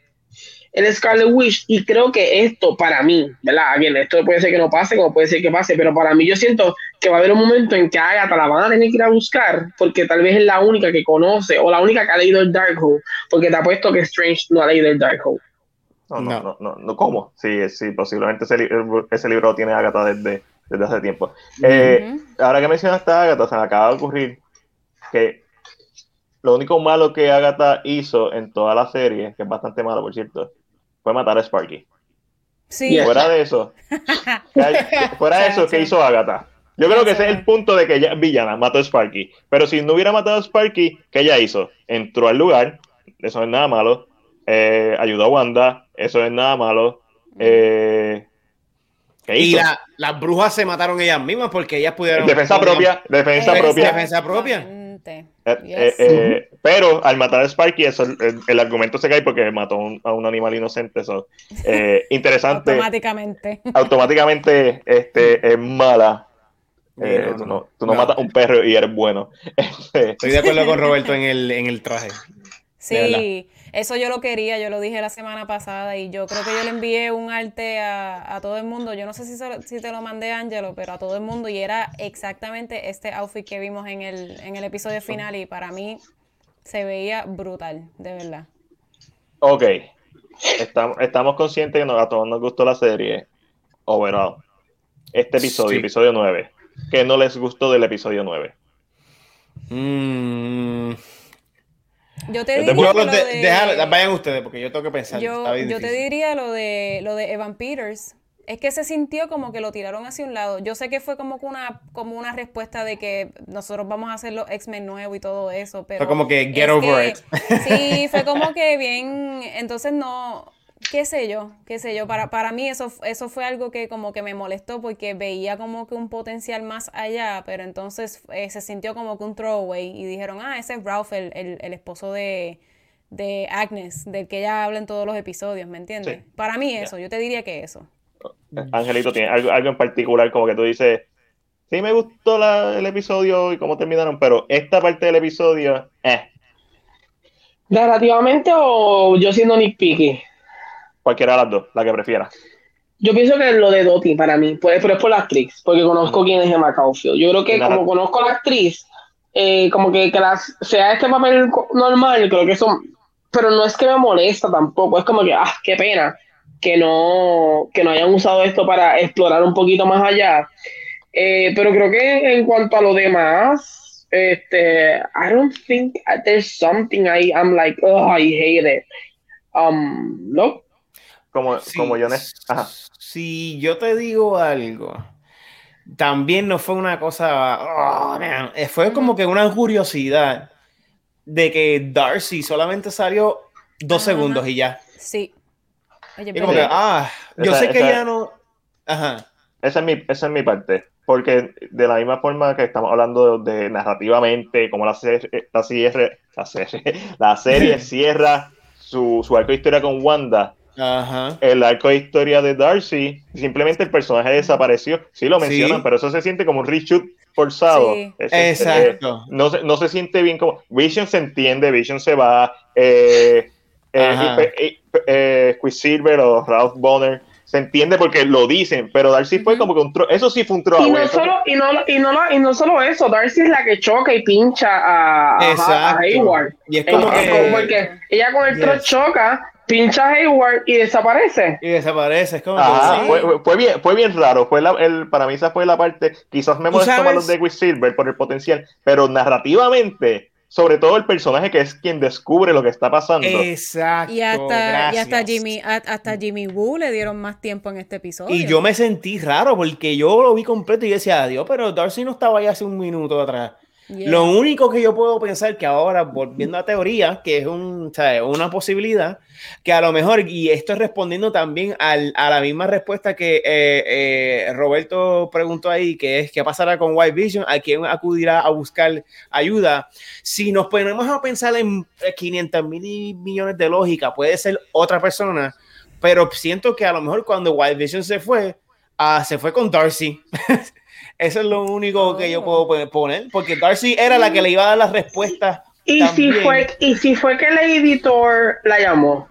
el Scarlet Witch y creo que esto para mí, ¿verdad? Bien, esto puede ser que no pase, como puede ser que pase, pero para mí yo siento que va a haber un momento en que Agatha la van a tener que ir a buscar porque tal vez es la única que conoce o la única que ha leído el Darkhold, porque te apuesto que Strange no ha leído el Darkhold. No, no, no, no, no, ¿cómo? Sí, sí, posiblemente ese, ese libro lo tiene Agatha desde, desde hace tiempo. Uh -huh. eh, ahora que mencionaste a Agatha, se me acaba de ocurrir que lo único malo que Agatha hizo en toda la serie, que es bastante malo, por cierto, fue matar a Sparky. Sí. Fuera de eso, fuera de eso, ¿qué hizo Agatha? Yo creo que ese es el punto de que ella villana, mató a Sparky. Pero si no hubiera matado a Sparky, ¿qué ella hizo? Entró al lugar, eso no es nada malo. Eh, ayudó a Wanda, eso no es nada malo. Eh, y la, las brujas se mataron ellas mismas porque ellas pudieron. Defensa propia, defensa propia. Defensa propia. Eh, yes. eh, pero al matar a Sparky, eso, el, el, argumento se cae porque mató un, a un animal inocente. Eso, eh, interesante. automáticamente. Automáticamente este, es mala. Eh, no, tú no, tú no, no, matas un perro y eres bueno. Estoy de acuerdo con Roberto en el, en el traje. Sí, eso yo lo quería, yo lo dije la semana pasada y yo creo que yo le envié un arte a, a todo el mundo. Yo no sé si, si te lo mandé, Ángelo, pero a todo el mundo y era exactamente este outfit que vimos en el, en el episodio final y para mí se veía brutal, de verdad. Ok, estamos, estamos conscientes que a todos nos gustó la serie overall. Este episodio, sí. episodio 9. ¿Qué no les gustó del episodio 9? Mmm... Yo te diría lo de, de, dejar, vayan ustedes porque yo tengo que pensar. Yo, yo te diría lo de lo de Evan Peters. Es que se sintió como que lo tiraron hacia un lado. Yo sé que fue como una como una respuesta de que nosotros vamos a hacer los X-Men nuevos y todo eso, pero fue como que get over que, it. Sí, fue como que bien, entonces no qué sé yo, qué sé yo, para, para mí eso, eso fue algo que como que me molestó porque veía como que un potencial más allá, pero entonces eh, se sintió como que un throwaway y dijeron, ah, ese es Ralph, el, el, el esposo de, de, Agnes, del que ella habla en todos los episodios, ¿me entiendes? Sí. Para mí eso, yo te diría que eso. Angelito, tiene algo, algo en particular como que tú dices, sí me gustó la, el episodio y cómo terminaron, pero esta parte del episodio, eh. ¿Narrativamente o yo siendo Nick Picky? Cualquiera de las dos, la que prefiera. Yo pienso que lo de Dottie para mí, pues, pero es por la actriz, porque conozco quién es Emma Caulfield. Yo creo que como conozco a la actriz, eh, como que, que las, sea este papel normal, creo que eso, pero no es que me molesta tampoco, es como que, ah, qué pena que no, que no hayan usado esto para explorar un poquito más allá. Eh, pero creo que en cuanto a lo demás, este, I don't think there's something I, I'm like, oh, I hate it. Um, no. Como, como yo, Si yo te digo algo, también no fue una cosa, oh, fue como que una curiosidad de que Darcy solamente salió dos segundos y ya. Sí. como que, ah, yo sé que ya no. Ajá. Esa es, mi, esa es mi parte. Porque de la misma forma que estamos hablando de, narrativamente, como la serie, la serie, la serie, la serie cierra su, su arco de historia con Wanda, el arco de historia de Darcy, simplemente el personaje desapareció. Sí lo mencionan, pero eso se siente como un reshoot forzado. Exacto. no, se, no se siente bien como. Vision se entiende, Vision se va. Eh, eh, eh, eh Quicksilver o Ralph Bonner se entiende porque lo dicen, pero Darcy fue como que un eso sí fue un. Y no, solo, y, no, y, no, y no solo eso, Darcy es la que choca y pincha a, a, Hayward. Y es como que... porque ella con el yes. choca pincha Hayward y desaparece. Y desaparece, es como fue, fue, bien, fue bien raro. Fue la, el, para mí esa fue la parte, quizás me molestó más los de Quicksilver por el potencial, pero narrativamente, sobre todo el personaje que es quien descubre lo que está pasando. Exacto. Y hasta, y hasta Jimmy, hasta Jimmy Woo le dieron más tiempo en este episodio. Y yo me sentí raro porque yo lo vi completo y decía, adiós, pero Darcy no estaba ahí hace un minuto atrás. Lo único que yo puedo pensar que ahora, volviendo a teoría, que es un, una posibilidad, que a lo mejor, y esto respondiendo también al, a la misma respuesta que eh, eh, Roberto preguntó ahí, que es qué pasará con White Vision, a quién acudirá a buscar ayuda. Si nos ponemos a pensar en 500 mil millones de lógica, puede ser otra persona, pero siento que a lo mejor cuando White Vision se fue, ah, se fue con Darcy. Eso es lo único que yo puedo oh. poner, porque Darcy era la que le iba a dar las respuestas. ¿Y si, fue, y si fue que el editor la llamó.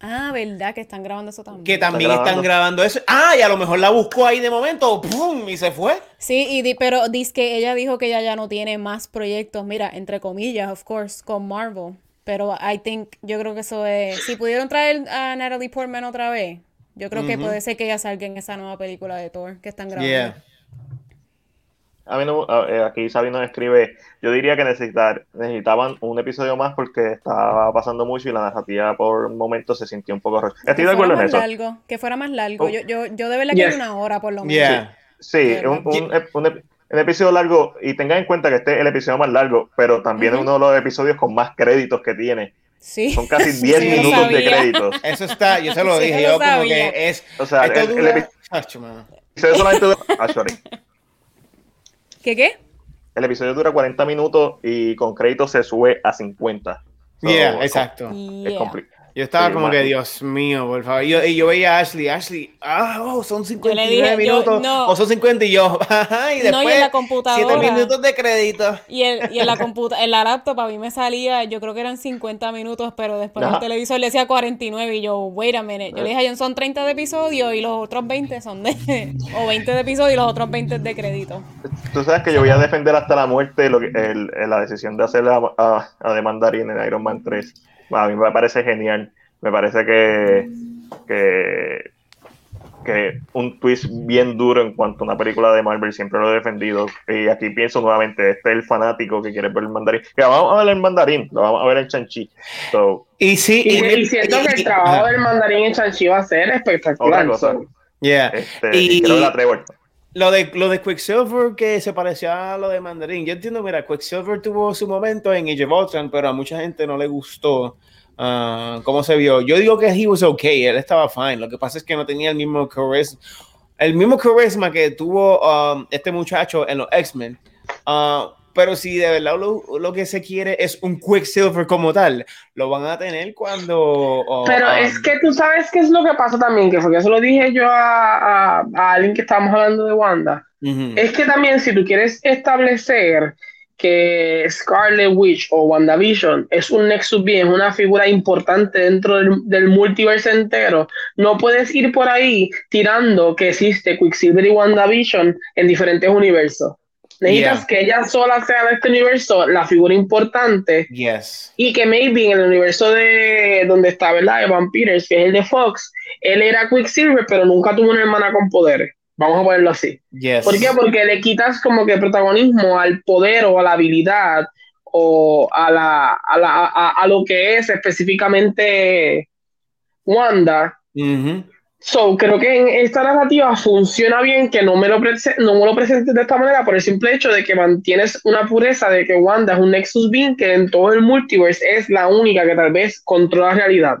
Ah, verdad que están grabando eso también. Que también están grabando, eso. Ah, y a lo mejor la buscó ahí de momento, ¡pum! y se fue. Sí, y pero dice que ella dijo que ella ya no tiene más proyectos, mira, entre comillas, of course, con Marvel. Pero I think, yo creo que eso es. Si pudieron traer a Natalie Portman otra vez, yo creo que puede ser que ella salga en esa nueva película de Thor que están grabando. A mí no, eh, aquí Sabino escribe, yo diría que necesitar, necesitaban un episodio más porque estaba pasando mucho y la narrativa por momentos se sintió un poco... Estoy de acuerdo en eso. Largo, que fuera más largo. Oh. Yo, yo, yo de verdad que una hora por lo menos. Sí, un, un, episodio largo y tengan en cuenta que este es el episodio más largo, pero también es uno de los episodios con más créditos que tiene. Sí. Son casi 10 minutos de créditos. Eso está, yo se lo dije, yo como que es... O sea, el, el, episodio solamente... Ah, sorry. ¿Qué qué? El episodio dura 40 minutos y con crédito se sube a 50. yeah, exacto. Es complicado. Yo estaba como que, Dios mío, por favor. Y yo, y yo veía a Ashley, Ashley, ah, oh, son 59 minutos. O son 50 y yo, y después no, y en la computadora. 7 minutos de crédito. Y, el, y en la computa en la laptop a mí me salía, yo creo que eran 50 minutos, pero después en el televisor le decía 49 y yo, wait a minute. Yo le dije a son 30 de episodios y los otros 20 son de, o 20 de episodios y los otros 20 de crédito. Tú sabes que yo voy a defender hasta la muerte lo que, el, la decisión de hacer a, a, a Mandarin en Iron Man 3 a mí me parece genial. Me parece que, que, que, un twist bien duro en cuanto a una película de Marvel siempre lo he defendido. Y aquí pienso nuevamente, este es el fanático que quiere ver el mandarín. Que vamos a ver el mandarín, lo vamos a ver en Chanchi. y sí, y, siento que el trabajo del mandarín en Chanchi va a ser espectacular. Yeah. Este, y, creo que la Trevor. Lo de, lo de Quicksilver que se parecía a lo de Mandarín. Yo entiendo, mira, Quicksilver tuvo su momento en Age of pero a mucha gente no le gustó uh, cómo se vio. Yo digo que he was okay, él estaba fine. Lo que pasa es que no tenía el mismo carisma, el mismo carisma que tuvo um, este muchacho en los X-Men. Uh, pero si de verdad lo, lo, que se quiere es un Quicksilver como tal, lo van a tener cuando... Pero es que tú sabes qué es lo que pasa también, que porque eso lo dije yo a, a, alguien que estábamos hablando de Wanda. Es que también si tú quieres establecer que Scarlet Witch o WandaVision es un Nexus bien, es una figura importante dentro del, del multiverso entero, no puedes ir por ahí tirando que existe Quicksilver y WandaVision en diferentes universos. Necesitas que ella sola sea de este universo la figura importante. Yes. Y que maybe en el universo de donde está, ¿verdad? De Vampires, que es el de Fox, él era Quicksilver, pero nunca tuvo una hermana con poderes. Vamos a ponerlo así. Yes. ¿Por qué? Porque le quitas como que protagonismo al poder o a la habilidad o a, la, a, la, a, lo que es específicamente Wanda. So, creo que en esta narrativa funciona bien que no me, lo no me lo presentes de esta manera por el simple hecho de que mantienes una pureza de que Wanda es un Nexus Being que en todo el multiverse es la única que tal vez controla la realidad,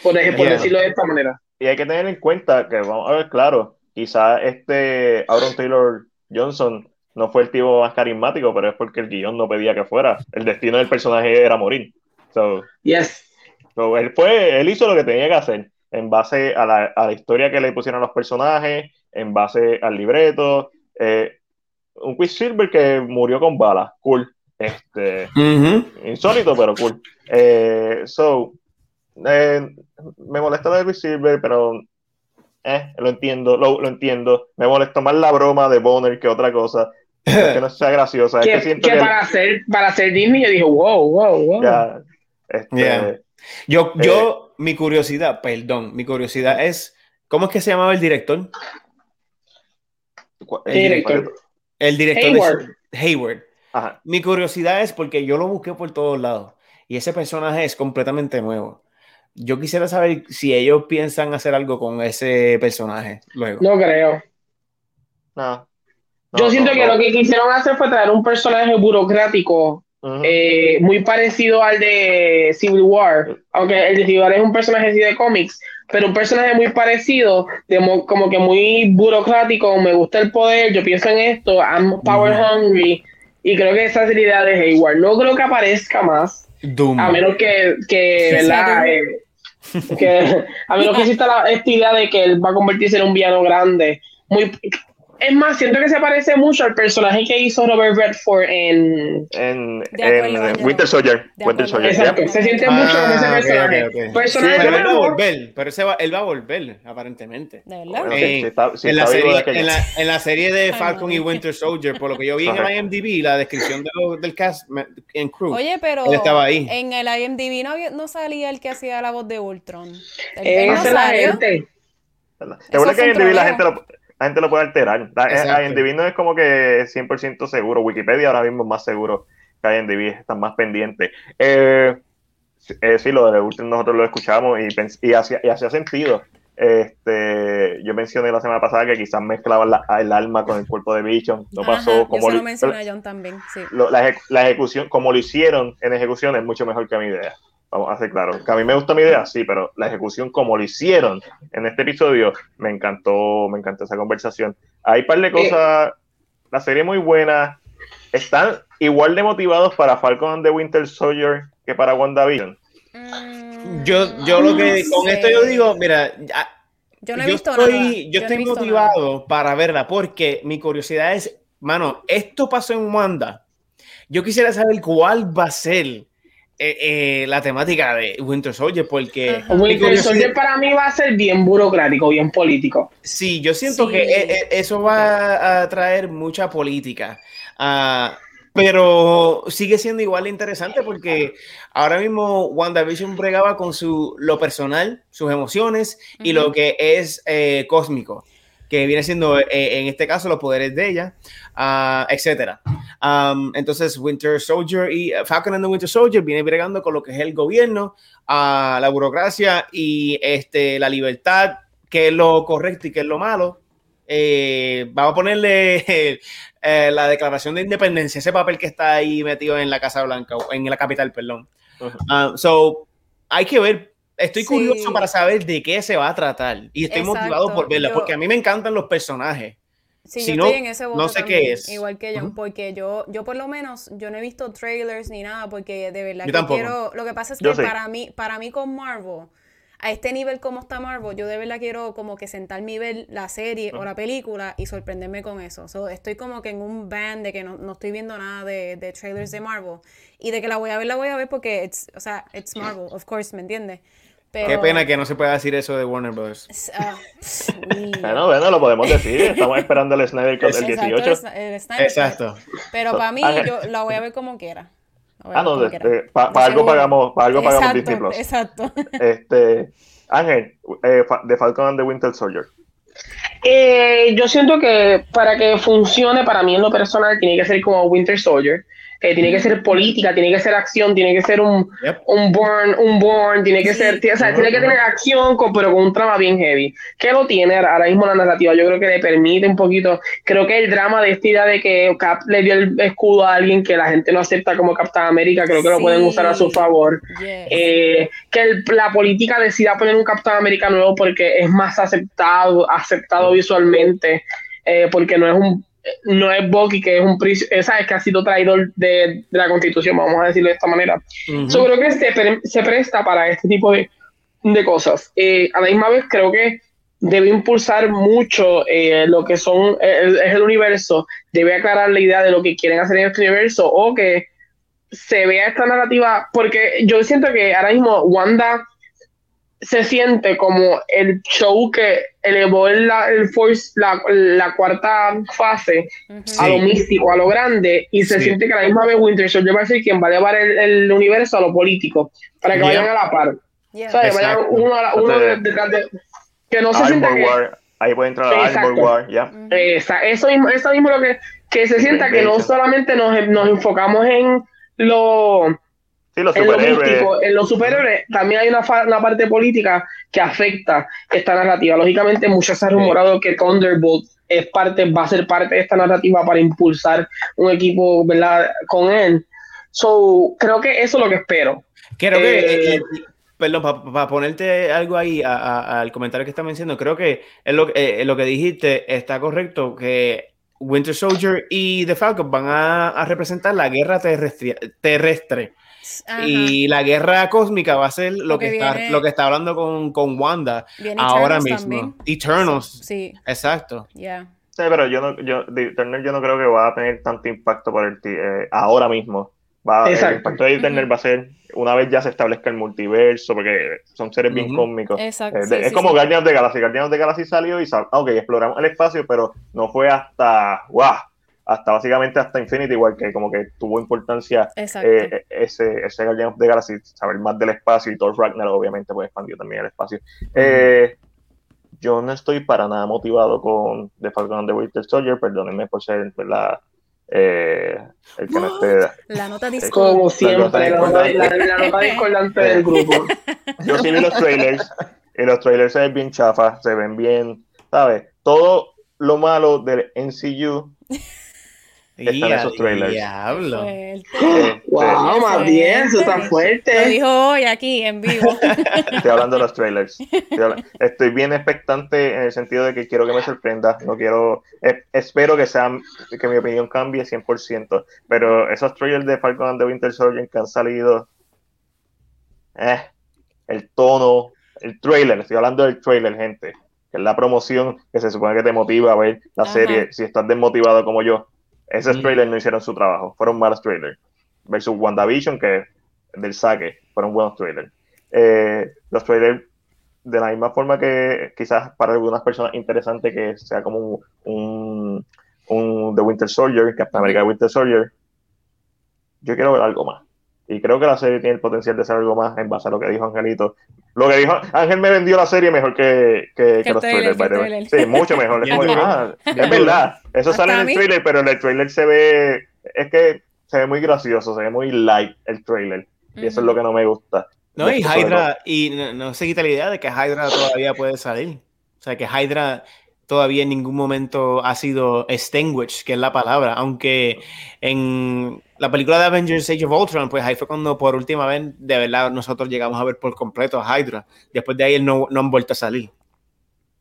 por, ejemplo, decirlo de esta manera. Y hay que tener en cuenta que, vamos a ver, claro, quizá este Aaron Taylor Johnson no fue el tipo más carismático, pero es porque el guion no pedía que fuera. El destino del personaje era morir. So, yes. él, fue, él hizo lo que tenía que hacer en base a la, a la historia que le pusieron los personajes, en base al libreto. Eh, un Quicksilver que murió con balas, cool. Este, Insólito, pero cool. Eh, so, eh, me molesta lo de Quicksilver, pero eh, lo entiendo, lo, lo, entiendo. Me molesta más la broma de Bonner que otra cosa. que no sea graciosa. que, es que, siento que, para, hacer, para hacer Disney yo dije, wow, wow, wow. Ya, este, yo eh, mi curiosidad, perdón, mi curiosidad es, ¿cómo es que se llamaba el director? El director. El director Hayward. de Hayward. Ajá. Mi curiosidad es porque yo lo busqué por todos lados y ese personaje es completamente nuevo yo quisiera saber si ellos piensan hacer algo con ese personaje luego. No creo. No. yo siento que lo que quisieron hacer fue traer un personaje burocrático eh, muy parecido al de Civil War, aunque el de Civil War es un personaje así de cómics, pero un personaje muy parecido, como que muy burocrático, me gusta el poder, yo pienso en esto, I'm power hungry, y creo que esa es la idea de Hayward. No creo que aparezca más, a menos que, que ¿verdad? que a menos que exista la, esta idea de que él va a convertirse en un villano grande. Muy, es más, siento que se parece mucho al personaje que hizo Robert Redford en, en, en Winter Soldier. Winter Soldier. Exacto, se siente mucho con ese ah, personaje. Okay, okay. Personaje sí, pero él va a volver, pero ese va, él va a volver, aparentemente. ¿De verdad? En, la serie, de Falcon y Winter Soldier, por lo que yo vi en el IMDb, la descripción de lo, del cast en crew. Oye, pero él estaba ahí. en el IMDb no, no salía el que hacía la voz de Ultron. Esa es la gente. Seguro que en IMDb la gente lo la gente lo puede alterar. IMDb no es como que 100% seguro. Wikipedia ahora mismo es más seguro que IMDb, están más pendientes. Eh, eh, sí, lo de último nosotros lo escuchamos y, y, hacía, y hacía sentido. Este, yo mencioné la semana pasada que quizás mezclaban el alma con el cuerpo de Vision. No pasó como lo, John también. Sí. la, la, ejecución, como lo hicieron en ejecución, es mucho mejor que mi idea. Vamos a hacer claro. Que a mí me gusta mi idea, sí, pero la ejecución como lo hicieron en este episodio, me encantó, me encantó esa conversación. Hay un par de cosas, la serie es muy buena. Están igual de motivados para Falcon and the Winter Soldier que para WandaVision. Mm, yo, yo lo que con esto yo digo, mira, yo no he visto estoy, nada. Yo, estoy motivado para verla porque mi curiosidad es, mano, esto pasó en Wanda. Yo quisiera saber cuál va a ser eh, eh, la temática de Winter Soldier, porque Winter Soldier para mí va a ser bien burocrático, bien político. Sí, yo siento que eh, eso va a traer mucha política. Uh, pero sigue siendo igual interesante porque ahora mismo WandaVision bregaba con su, lo personal, sus emociones y lo que es cósmico que viene siendo eh, en este caso los poderes de ella, uh, etcétera. Um, entonces, Winter Soldier y uh, Falcon and the Winter Soldier viene bregando con lo que es el gobierno, uh, la burocracia y este, la libertad, que es lo correcto y que es lo malo. Eh, vamos a ponerle eh, la declaración de independencia, ese papel que está ahí metido en la Casa Blanca, en la capital, perdón. Uh so, hay que ver Estoy curioso para saber de qué se va a tratar y estoy motivado por verla, porque a mí me encantan los personajes. Sí, si yo no, estoy en ese no sé qué es. Igual que yo, porque yo, yo por lo menos, yo no he visto trailers ni nada, porque de verdad que quiero. Lo que pasa es que para mí, para mí con Marvel, a este nivel como está Marvel, yo de verdad quiero como que sentarme y ver la serie o la película y sorprenderme con eso. estoy como que en un band de que no, no estoy viendo nada de, de, trailers de Marvel y de que la voy a ver, la voy a ver porque, it's, o sea, it's Marvel, of course, ¿me entiendes? Qué pena que no se pueda decir eso de Warner Bros. Ah, bueno, bueno, lo podemos decir. Estamos esperando el Snyder Cut del 18. Exacto. Pero para mí, yo la voy a ver como quiera. Ah, no, para algo pagamos, para algo pagamos Disney Plus. Exacto. Este, Ángel, eh, de Falcon and the Winter Soldier. Eh, yo siento que para que funcione, para mí en lo personal, tiene que ser como Winter Soldier tiene que ser política, tiene que ser acción, tiene que ser un, un born, un born, tiene que ser, o sea, tiene que tener acción, pero con un trama bien heavy. ¿Qué lo tiene ahora mismo la narrativa? Yo creo que le permite un poquito, creo que el drama de esta idea de que Cap le dio el escudo a alguien que la gente no acepta como Capitán América, creo que lo pueden usar a su favor. Eh, que la política decida poner un Capitán América nuevo porque es más aceptado, aceptado visualmente, eh, porque no es un no es Bucky, que es un esa es que ha sido traidor de, la constitución, vamos a decirlo de esta manera. Yo creo que se, se, presta para este tipo de, de cosas. Eh, a la misma vez, creo que debe impulsar mucho eh, lo que son es el universo, debe aclarar la idea de lo que quieren hacer en este universo o que se vea esta narrativa, porque yo siento que ahora mismo Wanda se siente como el show que elevó el, el force, la, la, cuarta fase a lo místico, a lo grande, y se siente que a la misma vez Winter Soldier va a ser quien va a llevar el, el universo a lo político, para que vayan a la par. Vayan uno, uno detrás de, Que no se sienta que... Ahí puede entrar Armor War, ya. Eso mismo, eso mismo lo que, que se sienta que no solamente nos, nos enfocamos en lo en, los superhéroes también hay una, una, parte política que afecta esta narrativa. Lógicamente, muchos se ha rumorado que Thunderbolt es parte, va a ser parte de esta narrativa para impulsar un equipo ¿verdad? con él. So, creo que eso es lo que espero. Creo que, eh, eh, perdón, para ponerte algo ahí al comentario que está mencionando, creo que es lo, eh, lo que dijiste está correcto, que Winter Soldier y The Falcon van a, a representar la guerra terrestre, terrestre y la guerra cósmica va a ser lo, que, está, lo que está hablando con, con Wanda ahora mismo. Eternals. Sí. Exacto. Sí, pero yo no, yo, Eternal yo no creo que va a tener tanto impacto por el eh, ahora mismo. Va, el impacto de Eternal va a ser una vez ya se establezca el multiverso, porque son seres bien cósmicos. Exacto, eh, es como Guardians of the Galaxy. Guardians the Galaxy salió y sal, ok, exploramos el espacio, pero no fue hasta, wow, hasta básicamente hasta Infinity, igual que como que tuvo importancia eh, ese, ese Guardian of the Galaxy, saber más del espacio y Thor Ragnarok obviamente pues expandió también el espacio. Eh, yo no estoy para nada motivado con The Falcon and the Winter Soldier, perdónenme por ser la eh, el que no esté la nota discordante como siempre la, nota discordante del grupo. Yo sí vi los trailers y los trailers se ven bien chafas se ven bien sabes todo lo malo del MCU están esos trailers. Diablo. wow, más bien, eso está fuerte. Lo dijo hoy aquí en vivo. Estoy hablando de los trailers. Estoy, bien expectante en el sentido de que quiero que me sorprenda. No quiero, espero que sea, que mi opinión cambie 100%. Pero esos trailers de Falcon and the Winter Soldier que han salido, eh, el tono, el trailer, estoy hablando del trailer, gente. Que es la promoción que se supone que te motiva a ver la serie. Si estás desmotivado como yo, esos trailers no hicieron su trabajo, fueron malos trailers. Versus WandaVision, que del saque, fueron buenos trailers. Eh, los trailers, de la misma forma que quizás para algunas personas interesante que sea como un, un, The Winter Soldier, Captain America Winter Soldier, yo quiero ver algo más. Y creo que la serie tiene el potencial de ser algo más en base a lo que dijo Angelito. Lo que dijo Ángel me vendió la serie mejor que, que, los trailers. Sí, mucho mejor. es, ah, es verdad. Eso sale en el trailer, pero en el trailer se ve. Es que se ve muy gracioso, se ve muy light el trailer. Y eso es lo que no me gusta. No, y Hydra, y no, no, se quita la idea de que Hydra todavía puede salir. O sea, que Hydra todavía en ningún momento ha sido extinguished, que es la palabra, aunque en la película de Avengers Age of Ultron, pues ahí fue cuando por última vez de verdad nosotros llegamos a ver por completo a Hydra. Después de ahí no, no han vuelto a salir.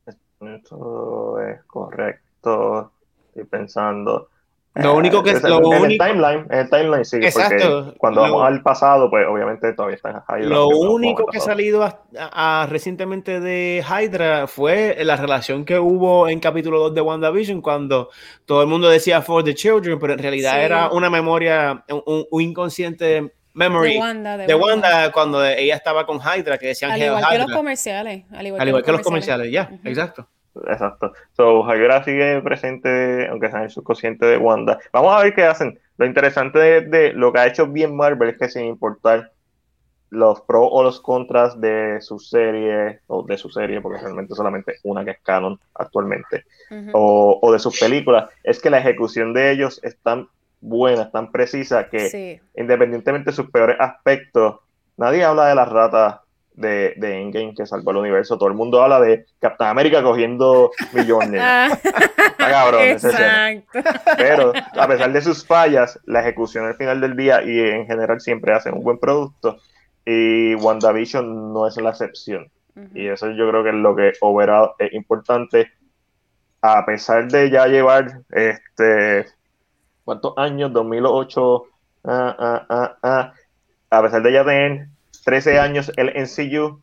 Esto es correcto. Estoy pensando. Lo único que es lo en único, el timeline, en el timeline sí, Exacto. porque cuando Lo- vamos al pasado, pues obviamente todavía está Hydra. lo único que ha salido a- a- recientemente de Hydra fue la relación que hubo en capítulo 2 de WandaVision cuando todo el mundo decía for the children, pero en realidad Sí. era una memoria, un, un inconsciente memory De Wanda, de de Wanda. Wanda cuando ella estaba con Hydra, que decían Al igual que los Hydra. comerciales. Al igual, Al igual que los comerciales, ya, Ujú. exacto. Exacto. So, Hydra sigue presente, aunque sea en el subconsciente de Wanda. Vamos a ver qué hacen. Lo interesante de, de lo que ha hecho bien Marvel es que sin importar los pros o los contras de su serie, o de su serie, porque realmente solamente una que es canon actualmente, o, o de sus películas, es que la ejecución de ellos es tan buena, tan precisa, que Sí. independientemente de sus peores aspectos, nadie habla de las ratas de, de Endgame que salvó el universo. Todo el mundo habla de Captain América cogiendo millones. Ah, Está cabrón. Exacto. Pero a pesar de sus fallas, la ejecución al final del día y en general siempre hacen un buen producto. Y WandaVision no es la excepción. Y eso yo creo que es lo que overall es importante. A pesar de ya llevar este ¿cuántos años? 2008 ah, ah, ah, ah. a pesar de ya tener 13 años el NCU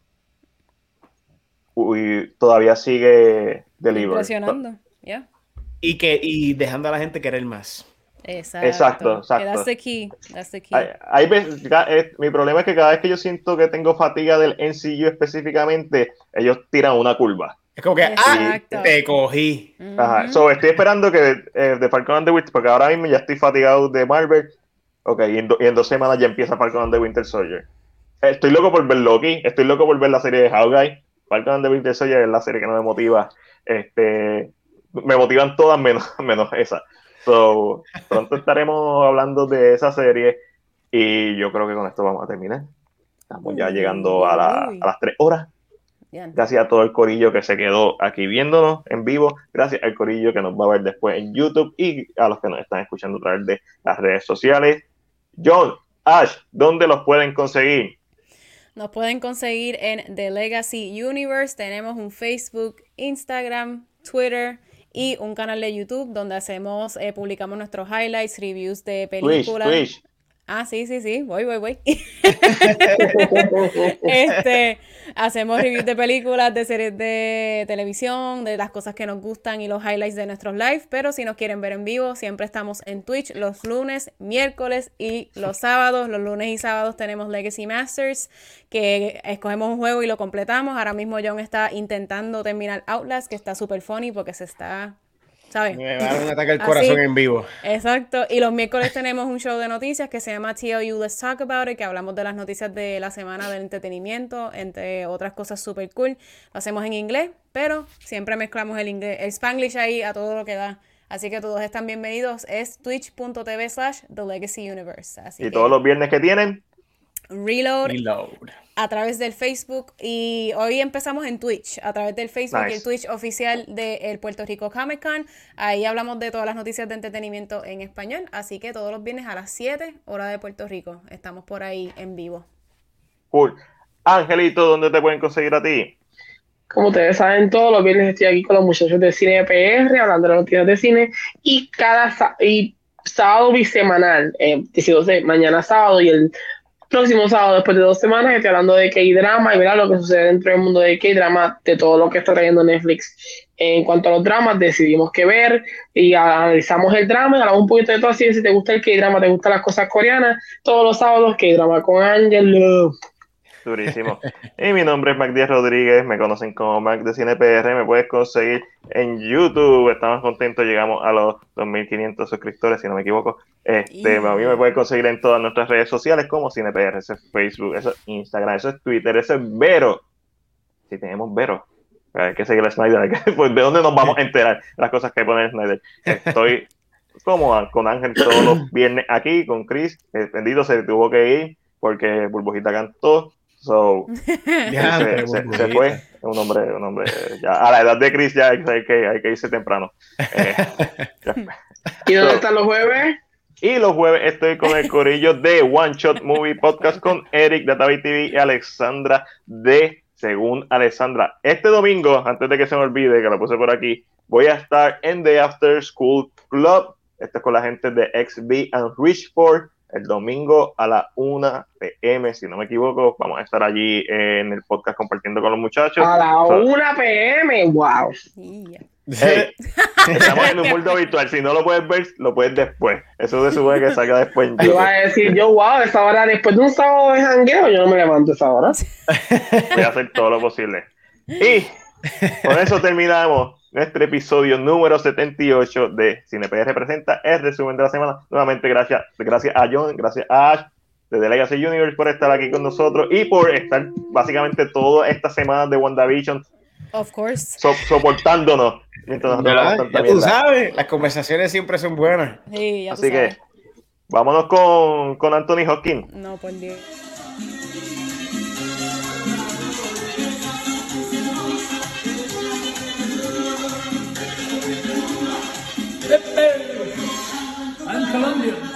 uy, todavía sigue deliver. Impresionando. Ya. Y que y dejando a la gente querer más. Exacto. Exacto, exacto. That's the key. That's the key. Hay- eh, mi problema es que cada vez que yo siento que tengo fatiga del NCU específicamente, ellos tiran una curva. Es como que, ah, te cogí. Ajá, so, estoy esperando que eh, de Falcon and the Winter, porque ahora mismo ya estoy fatigado de Marvel. Ok, y en, do- y en dos semanas ya empieza Falcon and the Winter Soldier. Estoy loco por ver Loki, estoy loco por ver la serie de Hawkeye. Falcon and the Winter Soldier es la serie que no me motiva. Este, me motivan todas menos, menos esa. So, pronto estaremos hablando de esa serie y yo creo que con esto vamos a terminar. Estamos ya llegando a, la- a las tres horas. Ya. Gracias a todo el corillo que se quedó aquí viéndonos en vivo. Gracias al corillo que nos va a ver después en YouTube y a los que nos están escuchando a través de las redes sociales. John, Ash, ¿dónde los pueden conseguir? Nos pueden conseguir en The Legacy Universe. Tenemos un Facebook, Instagram, Twitter y un canal de YouTube donde hacemos, eh, publicamos nuestros highlights, reviews de Twitch, películas. Twitch. Ah, sí, sí, sí, voy, voy, voy. este, hacemos reviews de películas, de series de televisión, de las cosas que nos gustan y los highlights de nuestros live. Pero si nos quieren ver en vivo, siempre estamos en Twitch los lunes, miércoles y los sábados. Los lunes y sábados tenemos Legacy Masters, que escogemos un juego y lo completamos. Ahora mismo John está intentando terminar Outlast, que está súper funny porque se está, ¿sabes? Me va a dar un ataque al Así. corazón en vivo. Exacto. Y los miércoles tenemos un show de noticias que se llama TLU Let's Talk About It, que hablamos de las noticias de la semana del entretenimiento, entre otras cosas super cool. Lo hacemos en inglés, pero siempre mezclamos el inglés, el spanglish ahí a todo lo que da. Así que todos están bienvenidos. Es twitch.tv slash The Legacy Universe. Así Y que todos los viernes que tienen, reload Reload. A través del Facebook y hoy empezamos en Twitch, a través del Facebook y el. Twitch oficial del Puerto Rico Comic Con. Ahí hablamos de todas las noticias de entretenimiento en español, así que todos los viernes a las 7 hora de Puerto Rico. Estamos por ahí en vivo. cool. Angelito, ¿dónde te pueden conseguir a ti? Como ustedes saben, todos los viernes estoy aquí con los muchachos de Cine PR, hablando de las noticias de cine, y cada y sábado bisemanal, eh, decidiéndose mañana sábado y el próximo sábado, después de dos semanas, estoy hablando de K-drama y verá lo que sucede dentro del mundo de K-drama, de todo lo que está trayendo Netflix. En cuanto a los dramas, decidimos qué ver y analizamos el drama y hablamos un poquito de todo así. Si te gusta el K-drama, te gustan las cosas coreanas, todos los sábados K-drama con Angelo. Durísimo. y mi nombre es Mac Díaz Rodríguez, me conocen como Mac de Cine PR, me puedes conseguir en YouTube. Estamos contentos, llegamos a los 2.500 suscriptores, si no me equivoco. Este, Yeah. A mí me puedes conseguir en todas nuestras redes sociales como Cine PR, eso es Facebook, eso es Instagram, eso es Twitter, eso es Vero. Si tenemos Vero, hay que seguir a Snyder, pues, ¿de dónde nos vamos a enterar las cosas que pone Snyder? Estoy como con Ángel todos los viernes aquí, con Chris, eh, bendito se tuvo que ir porque Burbujita cantó. So, Ya, se, se- se fue. Es un hombre, un hombre. Ya, a la edad de Chris ya hay que, hay que irse temprano. Eh. ¿Y dónde So- están los jueves? y los jueves estoy con el corillo de One Shot Movie Podcast con Eric de Tavi TV y Alexandra de Según Alexandra. Este domingo, antes de que se me olvide, que lo puse por aquí, voy a estar en The After School Club Esto es con la gente de XB and Richford el domingo a las 1 pm, si no me equivoco. Vamos a estar allí en el podcast compartiendo con los muchachos. A las 1 pm, wow. estamos en un mundo virtual. Si no lo puedes ver, lo puedes después. Eso se supone que salga después. Yo voy a decir yo, wow, esa hora después de un sábado de jangueo, yo no me levanto esa hora. Voy a hacer todo lo posible. Y con eso terminamos nuestro episodio número 78 de CinePR presenta el resumen de la semana. Nuevamente, gracias, gracias a John, gracias a Ash de Legacy Universe por estar aquí con nosotros y por estar básicamente toda esta semana de WandaVision of course. soportándonos. Mientras ya tú sabes, las conversaciones siempre son buenas. Así que vámonos con, con Anthony Hopkins. No, por Dios. I'm Colombian.